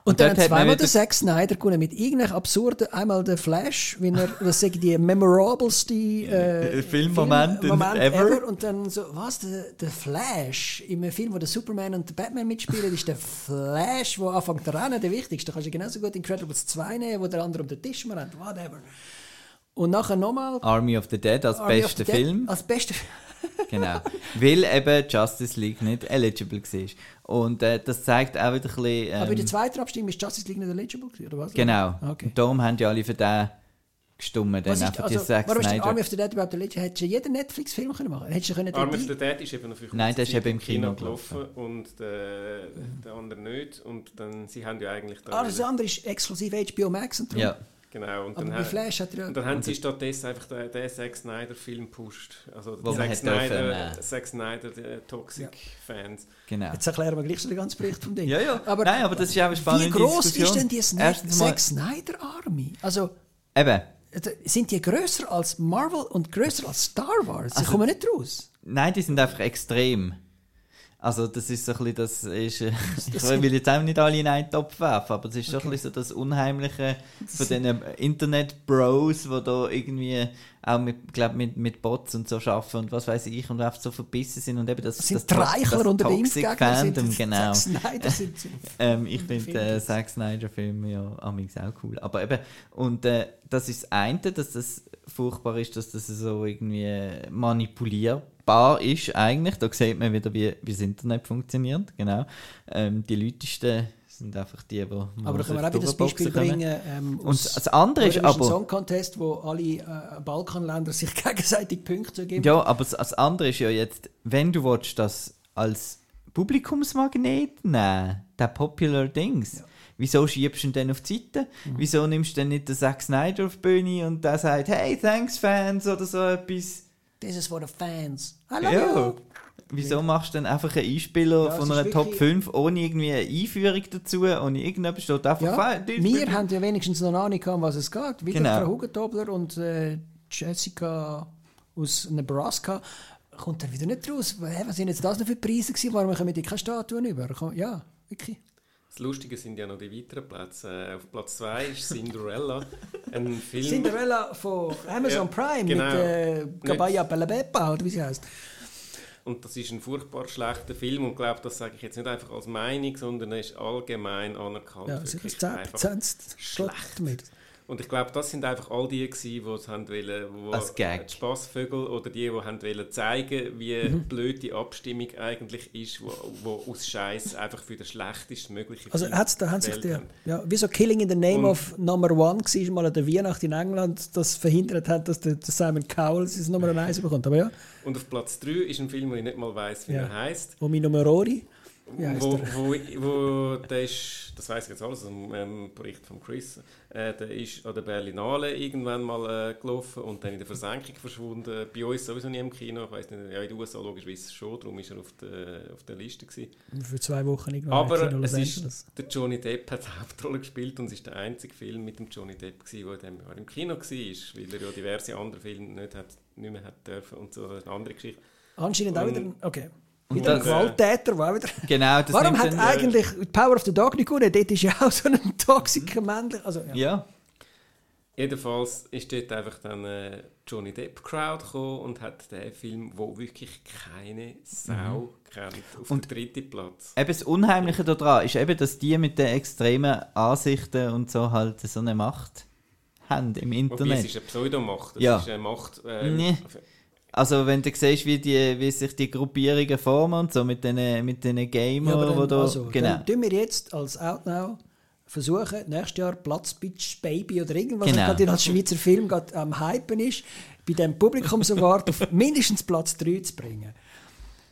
Und, Und dann zweimal der Zack Snyder gewonnen mit irgendeinem absurden, einmal der Flash, wenn er, das sage ich, die memorabelste äh, Filmmoment in Filmmoment ever. Und dann so, was, der, der Flash, im Film, wo der Superman und der Batman mitspielen, ist der Flash, der anfängt zu rennen, der wichtigste. Da kannst du genauso gut Incredibles 2 nehmen, wo der andere um den Tisch rennt, whatever. Und nachher nochmal... Army of the Dead als Army bester the Dead Film. Als bester Genau. Weil eben Justice League nicht eligible war. Und äh, das zeigt auch wieder ein bisschen. Ähm, Aber in der zweiten Abstimmung ist Justice League nicht eligible, gewesen, oder was? Genau. Okay. Und darum haben die alle für den gestimmt. Dann Was ist, einfach die also, Zack warum ist der. Army of the Dead überhaupt eligible? Hättest du jeden Netflix-Film können machen Hättest du können Arm of die- the Dead ist eben noch für Nein, der ist eben im Kino gelaufen und der, der andere nicht. Und dann, sie haben ja eigentlich da Ah, das andere ist exklusiv HBO Max und darum- Ja. Genau, und Aber dann, bei Flash hat er ja- und dann haben sie stattdessen einfach den, den Zack Snyder-Film gepusht. Also Wo Zack Snyder, dürfen, äh, Zack Snyder, die Toxic-Fans. Genau. Jetzt erklären wir gleich schon den ganzen Bericht vom Ding. Ja, ja. Nein, aber das ist auch eine spannende Wie groß Diskussion. ist denn die Zack Snyder Army? Also Eben. sind die größer als Marvel und größer als Star Wars? Sie Also- kommen nicht raus. Nein, die sind einfach extrem. Also das ist so ein bisschen, das ist, äh, ich will jetzt auch nicht alle in einen Topf werfen, aber das ist so ein bisschen so das Unheimliche von diesen Internet-Bros, die da irgendwie auch mit, glaub, mit, mit Bots und so arbeiten und was weiß ich und einfach so verbissen sind und eben das, Das sind das, das den Toxic sind Fandom, das genau. Zack Snyder sind. Ähm, ich finde äh. Zack Snyder Filme ja amigs auch cool. Aber eben, und äh, das ist das eine, dass das furchtbar ist, dass das so irgendwie manipulierbar ist eigentlich. Da sieht man wieder, wie, wie das Internet funktioniert. Genau. Ähm, die Leute sind einfach die, die Aber da können wir auch wieder das Beispiel bringen. Ähm, Und das andere ist aber- Song Contest, wo alle äh, Balkanländer sich gegenseitig Punkte geben. Ja, aber das, das andere ist ja jetzt, wenn du willst, das als Publikumsmagnet nehmen, der Popular Dings, wieso schiebst du ihn dann auf die Seite? Mhm. Wieso nimmst du dann nicht den Zack Snyder auf die Bühne und der sagt, hey, thanks Fans oder so etwas? This is for the fans. Love Ja. Wieso machst du dann einfach einen Einspieler Ja, von einer Top wirklich- 5 ohne irgendwie eine Einführung dazu, ohne irgendetwas steht einfach Ja, fein, wir haben ja wenigstens noch Ahnung, gehabt, um was es geht. Wieder Genau. Frau Hugentobler und äh, Jessica aus Nebraska kommt dann wieder nicht raus. Was sind jetzt das noch für Preise gewesen? Warum kommen die keine Statuen über? Ja, wirklich. Das Lustige sind ja noch die weiteren Plätze. Äh, Auf Platz 2 ist Cinderella, ein Film... Cinderella von Amazon Ja, Prime genau. mit äh, Gabaya Bellabeppa, oder wie sie heißt. Und das ist ein furchtbar schlechter Film und glaube, das sage ich jetzt nicht einfach als Meinung, sondern er ist allgemein anerkannt. Ja, 10 einfach Prozent schlecht. damit. Und ich glaube, das sind einfach all die gewesen, die es haben wollen, wo Als Gag. die Spassvögel oder die, die haben wollen zeigen, wie Mhm. blöd die Abstimmung eigentlich ist, wo, wo aus Scheiß einfach für den schlechtest mögliche Also hat's, da haben sich die, ja, wie so Killing in the Name Und- of Number One war mal an der Weihnacht in England, das verhindert hat, dass der, der Simon Cowell sein Nummer 1 bekommt. Aber ja, Und auf Platz 3 ist ein Film, wo ich nicht mal weiß, wie Ja. er heißt. Omi Numerori. Wie Wo, wo, wo der ist, das weiß ich jetzt alles, im ähm, Bericht von Chris, äh, der ist an der Berlinale irgendwann mal äh, gelaufen und dann in der Versenkung verschwunden. Bei uns sowieso nie im Kino, ich weiß nicht, ja in den USA logischerweise schon, darum ist er auf der, auf der Liste gewesen. Für zwei Wochen irgendwann Aber in Los es ist, der Johnny Depp hat die Hauptrolle gespielt und es ist der einzige Film mit dem Johnny Depp gewesen, der in diesem Jahr im Kino war, weil er ja diverse andere Filme nicht, hat, nicht mehr hat dürfen und so, eine andere Geschichte. Anscheinend auch Und- wieder ein, okay. Und wieder ein das- Gewalttäter, der auch wieder... Genau, das Warum hat eigentlich die Power of the Dog nicht gewonnen? Dort ist ja auch so ein toxischer männlich... Also, ja. Ja, Jedenfalls ist dort einfach dann äh, Johnny Depp Crowd gekommen und hat den Film, wo wirklich keine Sau kennt, auf Und- den dritten Platz. eben das Unheimliche daran ist eben, dass die mit den extremen Ansichten und so halt so eine Macht haben im Wobei es Internet. ist eine Pseudomacht, es Ja. ist eine Macht... Äh, Nee. Also wenn du siehst, wie, die, wie sich die Gruppierungen formen und so mit den, mit den Gamer, Ja, dann, da, also, genau. dann tun wir jetzt als Outnow versuchen, nächstes Jahr Platzbitch Baby oder irgendwas, Genau. was gerade als Schweizer Film gerade am Hypen ist, bei dem Publikumsaward auf mindestens Platz 3 zu bringen.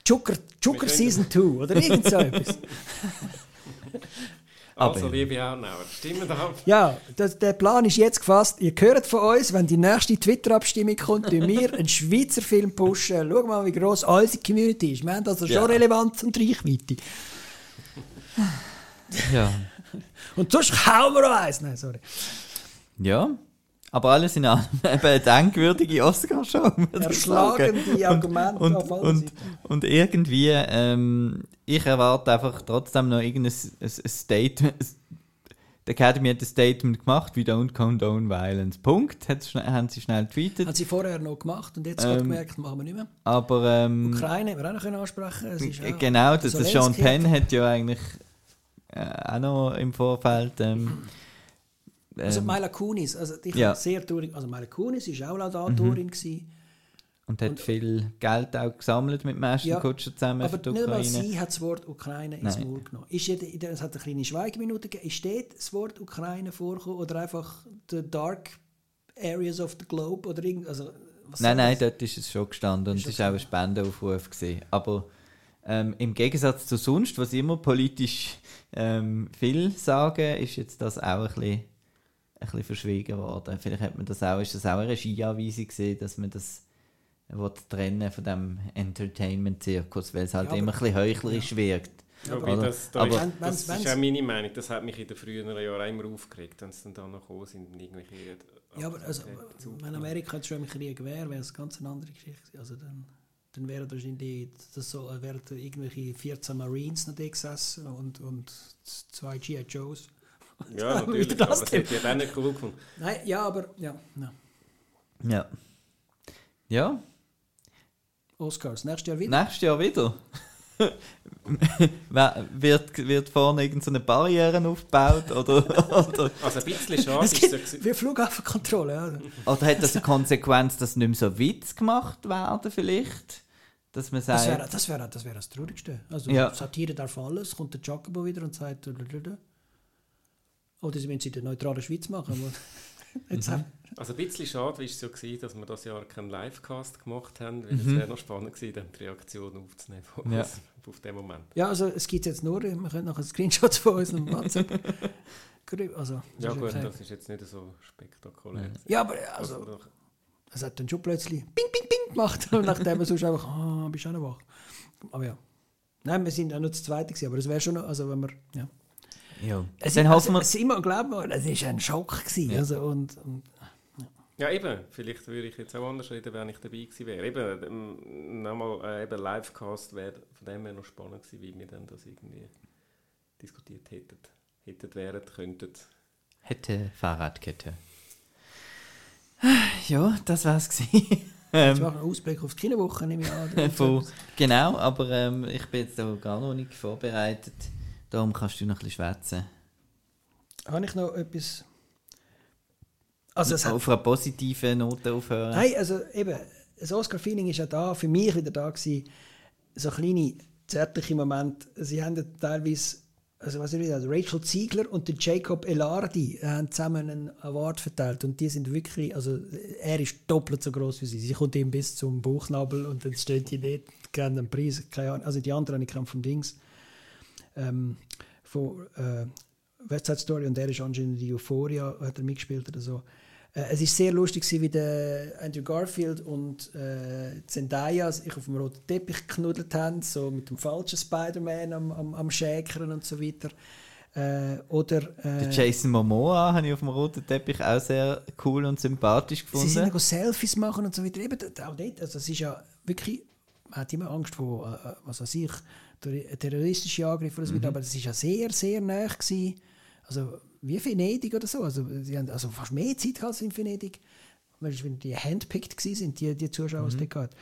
Joker, Joker Season 2 oder irgend so etwas. Also, Aber- liebe Aarnauer, stimmen da ab. Ja, das, der Plan ist jetzt gefasst. Ihr hört von uns, wenn die nächste Twitter-Abstimmung kommt, tun wir einen Schweizer Film pushen. Schau mal, wie gross unsere Community ist. Wir haben also schon Ja. Relevanz und Reichweite. Ja. Und sonst kaum noch eins. Nein, sorry. ja, aber alles in allem eine denkwürdige Oscar-Show. Erschlagende Argumente und, und, und irgendwie, ähm, ich erwarte einfach trotzdem noch irgendein ein, ein Statement. Die Academy hat ein Statement gemacht, we don't condone violence. Punkt. Hat's haben sie schnell getweetet. Haben sie vorher noch gemacht und jetzt Ähm, gemerkt, machen wir nicht mehr. Aber ähm, Ukraine haben wir auch noch können ansprechen. Es ist G- auch- Genau, der, der Zelensky Sean hat- Penn hat ja eigentlich äh, auch noch im Vorfeld. Ähm, Also ähm, Mila Kunis, also ich ja. Mhm. sehr traurig. Also Mila Kunis war auch Laudatorin. gewesen. und hat viel Geld auch gesammelt mit Ashton Ja, Kutcher zusammen Aber für die sie hat das Wort Ukraine ins Nein. Maul genommen. Ist es hat eine kleine Schweigeminute gegeben. Ist dort das Wort Ukraine vorgekommen oder einfach the dark areas of the globe oder irgend, also was Nein, nein, das? dort ist es schon gestanden und Ist es war auch ein Spendenaufruf. Gewesen. Aber ähm, im Gegensatz zu sonst, was immer politisch ähm, viel sagen, ist jetzt das auch ein bisschen, bisschen verschwiegen worden. Vielleicht hat man das auch, ist das auch eine Regieanweisung gesehen, dass man das will trennen von dem Entertainment-Zirkus, weil es halt Ja, immer ein bisschen heuchlerisch wirkt. Wobei Oder? das, da Aber- ist, das wenn's- ist auch meine Meinung. Das hat mich in den früheren Jahren immer aufgeregt, wenn es dann da noch gekommen sind und irgendwelche... Ja, aber also, wenn Amerika jetzt schon im Krieg wäre, wäre es ganz eine andere Geschichte. gewesen. Also dann, dann wären wahrscheinlich das so, wären da irgendwelche 14 Marines noch da gesessen und, und zwei G.I. Joes. Ja, natürlich, Wieder aber das das hätte ich dann nicht cool gefunden. Nein, ja, aber ja, ja. Ja. Ja, Oscars, nächstes Jahr wieder. nächstes Jahr wieder. Wird, wird vorne irgendeine so Barriere aufgebaut oder, oder, Also ein bisschen schade Es ist gibt es wie Flughafenkontrolle. Ja. oder hat das eine Konsequenz, dass nicht mehr so Witz gemacht werden vielleicht? Dass man Das sagt, wäre das, wär, das, wär das Traurigste. Also Ja. Satire darf alles, kommt der Jacobo wieder und sagt «Blablabla». Oder sie wollen sie in der neutralen Schweiz machen. haben- Also ein bisschen schade war es so, gewesen, dass wir das Jahr keinen Livecast gemacht haben, weil Mhm. es wäre noch spannend gewesen, dann die Reaktion aufzunehmen von Ja. uns auf den Moment. Ja, also es gibt jetzt nur, wir können noch Screenshots von unserem WhatsApp. also, Ja gut, okay. das ist jetzt nicht so spektakulär. Ja, aber also, Also, es hat dann schon plötzlich Ping, Ping, Ping gemacht und nachdem wir sonst einfach, ah, bist du auch noch wach. Aber ja. Nein, wir sind auch nur das Zweite gewesen, aber es wäre schon noch, also wenn wir, ja. Ja. Es dann ist, hoffen also, wir, Simon, glaub mir, es war ein Schock gewesen, also und, und ja eben, vielleicht würde ich jetzt auch anders reden, wenn ich dabei gewesen wäre. Eben, ähm, nochmal, äh, eben Livecast wäre von dem her noch spannend gewesen, wie wir dann das irgendwie diskutiert hätten. Hätten, wären, könnten. hätte Fahrradkette. Ja, das war's gewesen. jetzt ähm, machen wir einen Ausblick auf die Kinowoche, nehme ich an. von, genau, aber ähm, ich bin jetzt auch gar noch nicht vorbereitet. Darum kannst du noch ein bisschen schwätzen. Habe ich noch etwas Also es hat, auf einer positiven Note aufhören. Nein, also eben, das Oscar-Feeling ist ja da, für mich wieder da gewesen, so kleine zärtliche Momente. Sie haben ja teilweise, also was ich also Rachel Ziegler und der Jacob Elardi haben zusammen einen Award verteilt und die sind wirklich, also er ist doppelt so groß wie sie. Sie kommt ihm bis zum Bauchnabel und dann steht die dort, kriegen einen Preis, keine Ahnung. Also die anderen, ich kam vom Dings, ähm, von äh, West Side Story und er ist anscheinend die Euphoria, hat er mitgespielt oder so. Äh, es ist sehr lustig, gewesen, wie der Andrew Garfield und äh, Zendaya sich auf dem roten Teppich geknuddelt haben, so mit dem falschen Spider-Man am, am, am Schäkern und so weiter. Äh, oder Der äh, Jason Momoa habe ich auf dem roten Teppich auch sehr cool und sympathisch sie gefunden. sind dann Selfies machen und so weiter. Eben, auch dort, also es ist ja wirklich, man hat immer Angst vor, äh, äh, was weiß ich, terroristische Angriffe oder so Mhm. aber es ist ja sehr, sehr nah gewesen. Also wie Venedig oder so. Also sie haben also fast mehr Zeit als in Venedig. Weil wenn die handpicked gewesen sind, die, die Zuschauer Mhm. aus der Karte.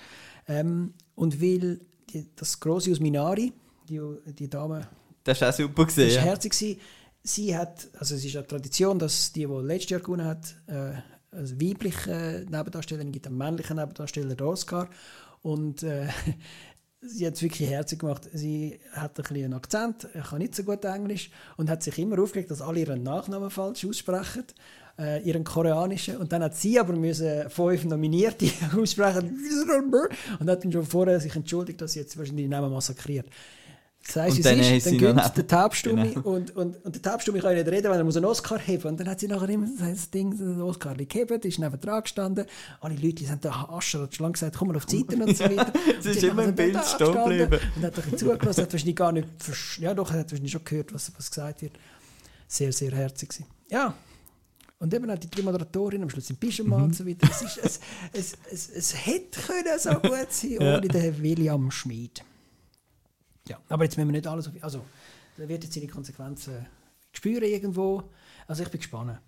Ähm, und weil die, das Grosse aus Minari, die, die Dame, Das ist auch super das war gesehen. herzig. gewesen. Sie hat, also es ist eine Tradition, dass die, die letztes Jahr gewonnen hat, äh, als weibliche Nebendarstellerin gibt, einen männlichen Nebendarsteller den Oscar. Und äh, sie hat es wirklich herzig gemacht. Sie hat ein bisschen einen Akzent, kann nicht so gut Englisch und hat sich immer aufgeregt, dass alle ihren Nachnamen falsch aussprechen. Äh, ihren koreanischen und dann hat sie aber müssen fünf Nominierte aussprechen und hat dann schon vorher sich entschuldigt, dass sie jetzt wahrscheinlich die Namen massakriert. Das heisst, Und sie dann ist, dann gönnt der Taubstumme Genau. und, und, und der Taubstumme kann nicht reden, weil er muss einen Oscar heben. Und dann hat sie nachher immer das Ding, das Oscar gehebt, ist neben dran gestanden. Alle Leute sind da, Ascher hat schon lange gesagt, komm mal auf die Seite und so weiter. Es Und ist immer im Bild stehen geblieben. Und hat bisschen zugelassen, hat wahrscheinlich gar nicht, ja doch, er hat wahrscheinlich schon gehört, was, was gesagt wird. Sehr, sehr herzig gewesen. Ja. Und eben auch die drei Moderatorinnen, am Schluss im Pyjama Mhm. und so weiter. Es, ist, es, es, es, es hätte können so gut sein ohne den William Schmid. Ja, aber jetzt müssen wir nicht alles auf. Also, er wird jetzt seine Konsequenzen spüren irgendwo. Also, ich bin gespannt.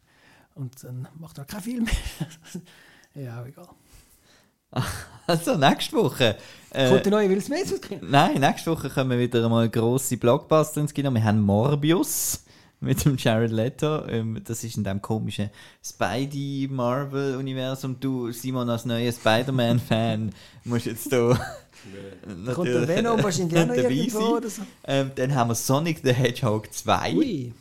Und dann macht er keinen Film mehr. ja, egal. Also nächste Woche. Äh, Kommt der neue Will Smith ins Kino? Nein, nächste Woche kommen wieder einmal grosse Blockbuster ins Kino. Wir haben Morbius mit dem Jared Leto. Ähm, das ist in dem komischen Spidey-Marvel-Universum. Du, Simon, als neuer Spider-Man-Fan, musst jetzt da kommt der Venom wahrscheinlich auch noch irgendwo oder so. Ähm, dann haben wir Sonic the Hedgehog 2 Ui.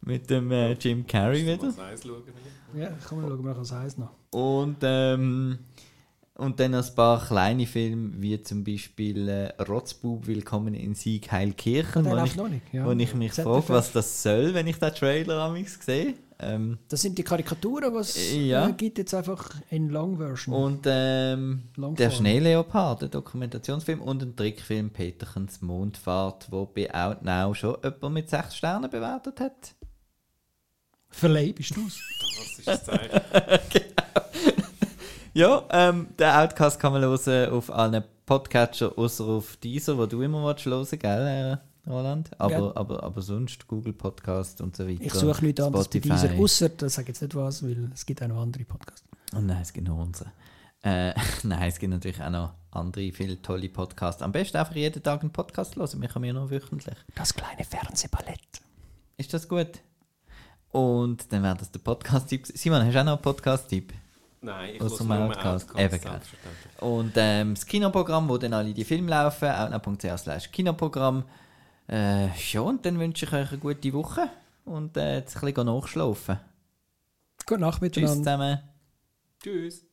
mit dem äh, Jim Carrey wieder. Was eins schauen will. Ja, komm, wir schauen mal, was heißt noch. Und, ähm, und dann noch ein paar kleine Filme, wie zum Beispiel äh, Rotzbub Willkommen in Sieg Heilkirchen, wo ich, noch nicht, ja. wo ich mich frage, was das soll, wenn ich den Trailer amigs sehe. Ähm, Das sind die Karikaturen, was es Ja. äh, gibt jetzt einfach in Long Version. und ähm, der Schneeleopard, der Dokumentationsfilm und ein Trickfilm Peterchens Mondfahrt, wo bei Outnow schon jemand mit 6 Sternen bewertet hat. Verleih bist du's. Das ist das Zeichen. Ja, ähm, den Outcast kann man hören auf allen Podcatcher, außer auf dieser, wo du immer willst hören, gell, äh, Roland? Aber, Ja. aber, aber sonst Google Podcast und so weiter. Ich suche nichts anderes bei dieser, außer, das sage jetzt nicht was, weil es gibt auch noch andere Podcasts. Und Oh nein, es gibt noch unsere. Äh, nein, es gibt natürlich auch noch andere, viele tolle Podcasts. Am besten einfach jeden Tag einen Podcast hören. Wir kommen ja noch wöchentlich. Das kleine Fernsehballett. Ist das gut? Und dann wäre das der Podcast-Tipp. Simon, hast du auch noch einen Podcast-Tipp? Nein, ich höre dem nur Outcast. Outcast. Eben, gell. Und ähm, das Kinoprogramm, wo dann alle die Filme laufen, outnow.ch slash Kinoprogramm. Äh, ja, und dann wünsche ich euch eine gute Woche und äh, jetzt ein bisschen nachschlafen. Gute Nacht Tschüss miteinander. zusammen. Tschüss.